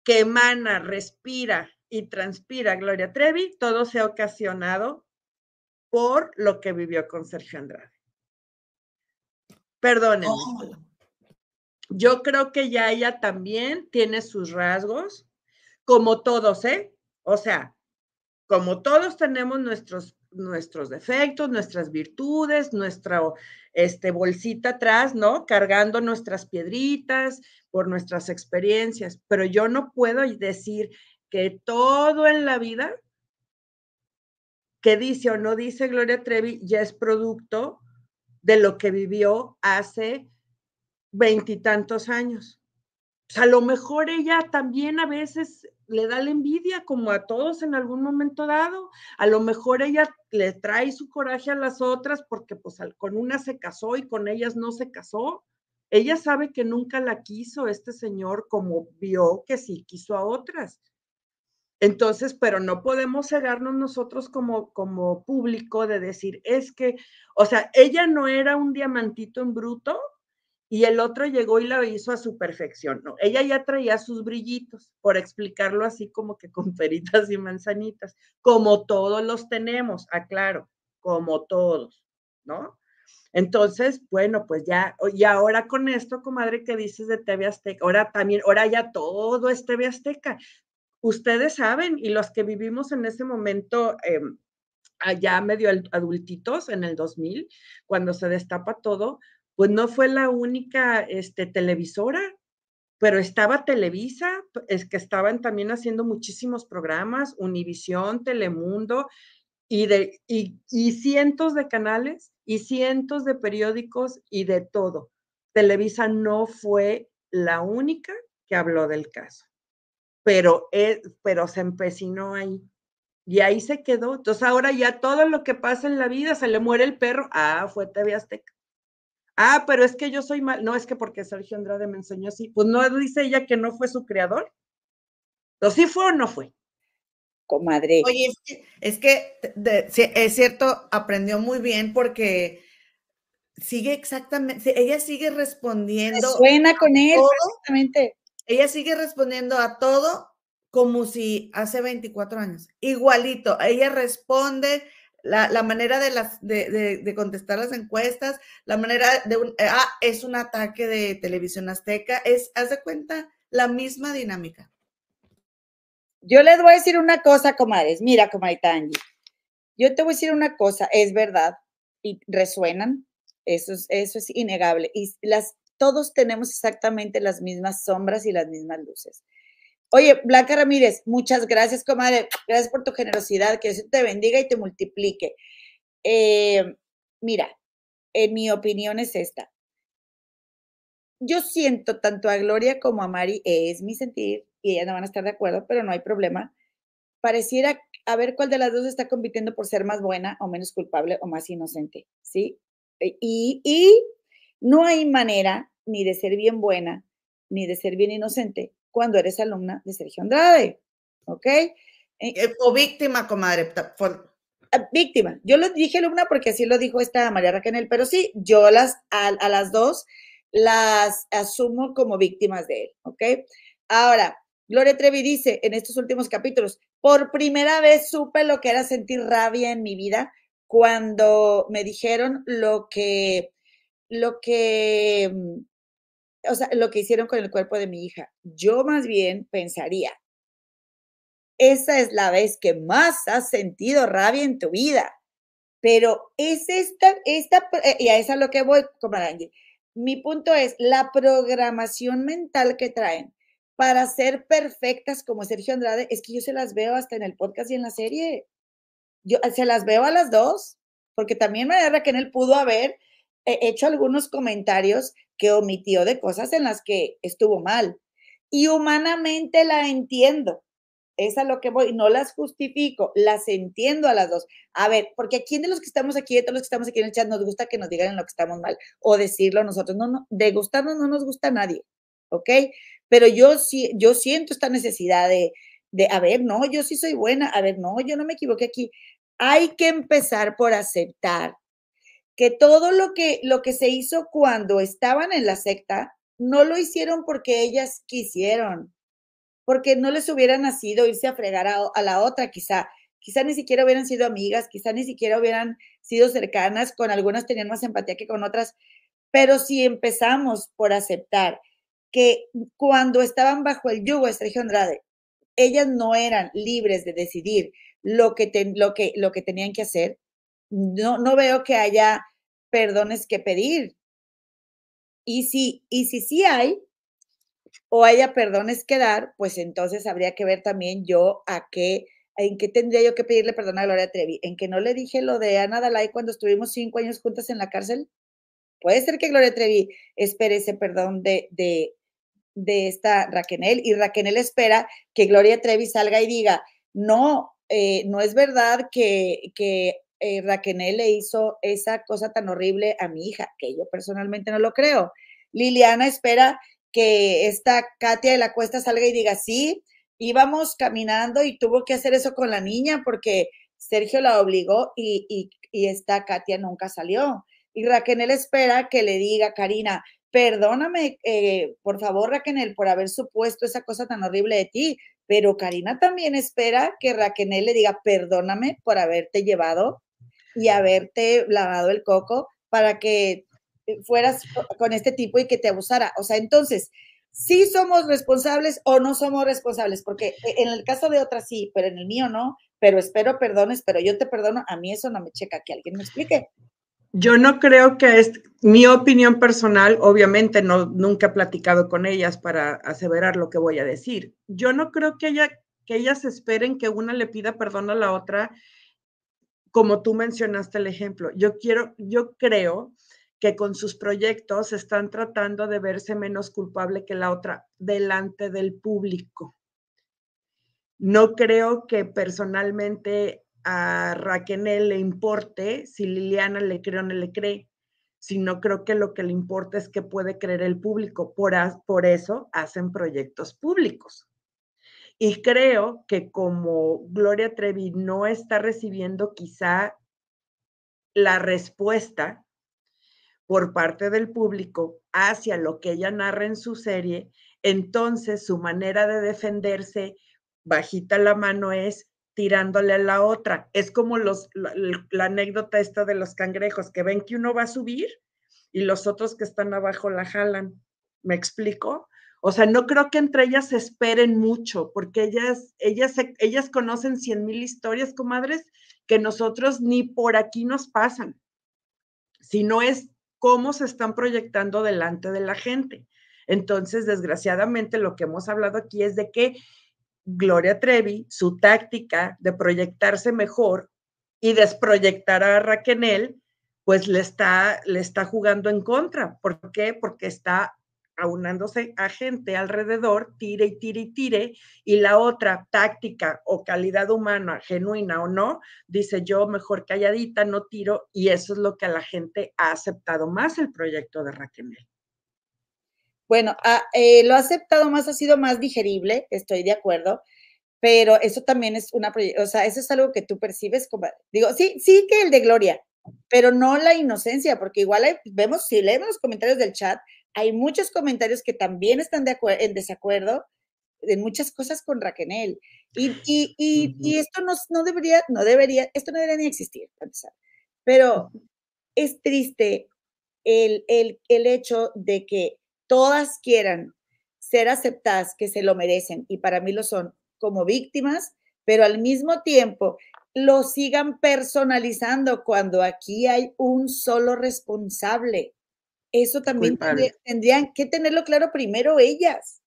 que emana, respira y transpira Gloria Trevi, todo se ha ocasionado por lo que vivió con Sergio Andrade. Perdónenme. Oh. Yo creo que ya ella también tiene sus rasgos, como todos, ¿eh? O sea, como todos tenemos nuestros, nuestros defectos, nuestras virtudes, nuestra este, bolsita atrás, ¿no? Cargando nuestras piedritas por nuestras experiencias, pero yo no puedo decir que todo en la vida que dice o no dice Gloria Trevi ya es producto de lo que vivió hace veintitantos años. a lo mejor ella también a veces le da la envidia, como a todos en algún momento dado. A lo mejor ella le trae su coraje a las otras porque pues con una se casó y con ellas no se casó. Ella sabe que nunca la quiso este señor como vio que sí quiso a otras. Entonces, pero no podemos cegarnos nosotros como, como público de decir, es que, o sea, ella no era un diamantito en bruto y el otro llegó y la hizo a su perfección. No, ella ya traía sus brillitos, por explicarlo así como que con peritas y manzanitas, como todos los tenemos, aclaro, como todos, ¿no? Entonces, bueno, pues ya, y ahora con esto, comadre, que dices de TV Azteca, ahora también, ahora ya todo es TV Azteca ustedes saben, y los que vivimos en ese momento em, allá medio adultitos en el 2000, cuando se destapa todo, pues no fue la única este, televisora, pero estaba Televisa, es que estaban también haciendo muchísimos programas, Univisión, Telemundo, y, de, y cientos de canales y cientos de periódicos y de todo. Televisa no fue la única que habló del caso. Pero, pero se empecinó ahí. Y ahí se quedó. Entonces ahora ya todo lo que pasa en la vida, se le muere el perro, ah, fue TV Azteca. Ah, pero es que yo soy mal. No, es que porque Sergio Andrade me enseñó así. Pues no dice ella que no fue su creador. Entonces, ¿sí fue o no fue? Comadre. Oye, es que, es, cierto, aprendió muy bien porque sigue exactamente, ella sigue respondiendo. suena con él, exactamente. Ella sigue respondiendo a todo como si hace 24 años. Igualito, ella responde, la, manera de, las, de, contestar las encuestas, la manera de un, ah, es un ataque de televisión azteca, es, haz de cuenta, la misma dinámica. Yo les voy a decir una cosa, comadres, mira, comadre Tangi, yo te voy a decir una cosa, es verdad, y resuenan, eso es, eso es innegable, y las, todos tenemos exactamente las mismas sombras y las mismas luces. Oye, Blanca Ramírez, muchas gracias, comadre. Gracias por tu generosidad. Que Dios te bendiga y te multiplique. Eh, mira, en mi opinión es esta. Yo siento tanto a Gloria como a Mari, es mi sentir, y ellas no van a estar de acuerdo, pero no hay problema. Pareciera a ver cuál de las dos está compitiendo por ser más buena o menos culpable o más inocente, ¿sí? E, y, y no hay manera ni de ser bien buena ni de ser bien inocente cuando eres alumna de Sergio Andrade, ¿ok? Eh, eh, o víctima, comadre. Ah, víctima. Yo lo dije alumna porque así lo dijo esta María Raquel, pero sí, yo las, a, a las dos las asumo como víctimas de él, ¿ok? Ahora, Gloria Trevi dice en estos últimos capítulos, por primera vez supe lo que era sentir rabia en mi vida cuando me dijeron lo que, lo que mm, o sea, lo que hicieron con el cuerpo de mi hija. Yo más bien pensaría, esa es la vez que más has sentido rabia en tu vida, pero es esta, esta, eh, y a esa es lo que voy, comadre. Mi punto es la programación mental que traen para ser perfectas como Sergio Andrade, es que yo se las veo hasta en el podcast y en la serie. Yo se las veo a las dos, porque también María Raquel pudo haber hecho algunos comentarios que omitió de cosas en las que estuvo mal. Y humanamente la entiendo. Es a lo que voy, no las justifico, las entiendo a las dos. A ver, porque a quién de los que estamos aquí, de todos los que estamos aquí en el chat, nos gusta que nos digan en lo que estamos mal o decirlo nosotros. No, no, de gustarnos no nos gusta a nadie, ¿ok? Pero yo sí, yo siento esta necesidad de, de, a ver, no, yo sí soy buena, a ver, no, yo no me equivoqué aquí. Hay que empezar por aceptar que todo lo que, lo que se hizo cuando estaban en la secta, no lo hicieron porque ellas quisieron, porque no les hubiera nacido irse a fregar a, la otra, quizá, quizá ni siquiera hubieran sido amigas, quizá ni siquiera hubieran sido cercanas, con algunas tenían más empatía que con otras, pero si empezamos por aceptar que cuando estaban bajo el yugo de Sergio Andrade, ellas no eran libres de decidir lo que, lo que, lo que tenían que hacer, no, no veo que haya perdones que pedir. Y si, y si sí hay, o haya perdones que dar, pues entonces habría que ver también yo a qué, en qué tendría yo que pedirle perdón a Gloria Trevi. En que no le dije lo de Ana Dalai cuando estuvimos cinco años juntas en la cárcel. Puede ser que Gloria Trevi espere ese perdón de, de, de esta Raquel y Raquel espera que Gloria Trevi salga y diga, no, eh, no es verdad que, que eh, Raquel le hizo esa cosa tan horrible a mi hija, que yo personalmente no lo creo. Liliana espera que esta Katia de la Cuesta salga y diga, sí, íbamos caminando y tuvo que hacer eso con la niña porque Sergio la obligó y, y, esta Katia nunca salió. Y Raquel espera que le diga, Karina, perdóname, eh, por favor, Raquel, por haber supuesto esa cosa tan horrible de ti, pero Karina también espera que Raquel le diga, perdóname por haberte llevado y haberte lavado el coco para que eh, fueras con este tipo y que te abusara. O sea, entonces, sí somos responsables o no somos responsables, porque e, en el caso de otras sí, pero en el mío no, pero espero perdones, pero yo te perdono, a mí eso no me checa, que alguien me explique. Yo no creo que es mi opinión personal, obviamente no nunca he platicado con ellas para aseverar lo que voy a decir. Yo no creo que ella que ellas esperen que una le pida perdón a la otra como tú mencionaste el ejemplo. Yo quiero, yo creo que con sus proyectos están tratando de verse menos culpable que la otra delante del público. No creo que personalmente a Raquel le importe si Liliana le cree o no le cree, sino creo que lo que le importa es que puede creer el público. Por, por eso hacen proyectos públicos. Y creo que como Gloria Trevi no está recibiendo quizá la respuesta por parte del público hacia lo que ella narra en su serie, entonces su manera de defenderse bajita la mano es tirándole a la otra. Es como los, la, la, anécdota esta de los cangrejos, que ven que uno va a subir y los otros que están abajo la jalan. ¿Me explico? O sea, no creo que entre ellas esperen mucho, porque ellas, ellas, ellas conocen cien mil historias, comadres, que nosotros ni por aquí nos pasan, sino es cómo se están proyectando delante de la gente. Entonces, desgraciadamente, lo que hemos hablado aquí es de que Gloria Trevi, su táctica de proyectarse mejor y desproyectar a Raquel, pues le está, le está jugando en contra. ¿Por qué? Porque está aunándose a gente alrededor, tire y tire y tire, y la otra táctica o calidad humana, genuina o no, dice yo mejor calladita, no tiro, y eso es lo que a la gente ha aceptado más el proyecto de Raquel. Bueno, ah, eh, lo ha aceptado más, ha sido más digerible, estoy de acuerdo, pero eso también es una, o sea, eso es algo que tú percibes como, digo, sí, sí que el de Gloria, pero no la inocencia, porque igual vemos, si leemos los comentarios del chat, hay muchos comentarios que también están de en desacuerdo en muchas cosas con Raquel. Y, y, y, y esto no, no, debería, no debería, esto no debería ni existir. Pero es triste el, el, el hecho de que todas quieran ser aceptadas, que se lo merecen, y para mí lo son como víctimas, pero al mismo tiempo lo sigan personalizando cuando aquí hay un solo responsable. Eso también tendrían que tenerlo claro primero ellas.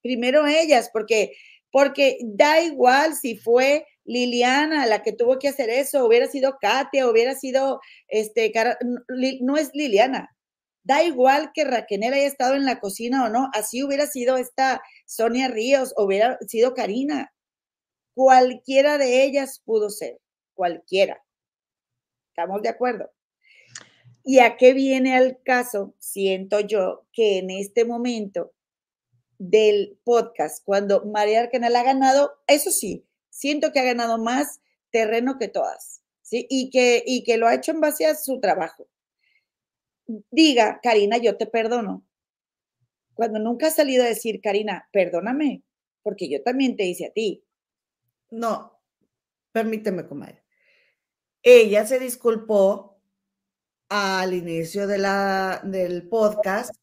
Primero ellas, porque, porque da igual si fue Liliana la que tuvo que hacer eso, hubiera sido Katia, hubiera sido, este, no es Liliana. Da igual que Raquel haya estado en la cocina o no, así hubiera sido esta Sonia Ríos, hubiera sido Karina. Cualquiera de ellas pudo ser, cualquiera. ¿Estamos de acuerdo? ¿Y a qué viene al caso? Siento yo que en este momento del podcast, cuando María Arcanal ha ganado, eso sí, siento que ha ganado más terreno que todas, ¿sí? Y que, y que lo ha hecho en base a su trabajo. Diga, Karina, yo te perdono. Cuando nunca ha salido a decir, Karina, perdóname, porque yo también te hice a ti. No, permíteme, comadre. Ella se disculpó al inicio del podcast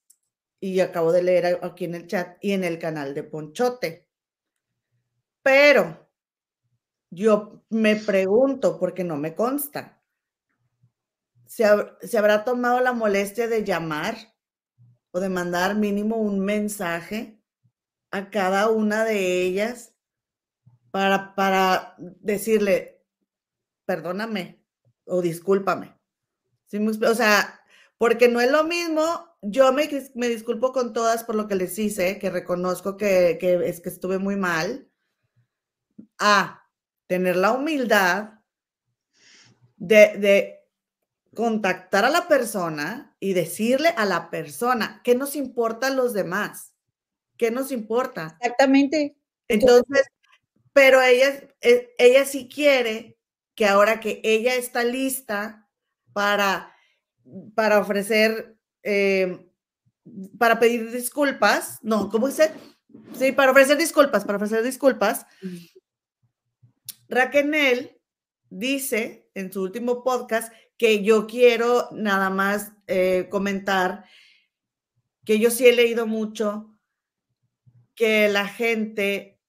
y acabo de leer aquí en el chat y en el canal de Ponchote. Pero yo me pregunto, porque no me consta, ¿se, ¿se, habrá tomado la molestia de llamar o de mandar mínimo un mensaje a cada una de ellas para, para decirle, perdóname o discúlpame? O sea, porque no es lo mismo, yo me, me, disculpo con todas por lo que les hice, que reconozco que, que es que estuve muy mal, a tener la humildad de, de contactar a la persona y decirle a la persona qué nos importa a los demás, qué nos importa. Exactamente. Entonces, pero ella, e, ella sí quiere que ahora que ella está lista para, para ofrecer, eh, para pedir disculpas, no, ¿cómo dice? Sí, para ofrecer disculpas, para ofrecer disculpas. Raquel dice en su último podcast que yo quiero nada más eh, comentar que yo sí he leído mucho que la gente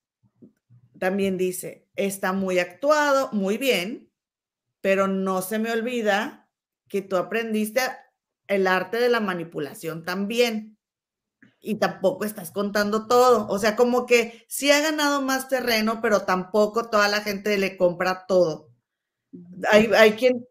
también dice, está muy actuado, muy bien, pero no se me olvida que tú aprendiste el arte de la manipulación también. Y tampoco estás contando todo. O sea, como que sí ha ganado más terreno, pero tampoco toda la gente le compra todo. Hay, hay quien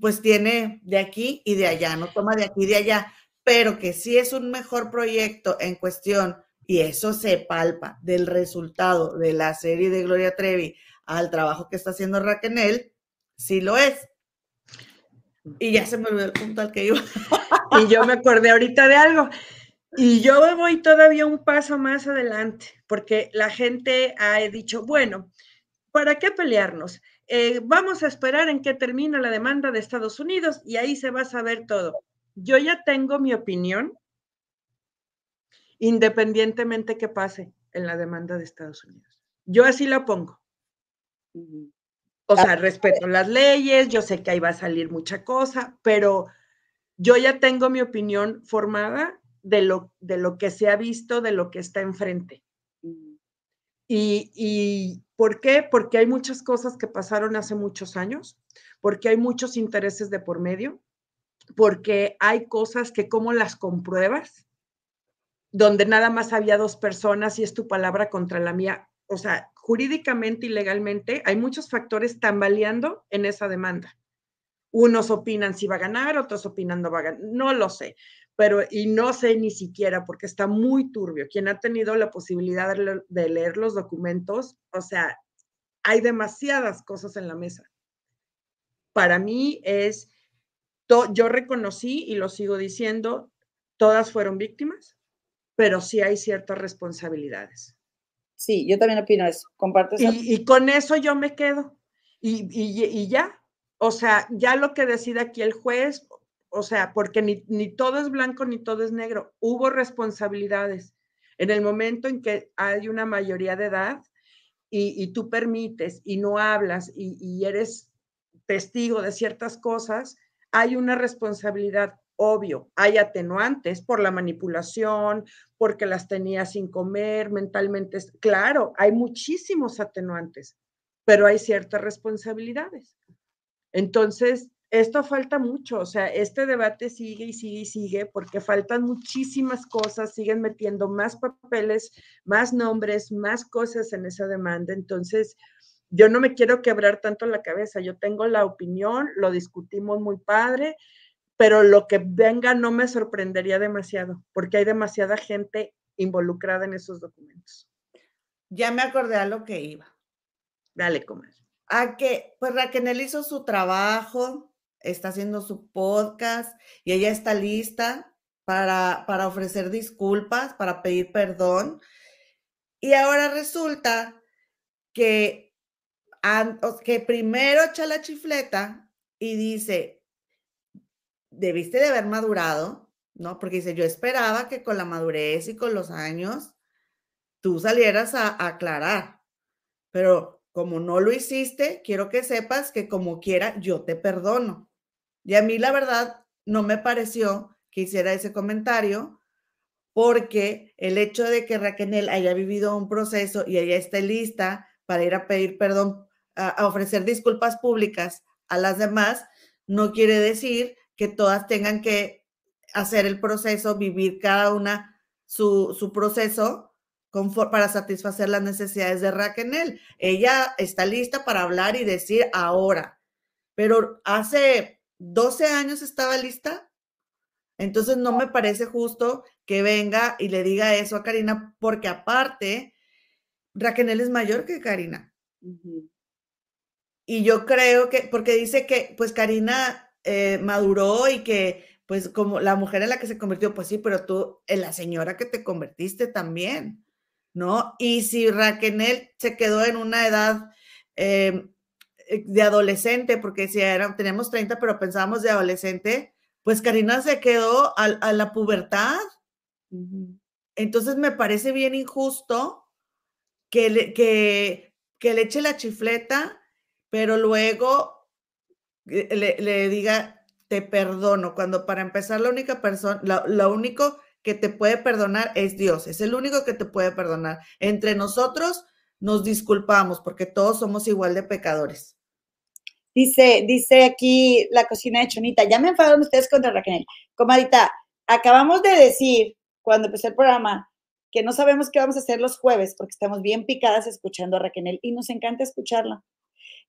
pues tiene de aquí y de allá, no toma de aquí y de allá, pero que sí es un mejor proyecto en cuestión y eso se palpa del resultado de la serie de Gloria Trevi al trabajo que está haciendo Raquel, sí lo es. Y ya se me olvidó el punto al que iba. Y yo me acordé ahorita de algo. Y yo voy todavía un paso más adelante, porque la gente ha dicho, bueno, ¿para qué pelearnos? Eh, vamos a esperar en que termine la demanda de Estados Unidos y ahí se va a saber todo. Yo ya tengo mi opinión, independientemente que pase en la demanda de Estados Unidos. Yo así la pongo. O sea, respeto las leyes, yo sé que ahí va a salir mucha cosa, pero yo ya tengo mi opinión formada de lo, de lo que se ha visto, de lo que está enfrente. Y, y, ¿por qué? Porque hay muchas cosas que pasaron hace muchos años, porque hay muchos intereses de por medio, porque hay cosas que cómo las compruebas, donde nada más había dos personas y es tu palabra contra la mía. O sea, jurídicamente y legalmente hay muchos factores tambaleando en esa demanda. Unos opinan si va a ganar, otros opinan no va a ganar, no lo sé pero y no sé ni siquiera porque está muy turbio. Quien ha tenido la posibilidad de leer, los documentos, o sea, hay demasiadas cosas en la mesa. Para mí es, yo reconocí y lo sigo diciendo, todas fueron víctimas, pero sí hay ciertas responsabilidades. Sí, yo también opino eso, comparto. Y, con eso yo me quedo. Y, y, ya, o sea, ya lo que decide aquí el juez, o sea, porque ni, todo es blanco ni todo es negro. Hubo responsabilidades. En el momento en que hay una mayoría de edad y, tú permites y no hablas y, eres testigo de ciertas cosas, hay una responsabilidad obvio. Hay atenuantes por la manipulación, porque las tenía sin comer, mentalmente. Claro, hay muchísimos atenuantes, pero hay ciertas responsabilidades. Entonces, esto falta mucho, o sea, este debate sigue y sigue y sigue porque faltan muchísimas cosas, siguen metiendo más papeles, más nombres, más cosas en esa demanda. Entonces, yo no me quiero quebrar tanto la cabeza, yo tengo la opinión, lo discutimos muy padre, pero lo que venga no me sorprendería demasiado porque hay demasiada gente involucrada en esos documentos. Ya me acordé a lo que iba. Dale, comadre. A que, pues Raquel hizo su trabajo, está haciendo su podcast y ella está lista para, para ofrecer disculpas, para pedir perdón. Y ahora resulta que, que primero echa la chifleta y dice, debiste de haber madurado, ¿no? Porque dice, yo esperaba que con la madurez y con los años tú salieras a, aclarar, pero como no lo hiciste, quiero que sepas que como quiera, yo te perdono. Y a mí la verdad no me pareció que hiciera ese comentario porque el hecho de que Raquel haya vivido un proceso y ella esté lista para ir a pedir perdón, a, ofrecer disculpas públicas a las demás, no quiere decir que todas tengan que hacer el proceso, vivir cada una su, su proceso para satisfacer las necesidades de Raquel. Ella está lista para hablar y decir ahora, pero hace 12 años estaba lista. Entonces no me parece justo que venga y le diga eso a Karina, porque aparte, Raquel es mayor que Karina. Y yo creo que, porque dice que pues Karina eh, maduró y que pues como la mujer en la que se convirtió, pues sí, pero tú en la señora que te convertiste también, ¿no? Y si Raquel se quedó en una edad eh, eh, de adolescente, porque si era, teníamos 30, pero pensábamos de adolescente, pues Karina se quedó a, la pubertad. Entonces me parece bien injusto que le, que, que le eche la chifleta, pero luego le, le, diga, te perdono, cuando para empezar la única persona, lo único que te puede perdonar es Dios, es el único que te puede perdonar. Entre nosotros nos disculpamos porque todos somos igual de pecadores. Dice, dice aquí la cocina de Chonita, ya me enfadaron ustedes contra Raquel. Comadita, acabamos de decir cuando empecé el programa que no sabemos qué vamos a hacer los jueves porque estamos bien picadas escuchando a Raquel y nos encanta escucharla.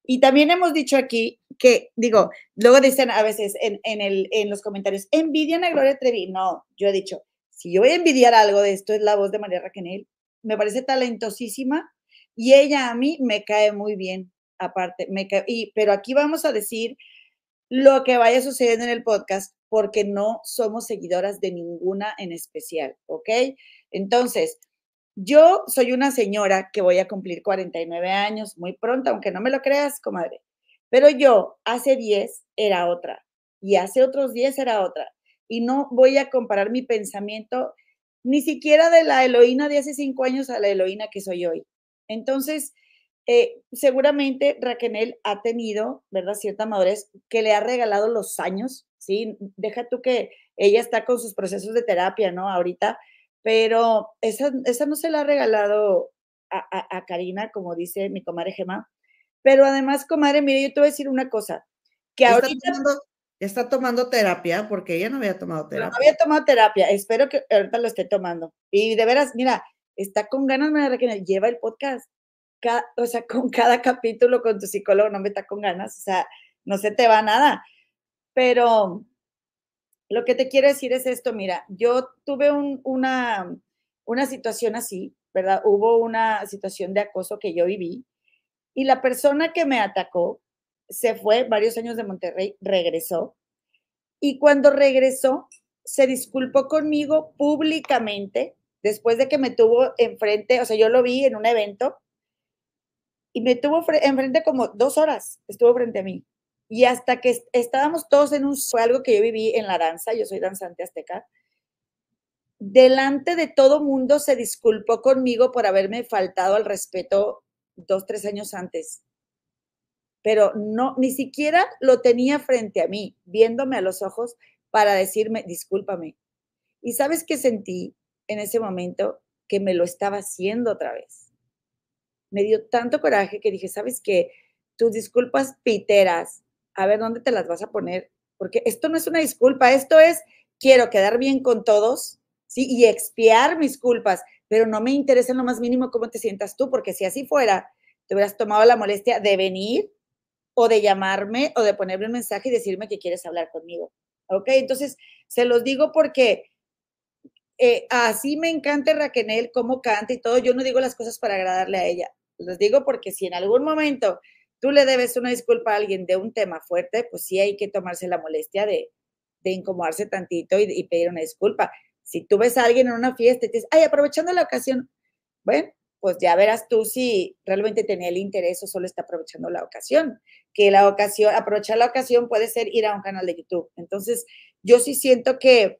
Y también hemos dicho aquí que, digo, luego dicen a veces en, el, en los comentarios, envidian a Gloria Trevi. No, yo he dicho, si yo voy a envidiar algo de esto, es la voz de María Raquel. Me parece talentosísima y ella a mí me cae muy bien, aparte. Me y, pero aquí vamos a decir lo que vaya sucediendo en el podcast, porque no somos seguidoras de ninguna en especial, ¿ok? Entonces, yo soy una señora que voy a cumplir 49 años muy pronto, aunque no me lo creas, comadre. Pero yo hace 10 era otra y hace otros 10 era otra. Y no voy a comparar mi pensamiento ni siquiera de la Eloína de hace 5 años a la Eloína que soy hoy. Entonces, eh, seguramente Raquel ha tenido, ¿verdad? Cierta madurez que le ha regalado los años, ¿sí? Deja tú que ella está con sus procesos de terapia, ¿no? Ahorita, pero esa, esa no se la ha regalado a, Karina, como dice mi comadre Gemma. Pero además, comadre, mire, yo te voy a decir una cosa, que está ahorita... Tomando, está tomando terapia porque ella no había tomado terapia. No, había tomado terapia, espero que ahorita lo esté tomando. Y de veras, mira, está con ganas, de Raquel, lleva el podcast o sea, con cada capítulo con tu psicólogo no me está con ganas, o sea, no se te va nada. Pero lo que te quiero decir es esto, mira, yo tuve una, una situación así, ¿verdad? Hubo una situación de acoso que yo viví y la persona que me atacó se fue varios años de Monterrey, regresó y cuando regresó se disculpó conmigo públicamente después de que me tuvo enfrente, o sea, yo lo vi en un evento y me tuvo enfrente como dos horas, estuvo frente a mí. Y hasta que estábamos todos en un, fue algo que yo viví en la danza, yo soy danzante azteca, delante de todo mundo se disculpó conmigo por haberme faltado al respeto dos, tres años antes. Pero no, ni siquiera lo tenía frente a mí, viéndome a los ojos para decirme, discúlpame. ¿Y sabes qué sentí en ese momento? Que me lo estaba haciendo otra vez me dio tanto coraje que dije, ¿sabes qué? Tus disculpas piteras, a ver dónde te las vas a poner, porque esto no es una disculpa, esto es, quiero quedar bien con todos, ¿sí? Y expiar mis culpas, pero no me interesa en lo más mínimo cómo te sientas tú, porque si así fuera, te hubieras tomado la molestia de venir o de llamarme o de ponerme un mensaje y decirme que quieres hablar conmigo. ¿Ok? Entonces, se los digo porque eh, así me encanta Raquel, cómo canta y todo. Yo no digo las cosas para agradarle a ella. Les digo porque si en algún momento tú le debes una disculpa a alguien de un tema fuerte, pues sí hay que tomarse la molestia de, de incomodarse tantito y, pedir una disculpa. Si tú ves a alguien en una fiesta y te dices, ay, aprovechando la ocasión, bueno, pues ya verás tú si realmente tenía el interés o solo está aprovechando la ocasión. Que la ocasión, aprovechar la ocasión puede ser ir a un canal de YouTube. Entonces, yo sí siento que,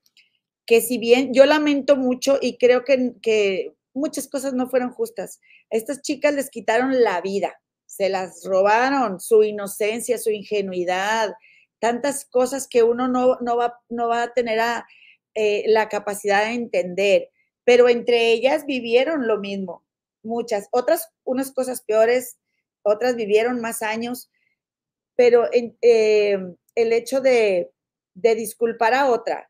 que si bien yo lamento mucho y creo que, que muchas cosas no fueron justas. A estas chicas les quitaron la vida, se las robaron, su inocencia, su ingenuidad, tantas cosas que uno no, no, va, no va a tener eh, la capacidad de entender, pero entre ellas vivieron lo mismo, muchas, otras unas cosas peores, otras vivieron más años, pero eh, el hecho de, de disculpar a otra,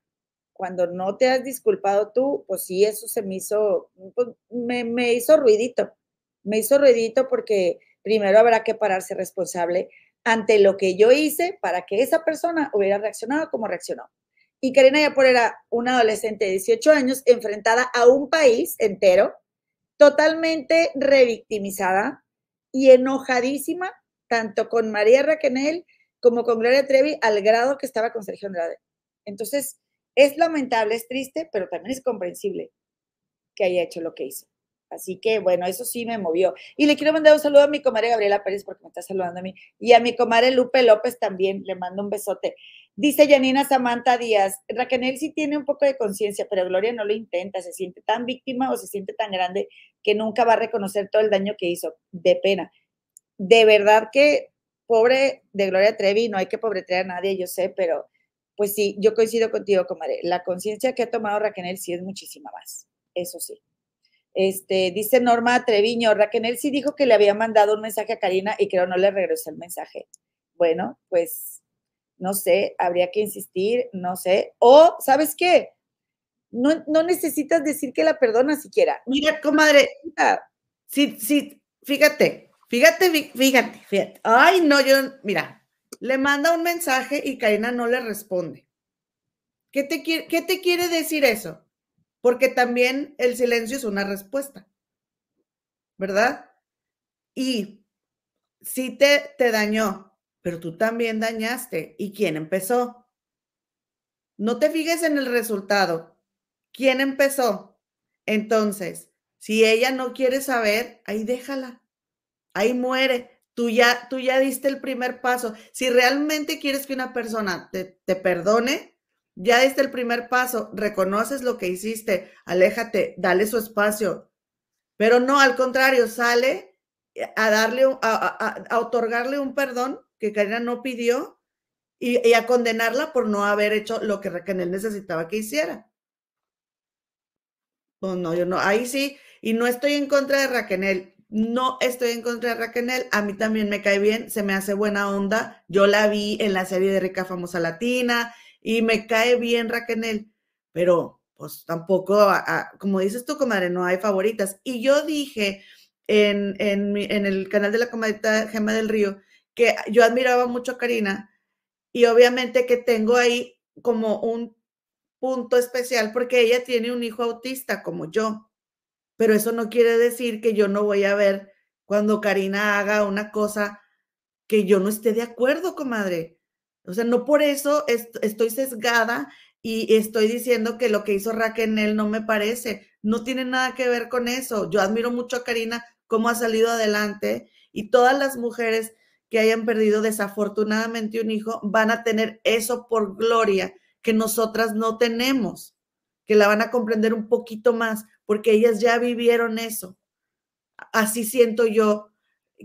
cuando no te has disculpado tú, pues sí, eso se me hizo, pues, me, hizo ruidito, me hizo ruidito porque primero habrá que pararse responsable ante lo que yo hice para que esa persona hubiera reaccionado como reaccionó. Y Karina Yapor era una adolescente de 18 años enfrentada a un país entero, totalmente revictimizada y enojadísima, tanto con María Raquel como con Gloria Trevi, al grado que estaba con Sergio Andrade. Entonces, es lamentable, es triste, pero también es comprensible que haya hecho lo que hizo. Así que, bueno, eso sí me movió. Y le quiero mandar un saludo a mi comadre Gabriela Pérez porque me está saludando a mí. Y a mi comadre Lupe López también, le mando un besote. Dice Janina Samantha Díaz, Raquel sí tiene un poco de conciencia, pero Gloria no lo intenta, se siente tan víctima o se siente tan grande que nunca va a reconocer todo el daño que hizo. De pena. De verdad que pobre de Gloria Trevi, no hay que pobretrear a nadie, yo sé, pero pues sí, yo coincido contigo, comadre. La conciencia que ha tomado Raquel sí es muchísima más. Eso sí. Este, dice Norma Treviño, Raquel sí dijo que le había mandado un mensaje a Karina y creo no le regresó el mensaje. Bueno, pues no sé, habría que insistir, no sé. O, ¿sabes qué? No, no necesitas decir que la perdona siquiera. Mira, comadre, sí, sí, fíjate, fíjate, fíjate, fíjate. Ay, no, yo, mira, le manda un mensaje y Karina no le responde. ¿Qué te, quiere, ¿Qué te quiere decir eso? Porque también el silencio es una respuesta, ¿verdad? Y si te, te dañó, pero tú también dañaste. ¿Y quién empezó? No te fijes en el resultado. ¿Quién empezó? Entonces, si ella no quiere saber, ahí déjala. Ahí muere. Tú ya, tú ya diste el primer paso. Si realmente quieres que una persona te, te perdone, ya diste el primer paso, reconoces lo que hiciste, aléjate, dale su espacio. Pero no, al contrario, sale a darle, a, a, otorgarle un perdón que Karina no pidió y, a condenarla por no haber hecho lo que Raquel necesitaba que hiciera. Pues no, yo no, ahí sí, y no estoy en contra de Raquel, no estoy en contra de Raquel, a mí también me cae bien, se me hace buena onda, yo la vi en la serie de Rica Famosa Latina y me cae bien Raquel, pero pues tampoco, como dices tú, comadre, no hay favoritas. Y yo dije en, en, en el canal de la comadita Gema del Río que yo admiraba mucho a Karina y obviamente que tengo ahí como un punto especial porque ella tiene un hijo autista como yo, pero eso no quiere decir que yo no voy a ver cuando Karina haga una cosa que yo no esté de acuerdo, comadre. O sea, no por eso estoy sesgada y estoy diciendo que lo que hizo Raquel no me parece. No tiene nada que ver con eso. Yo admiro mucho a Karina, cómo ha salido adelante y todas las mujeres que hayan perdido desafortunadamente un hijo van a tener eso por gloria que nosotras no tenemos, que la van a comprender un poquito más porque ellas ya vivieron eso. Así siento yo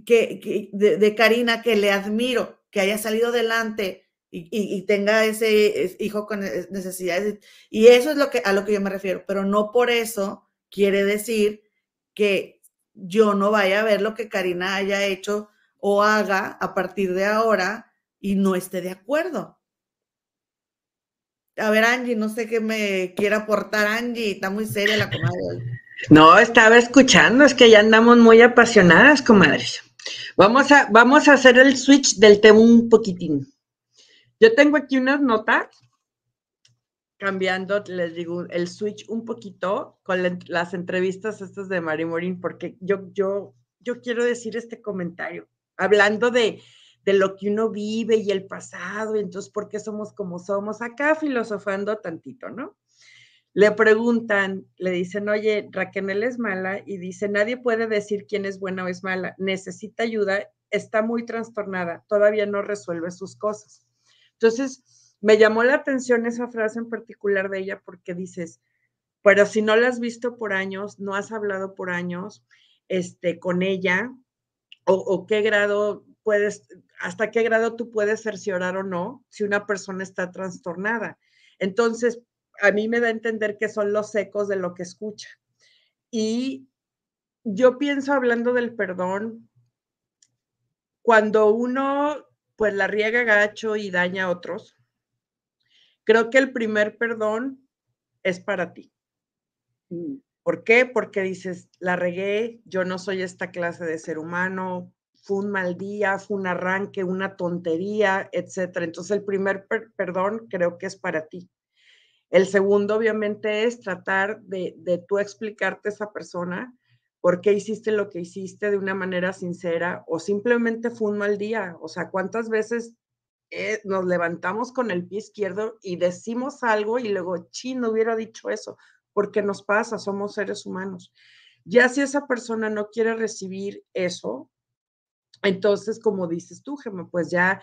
que, de Karina, que le admiro, que haya salido adelante y, tenga ese hijo con necesidades. Y eso es lo que, a lo que yo me refiero, pero no por eso quiere decir que yo no vaya a ver lo que Karina haya hecho o haga a partir de ahora y no esté de acuerdo. A ver, Angie, no sé qué me quiere aportar Angie, está muy seria la comadre No, estaba escuchando, es que ya andamos muy apasionadas, comadres. Vamos a, vamos a hacer el switch del tema un poquitín. Yo tengo aquí unas notas, cambiando, les digo, el switch un poquito con las entrevistas estas de Mari Morín, porque yo, yo, yo quiero decir este comentario, hablando de, de lo que uno vive y el pasado, y entonces, ¿por qué somos como somos? Acá filosofando tantito, ¿no? Le preguntan, le dicen, oye, Raquel es mala, y dice, nadie puede decir quién es buena o es mala, necesita ayuda, está muy trastornada, todavía no resuelve sus cosas. Entonces, me llamó la atención esa frase en particular de ella porque dices, pero si no la has visto por años, no has hablado por años este, con ella, o, qué grado puedes, hasta qué grado tú puedes cerciorar o no si una persona está trastornada. Entonces, a mí me da a entender que son los ecos de lo que escucha. Y yo pienso hablando del perdón, cuando uno pues la riega gacho y daña a otros, creo que el primer perdón es para ti. Mm, ¿Por qué? Porque dices, la regué, yo no soy esta clase de ser humano, fue un mal día, fue un arranque, una tontería, etcétera. Entonces el primer perdón creo que es para ti. El segundo, obviamente, es tratar de, de tú explicarte a esa persona por qué hiciste lo que hiciste de una manera sincera o simplemente fue un mal día. O sea, ¿cuántas veces eh, nos levantamos con el pie izquierdo y decimos algo y luego, chi, no hubiera dicho eso? Porque nos pasa, somos seres humanos. Ya si esa persona no quiere recibir eso, entonces, como dices tú, Gemma, pues ya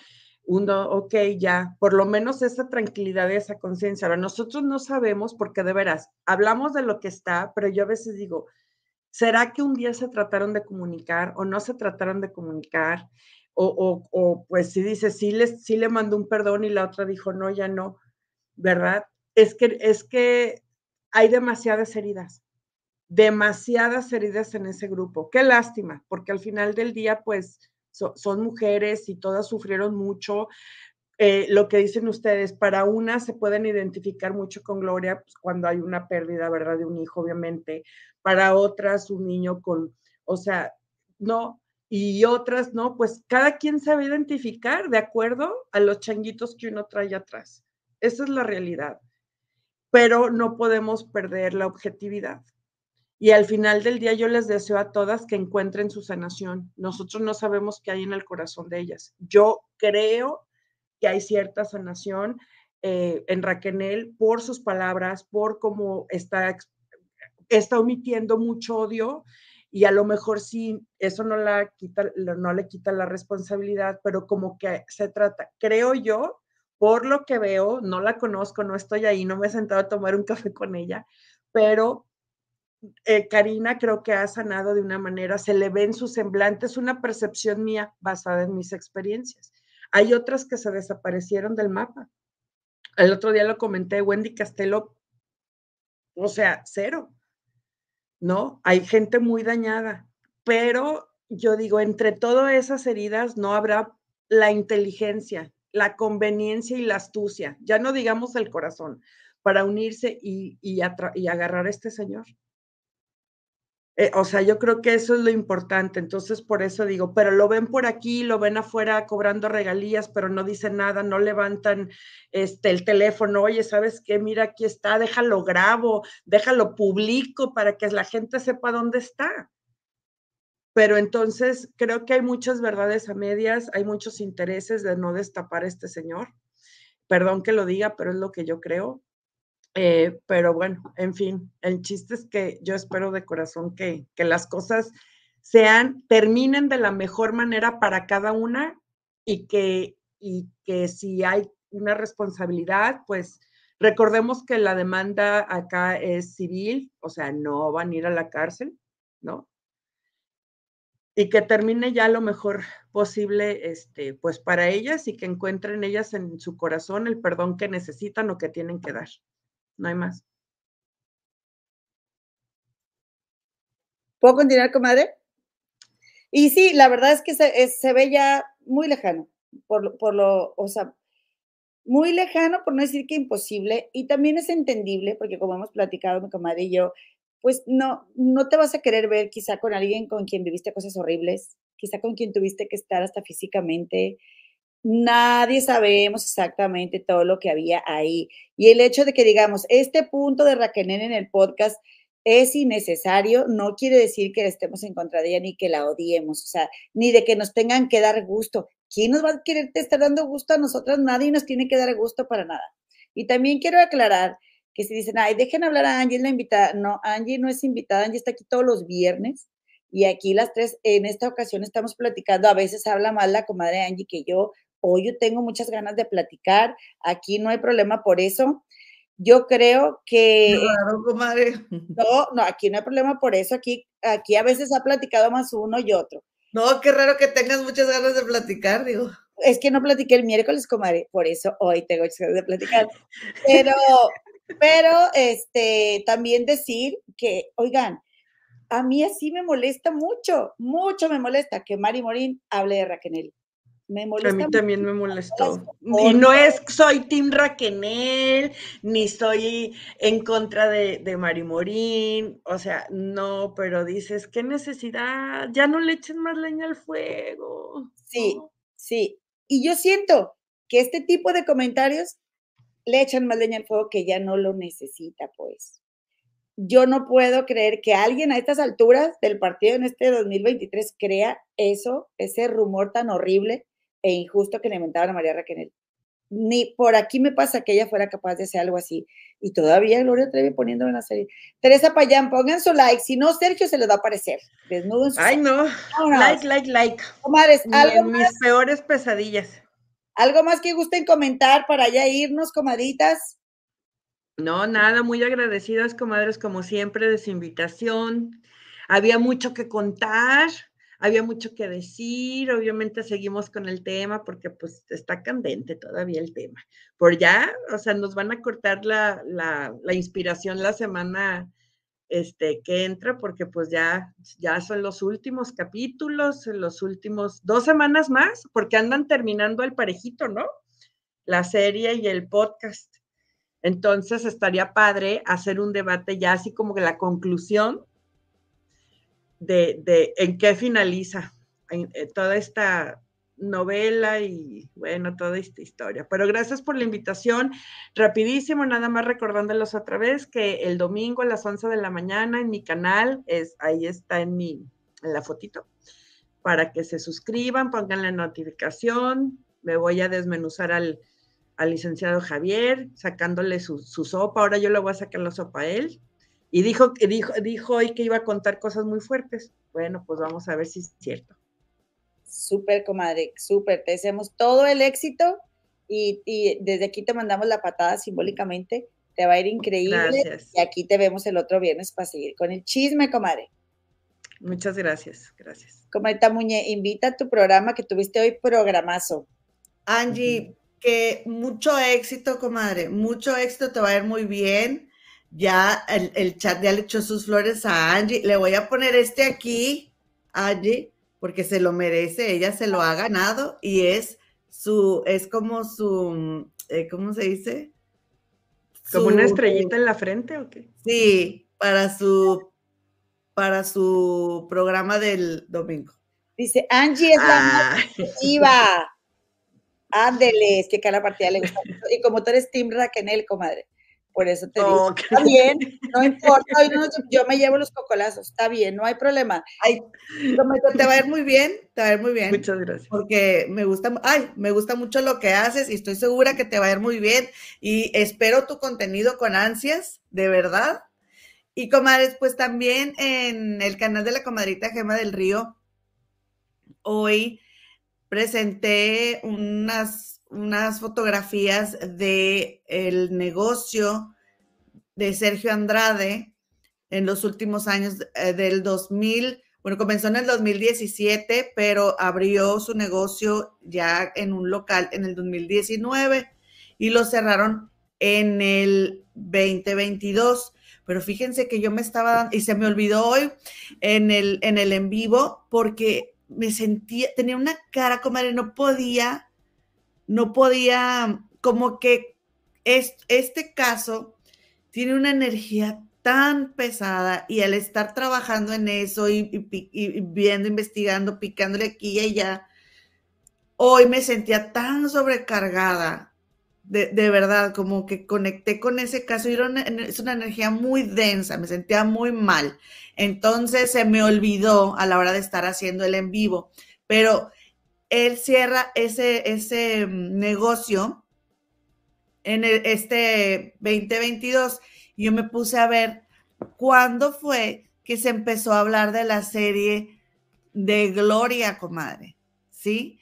uno, ok, ya, por lo menos esa tranquilidad y esa conciencia. Ahora, nosotros no sabemos porque de veras, hablamos de lo que está, pero yo a veces digo, ¿Será que un día se trataron de comunicar o no se trataron de comunicar? O, pues si dice, sí, les, sí le mandó un perdón y la otra dijo, no, ya no, ¿verdad? Es que, es que hay demasiadas heridas, demasiadas heridas en ese grupo. Qué lástima, porque al final del día, pues son mujeres y todas sufrieron mucho. Eh, lo que dicen ustedes, para una se pueden identificar mucho con Gloria pues, cuando hay una pérdida, ¿verdad? De un hijo, obviamente, para otras un niño con, o sea, no, y otras no, pues cada quien sabe identificar de acuerdo a los changuitos que uno trae atrás. Esa es la realidad. pero no podemos perder la objetividad. Y al final del día yo les deseo a todas que encuentren su sanación. Nosotros no sabemos qué hay en el corazón de ellas. Yo creo que hay cierta sanación eh, en Raquel por sus palabras, por cómo está, está omitiendo mucho odio y a lo mejor sí, eso no, la quita, no le quita la responsabilidad, pero como que se trata, creo yo, por lo que veo, no la conozco, no estoy ahí, no me he sentado a tomar un café con ella, pero eh, Karina creo que ha sanado de una manera, se le ve en su semblante, es una percepción mía basada en mis experiencias. Hay otras que se desaparecieron del mapa. El otro día lo comenté, Wendy Castelo, o sea, cero, ¿no? Hay gente muy dañada, pero yo digo, entre todas esas heridas no habrá la inteligencia, la conveniencia y la astucia, ya no digamos el corazón, para unirse y, y, y agarrar a este señor. Eh, o sea, yo creo que eso es lo importante. Entonces, por eso digo, pero lo ven por aquí, lo ven afuera cobrando regalías, pero no dicen nada, no levantan este, el teléfono. Oye, ¿sabes qué? Mira, aquí está, déjalo grabo, déjalo publico para que la gente sepa dónde está. Pero entonces creo que hay muchas verdades a medias, hay muchos intereses de no destapar a este señor. Perdón que lo diga, pero es lo que yo creo. Eh, pero bueno, en fin, el chiste es que yo espero de corazón que, que las cosas sean, terminen de la mejor manera para cada una y que, y que si hay una responsabilidad, pues recordemos que la demanda acá es civil, o sea, no van a ir a la cárcel, ¿no? Y que termine ya lo mejor posible, este, pues para ellas y que encuentren ellas en su corazón el perdón que necesitan o que tienen que dar no hay más. ¿Puedo continuar, comadre? Y sí, la verdad es que se, ve ya muy lejano, por, por, lo, o sea, muy lejano, por no decir que imposible, y también es entendible, porque como hemos platicado mi comadre y yo, pues no, no te vas a querer ver quizá con alguien con quien viviste cosas horribles, quizá con quien tuviste que estar hasta físicamente, nadie sabemos exactamente todo lo que había ahí. Y el hecho de que digamos, este punto de Raquel en el podcast es innecesario, no quiere decir que estemos en contra de ella ni que la odiemos, o sea, ni de que nos tengan que dar gusto. ¿Quién nos va a querer estar dando gusto a nosotras? Nadie nos tiene que dar gusto para nada. Y también quiero aclarar que si dicen, ay, dejen hablar a Angie, la invitada. No, Angie no es invitada, Angie está aquí todos los viernes. Y aquí las tres, en esta ocasión estamos platicando, a veces habla más la comadre Angie que yo, hoy yo tengo muchas ganas de platicar, aquí no hay problema por eso. Yo creo que... Comadre. No, no, aquí no hay problema por eso, aquí, aquí a veces ha platicado más uno y otro. No, qué raro que tengas muchas ganas de platicar, digo. Es que no platiqué el miércoles, comadre, por eso hoy tengo muchas ganas de platicar. Pero, pero, este, también decir que, oigan, a mí así me molesta mucho, mucho me molesta que Mari Morín hable de Raquel. Me molesta. A mí también me molestó. Y no es, soy Tim Raquenel, ni soy en contra de, de Mari Morín, o sea, no, pero dices, qué necesidad, ya no le echen más leña al fuego. Sí, sí. Y yo siento que este tipo de comentarios le echan más leña al fuego que ya no lo necesita, pues. Yo no puedo creer que alguien a estas alturas del partido en este 2023 crea eso, ese rumor tan horrible e injusto que le inventaban a María Raquel. Ni por aquí me pasa que ella fuera capaz de hacer algo así. Y todavía Gloria Trevi poniendo en la serie. Teresa Payán, pongan su like. Si no, Sergio se les va a aparecer. Desnudo en su Ay, no. Like, like, like. Comadres, ¿algo mis peores pesadillas. ¿Algo más que gusten comentar para ya irnos, comadritas? No, nada, muy agradecidas, comadres, como siempre, de su invitación. Había mucho que contar había mucho que decir, obviamente seguimos con el tema porque pues está candente todavía el tema. Por ya, o sea, nos van a cortar la, la, inspiración la semana este, que entra porque pues ya, ya son los últimos capítulos, los últimos dos semanas más, porque andan terminando el parejito, ¿no? La serie y el podcast. Entonces estaría padre hacer un debate ya así como que la conclusión de, en qué finaliza eh, toda esta novela y bueno, toda esta historia. Pero gracias por la invitación. Rapidísimo, nada más recordándolos otra vez que el domingo a las 11 de la mañana en mi canal, es, ahí está en, mi, en la fotito, para que se suscriban, pongan la notificación. Me voy a desmenuzar al, al licenciado Javier, sacándole su, su, sopa. Ahora yo le voy a sacar la sopa a él. Y dijo, dijo, dijo hoy que iba a contar cosas muy fuertes. Bueno, pues vamos a ver si es cierto. Súper, comadre, súper. Te deseamos todo el éxito y, desde aquí te mandamos la patada simbólicamente. Te va a ir increíble. Gracias. Y aquí te vemos el otro viernes para seguir con el chisme, comadre. Muchas gracias, gracias. Comadre Tamuñe, invita a tu programa que tuviste hoy, programazo. Angie, que mucho éxito, comadre, mucho éxito, te va a ir muy bien. Ya el, el chat ya le echó sus flores a Angie. Le voy a poner este aquí, Angie, porque se lo merece, ella se lo ha ganado y es su, es como su, eh, ¿cómo se dice? ¿Como una estrellita en la frente o qué? Sí, para su, para su programa del domingo. Dice, Angie es la más ah. Ándele, es que cada partida le gusta mucho. Y como tú eres Team Raquel, comadre. Por eso te digo, está bien, no importa, yo me llevo los cocolazos, está bien, no hay problema. Ay, te va a ir muy bien, te va a ir muy bien. Muchas gracias. Porque me gusta, ay, me gusta mucho lo que haces y estoy segura que te va a ir muy bien y espero tu contenido con ansias, de verdad. Y comadres, pues también en el canal de la comadrita Gema del Río, hoy presenté unas unas fotografías de el negocio de Sergio Andrade en los últimos años eh, del 2000. Bueno, comenzó en el 2017, pero abrió su negocio ya en un local en el 2019 y lo cerraron en el 2022. Pero fíjense que yo me estaba, y se me olvidó hoy en el en, el en vivo, porque me sentía, tenía una cara, como no podía no podía, como que este caso tiene una energía tan pesada y al estar trabajando en eso y, viendo, investigando, picándole aquí y allá, hoy me sentía tan sobrecargada, de, verdad, como que conecté con ese caso y era es una energía muy densa, me sentía muy mal. Entonces se me olvidó a la hora de estar haciendo el en vivo, pero él cierra ese, ese mm, negocio en este 2022 y yo me puse a ver cuándo fue que se empezó a hablar de la serie de Gloria, comadre, ¿sí?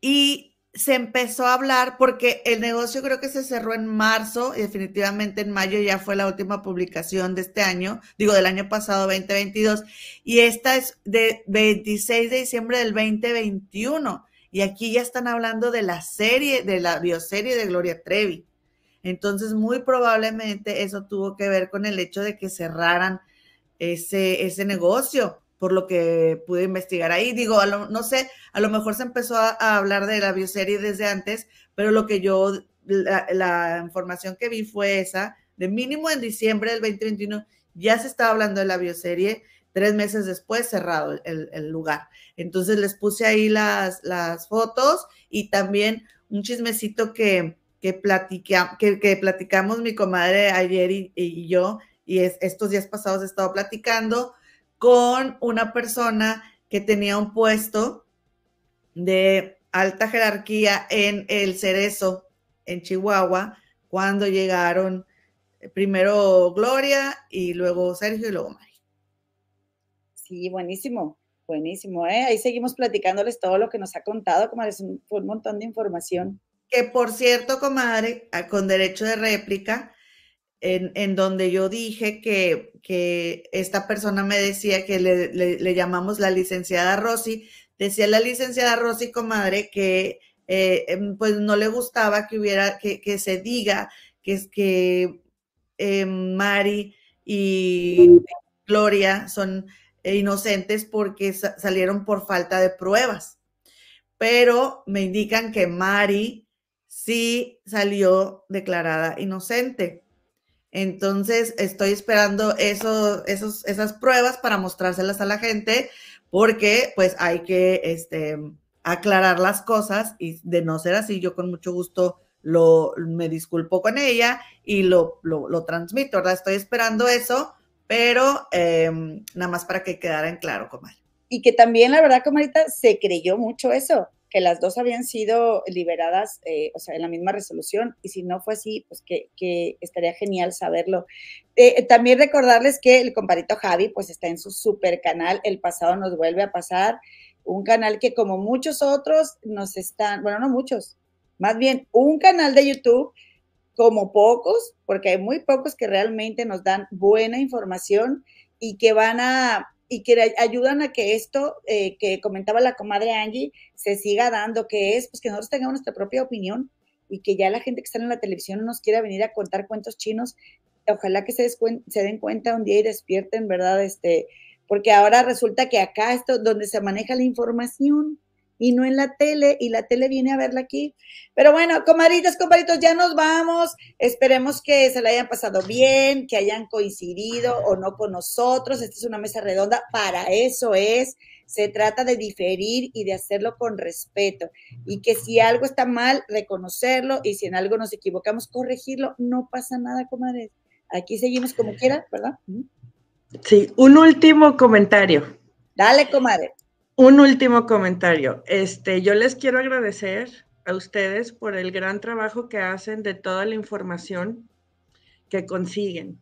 Y se empezó a hablar porque el negocio creo que se cerró en marzo y definitivamente en mayo ya fue la última publicación de este año, digo del año pasado 2022 y esta es de 26 de diciembre del 2021 y aquí ya están hablando de la serie, de la bioserie de Gloria Trevi. Entonces muy probablemente eso tuvo que ver con el hecho de que cerraran ese, ese negocio por lo que pude investigar ahí. Digo, no sé, a lo mejor se empezó a, hablar de la bioserie desde antes, pero lo que yo, la, información que vi fue esa, de mínimo en diciembre del 2021, ya se estaba hablando de la bioserie, tres meses después cerrado el, lugar. Entonces les puse ahí las, las fotos y también un chismecito que, que, que, platicamos mi comadre ayer y, yo, y es, estos días pasados he estado platicando con una persona que tenía un puesto de alta jerarquía en el Cerezo, en Chihuahua, cuando llegaron eh, primero Gloria y luego Sergio y luego Mari. Sí, buenísimo, buenísimo. ¿eh? Ahí seguimos platicándoles todo lo que nos ha contado, como es un, montón de información. Que por cierto, comadre, con derecho de réplica, en, donde yo dije que, que, esta persona me decía que le, llamamos la licenciada Rosy, decía la licenciada Rosy, comadre, que eh, em, pues no le gustaba que hubiera, que, que se diga que es que eh, Mari y Gloria son inocentes porque salieron por falta de pruebas. Pero me indican que Mari sí salió declarada inocente. Entonces, estoy esperando eso, esos, esas pruebas para mostrárselas a la gente, porque pues hay que, este, aclarar las cosas y de no ser así, yo con mucho gusto lo, me disculpo con ella y lo, lo, transmito, ¿verdad? Estoy esperando eso, pero em, nada más para que quedara en claro, comadre. Y que también, la verdad, comadita, se creyó mucho eso, que las dos habían sido liberadas, eh, o sea, en la misma resolución, y si no fue así, pues que, que estaría genial saberlo. Eh, también recordarles que el compadrito Javi, pues está en su super canal, El Pasado nos vuelve a pasar, un canal que como muchos otros nos están, bueno, no muchos, más bien un canal de YouTube como pocos, porque hay muy pocos que realmente nos dan buena información y que van a, y que ayudan a que esto eh, que comentaba la comadre Angie se siga dando, que es pues que nosotros tengamos nuestra propia opinión y que ya la gente que está en la televisión no nos quiera venir a contar cuentos chinos. Ojalá que se, se den cuenta un día y despierten, ¿verdad? Este, porque ahora resulta que acá esto donde se maneja la información y no en la tele, y la tele viene a verla aquí. Pero bueno, comaditas, comaditos, ya nos vamos. Esperemos que se la hayan pasado bien, que hayan coincidido o no con nosotros. Esta es una mesa redonda, para eso es. Se trata de diferir y de hacerlo con respeto. Y que si algo está mal, reconocerlo y si en algo nos equivocamos, corregirlo. No pasa nada, comadres. Aquí seguimos como quiera, ¿verdad? Sí, un último comentario. Dale, comadre. Un último comentario. Este, yo les quiero agradecer a ustedes por el gran trabajo que hacen de toda la información que consiguen.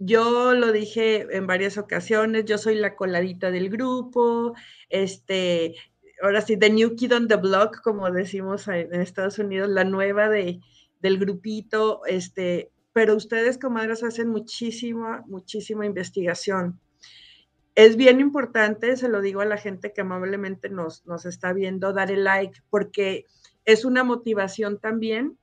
Yo lo dije en varias ocasiones, yo soy la coladita del grupo, este, ahora sí, the new kid on the block, como decimos en Estados Unidos, la nueva de, del grupito, este, pero ustedes, comadres, hacen muchísima, muchísima investigación. Es bien importante, se lo digo a la gente que amablemente nos, nos está viendo, dar el like, porque es una motivación también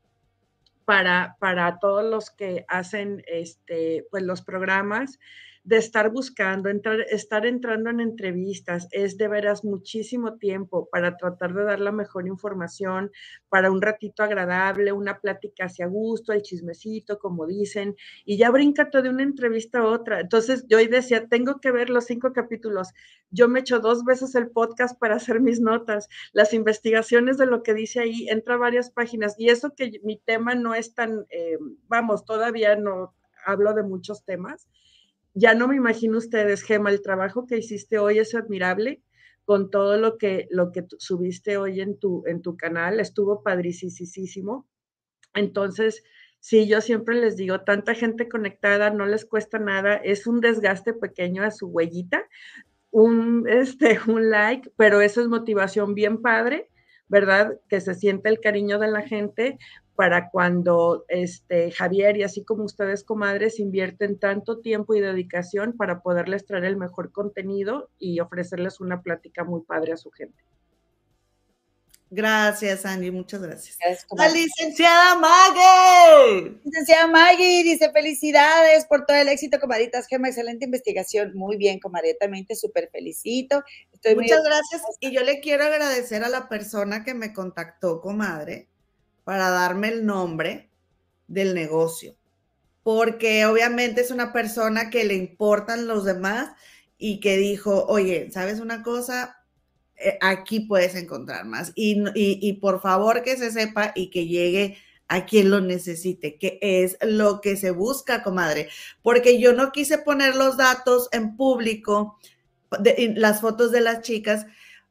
para, para todos los que hacen este, pues, los programas de estar buscando, entrar, estar entrando en entrevistas, es de veras muchísimo tiempo para tratar de dar la mejor información, para un ratito agradable, una plática hacia gusto, el chismecito, como dicen, y ya bríncate de una entrevista a otra. Entonces yo hoy decía, tengo que ver los cinco capítulos. Yo me echo dos veces el podcast para hacer mis notas, las investigaciones de lo que dice ahí, entra varias páginas, y eso que mi tema no es tan, eh, vamos, todavía no hablo de muchos temas, ya no me imagino ustedes, Gema, el trabajo que hiciste hoy es admirable con todo lo que, lo que subiste hoy en tu, en tu canal, estuvo padricísimo. Entonces, sí, yo siempre les digo, tanta gente conectada, no les cuesta nada, es un desgaste pequeño a su huellita, un, este, un like, pero eso es motivación bien padre, ¿verdad? Que se siente el cariño de la gente, para cuando este, Javier y así como ustedes, comadres, invierten tanto tiempo y dedicación para poderles traer el mejor contenido y ofrecerles una plática muy padre a su gente. Gracias, Angie, muchas gracias. la licenciada Maggie. Licenciada Maggie dice felicidades por todo el éxito, comadritas. Gema, excelente investigación. Muy bien, comadre, también te súper felicito. Muchas gracias. Y yo le quiero agradecer a la persona que me contactó, comadre para darme el nombre del negocio, porque obviamente es una persona que le importan los demás y que dijo, oye, ¿sabes una cosa? Eh, aquí puedes encontrar más y, y, por favor que se sepa y que llegue a quien lo necesite, que es lo que se busca, comadre, porque yo no quise poner los datos en público, las fotos de las chicas,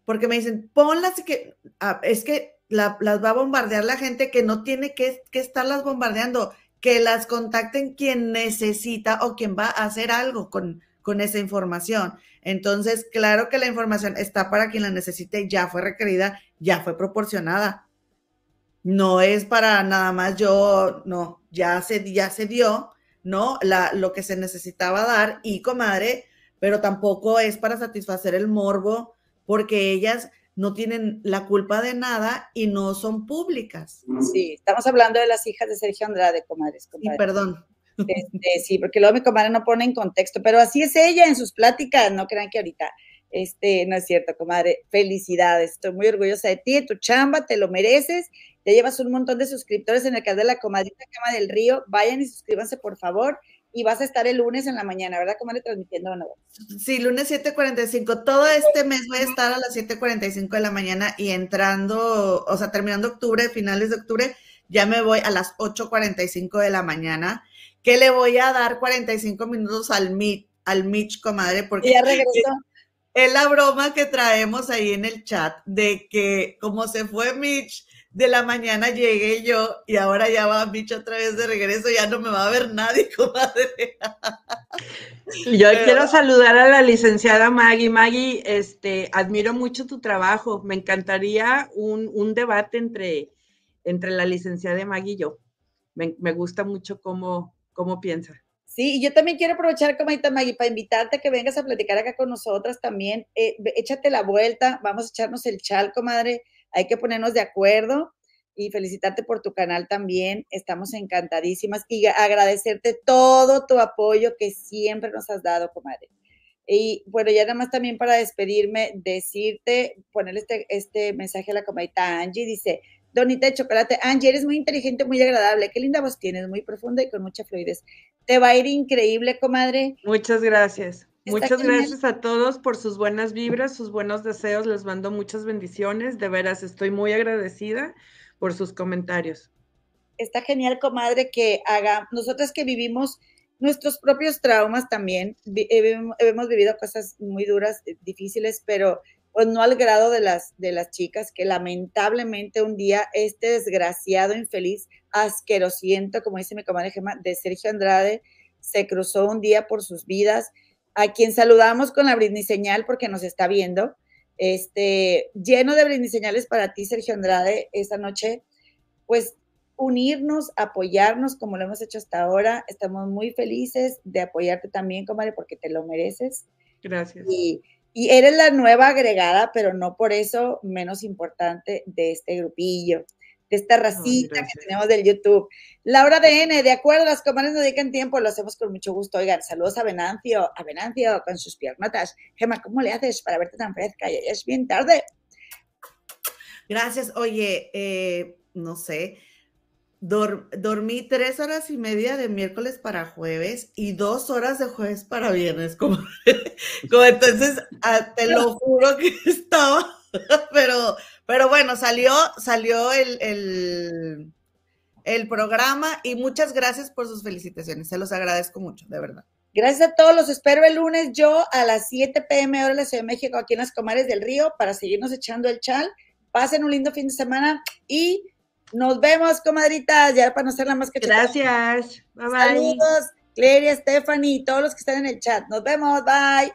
porque me dicen, ponlas que, ah, es que las va a bombardear la gente que no tiene que, que estarlas bombardeando, que las contacten quien necesita o quien va a hacer algo con, con esa información. Entonces, claro que la información está para quien la necesite, ya fue requerida, ya fue proporcionada. No es para nada más yo, no, ya se, ya se dio, ¿no? Lo que se necesitaba dar y comadre, pero tampoco es para satisfacer el morbo, porque ellas no tienen la culpa de nada y no son públicas. Sí, estamos hablando de las hijas de Sergio Andrade, comadres. Y perdón. Este, sí, porque luego mi comadre no pone en contexto, pero así es ella en sus pláticas, no crean que ahorita, este, no es cierto, comadre, felicidades, estoy muy orgullosa de ti, de tu chamba, te lo mereces, ya llevas un montón de suscriptores en el canal de la comadrita Cama del Río, vayan y suscríbanse por favor, y vas a estar el lunes en la mañana, ¿verdad? ¿Cómo le transmitiendo no? Sí, lunes 7:45. Todo este mes voy a estar a las 7:45 de la mañana y entrando, o sea, terminando octubre, finales de octubre, ya me voy a las 8:45 de la mañana, que le voy a dar 45 minutos al Mitch, al Mitch, comadre, porque ya regresó. es la broma que traemos ahí en el chat de que como se fue Mitch, de la mañana llegué yo y ahora ya va Mitch otra vez de regreso, ya no me va a ver nadie, comadre. Yo quiero saludar a la licenciada Maggie. Maggie, este, admiro mucho tu trabajo. Me encantaría un, debate entre, entre la licenciada Maggie y yo. Me, gusta mucho cómo, cómo piensa. Sí, y yo también quiero aprovechar, comadita Maggie, para invitarte a que vengas a platicar acá con nosotras también. Eh, échate la vuelta, vamos a echarnos el chal, comadre hay que ponernos de acuerdo y felicitarte por tu canal también. Estamos encantadísimas y agradecerte todo tu apoyo que siempre nos has dado, comadre. Y bueno, ya nada más también para despedirme, decirte, ponerle este, este mensaje a la comadita Angie, dice, Donita de chocolate, Angie, eres muy inteligente, muy agradable, qué linda voz tienes, muy profunda y con mucha fluidez. Te va a ir increíble, comadre. Muchas gracias. Muchas gracias a todos por sus buenas vibras, sus buenos deseos. Les mando muchas bendiciones. De veras, estoy muy agradecida por sus comentarios. Está genial, comadre, que haga, nosotros que vivimos nuestros propios traumas también, hemos vivido cosas muy duras, eh, difíciles, pero pues no al grado de las, de las chicas que lamentablemente un día este desgraciado, infeliz, asquerosiento, como dice mi comadre Gemma, de Sergio Andrade, se cruzó un día por sus vidas a quien saludamos con la Britney señal porque nos está viendo. Este, lleno de Britney señales para ti, Sergio Andrade, esta noche. Pues unirnos, apoyarnos como lo hemos hecho hasta ahora. Estamos muy felices de apoyarte también, comadre, porque te lo mereces. Gracias. Y, y eres la nueva agregada, pero no por eso menos importante de este grupillo de esta racita que tenemos del YouTube. Laura DN, de acuerdo, las comadres no dedican tiempo, lo hacemos con mucho gusto. Oigan, saludos a Venancio, a Venancio con sus piernotas. Gema, ¿cómo le haces para verte tan fresca? Ya es bien tarde. Gracias. Oye, eh, no sé, dormí tres horas y media de miércoles para jueves y dos horas de jueves para viernes. Como, como entonces, ah, te lo juro que estaba, pero pero bueno, salió, salió el, el, programa y muchas gracias por sus felicitaciones. Se los agradezco mucho, de verdad. Gracias a todos, los espero el lunes yo a las 7 pm hora de la Ciudad de México aquí en las Comares del Río para seguirnos echando el chal. Pasen un lindo fin de semana y nos vemos, comadritas, ya para no ser la más que Gracias. Bye bye. Saludos, Cleria, Stephanie y todos los que están en el chat. Nos vemos, bye.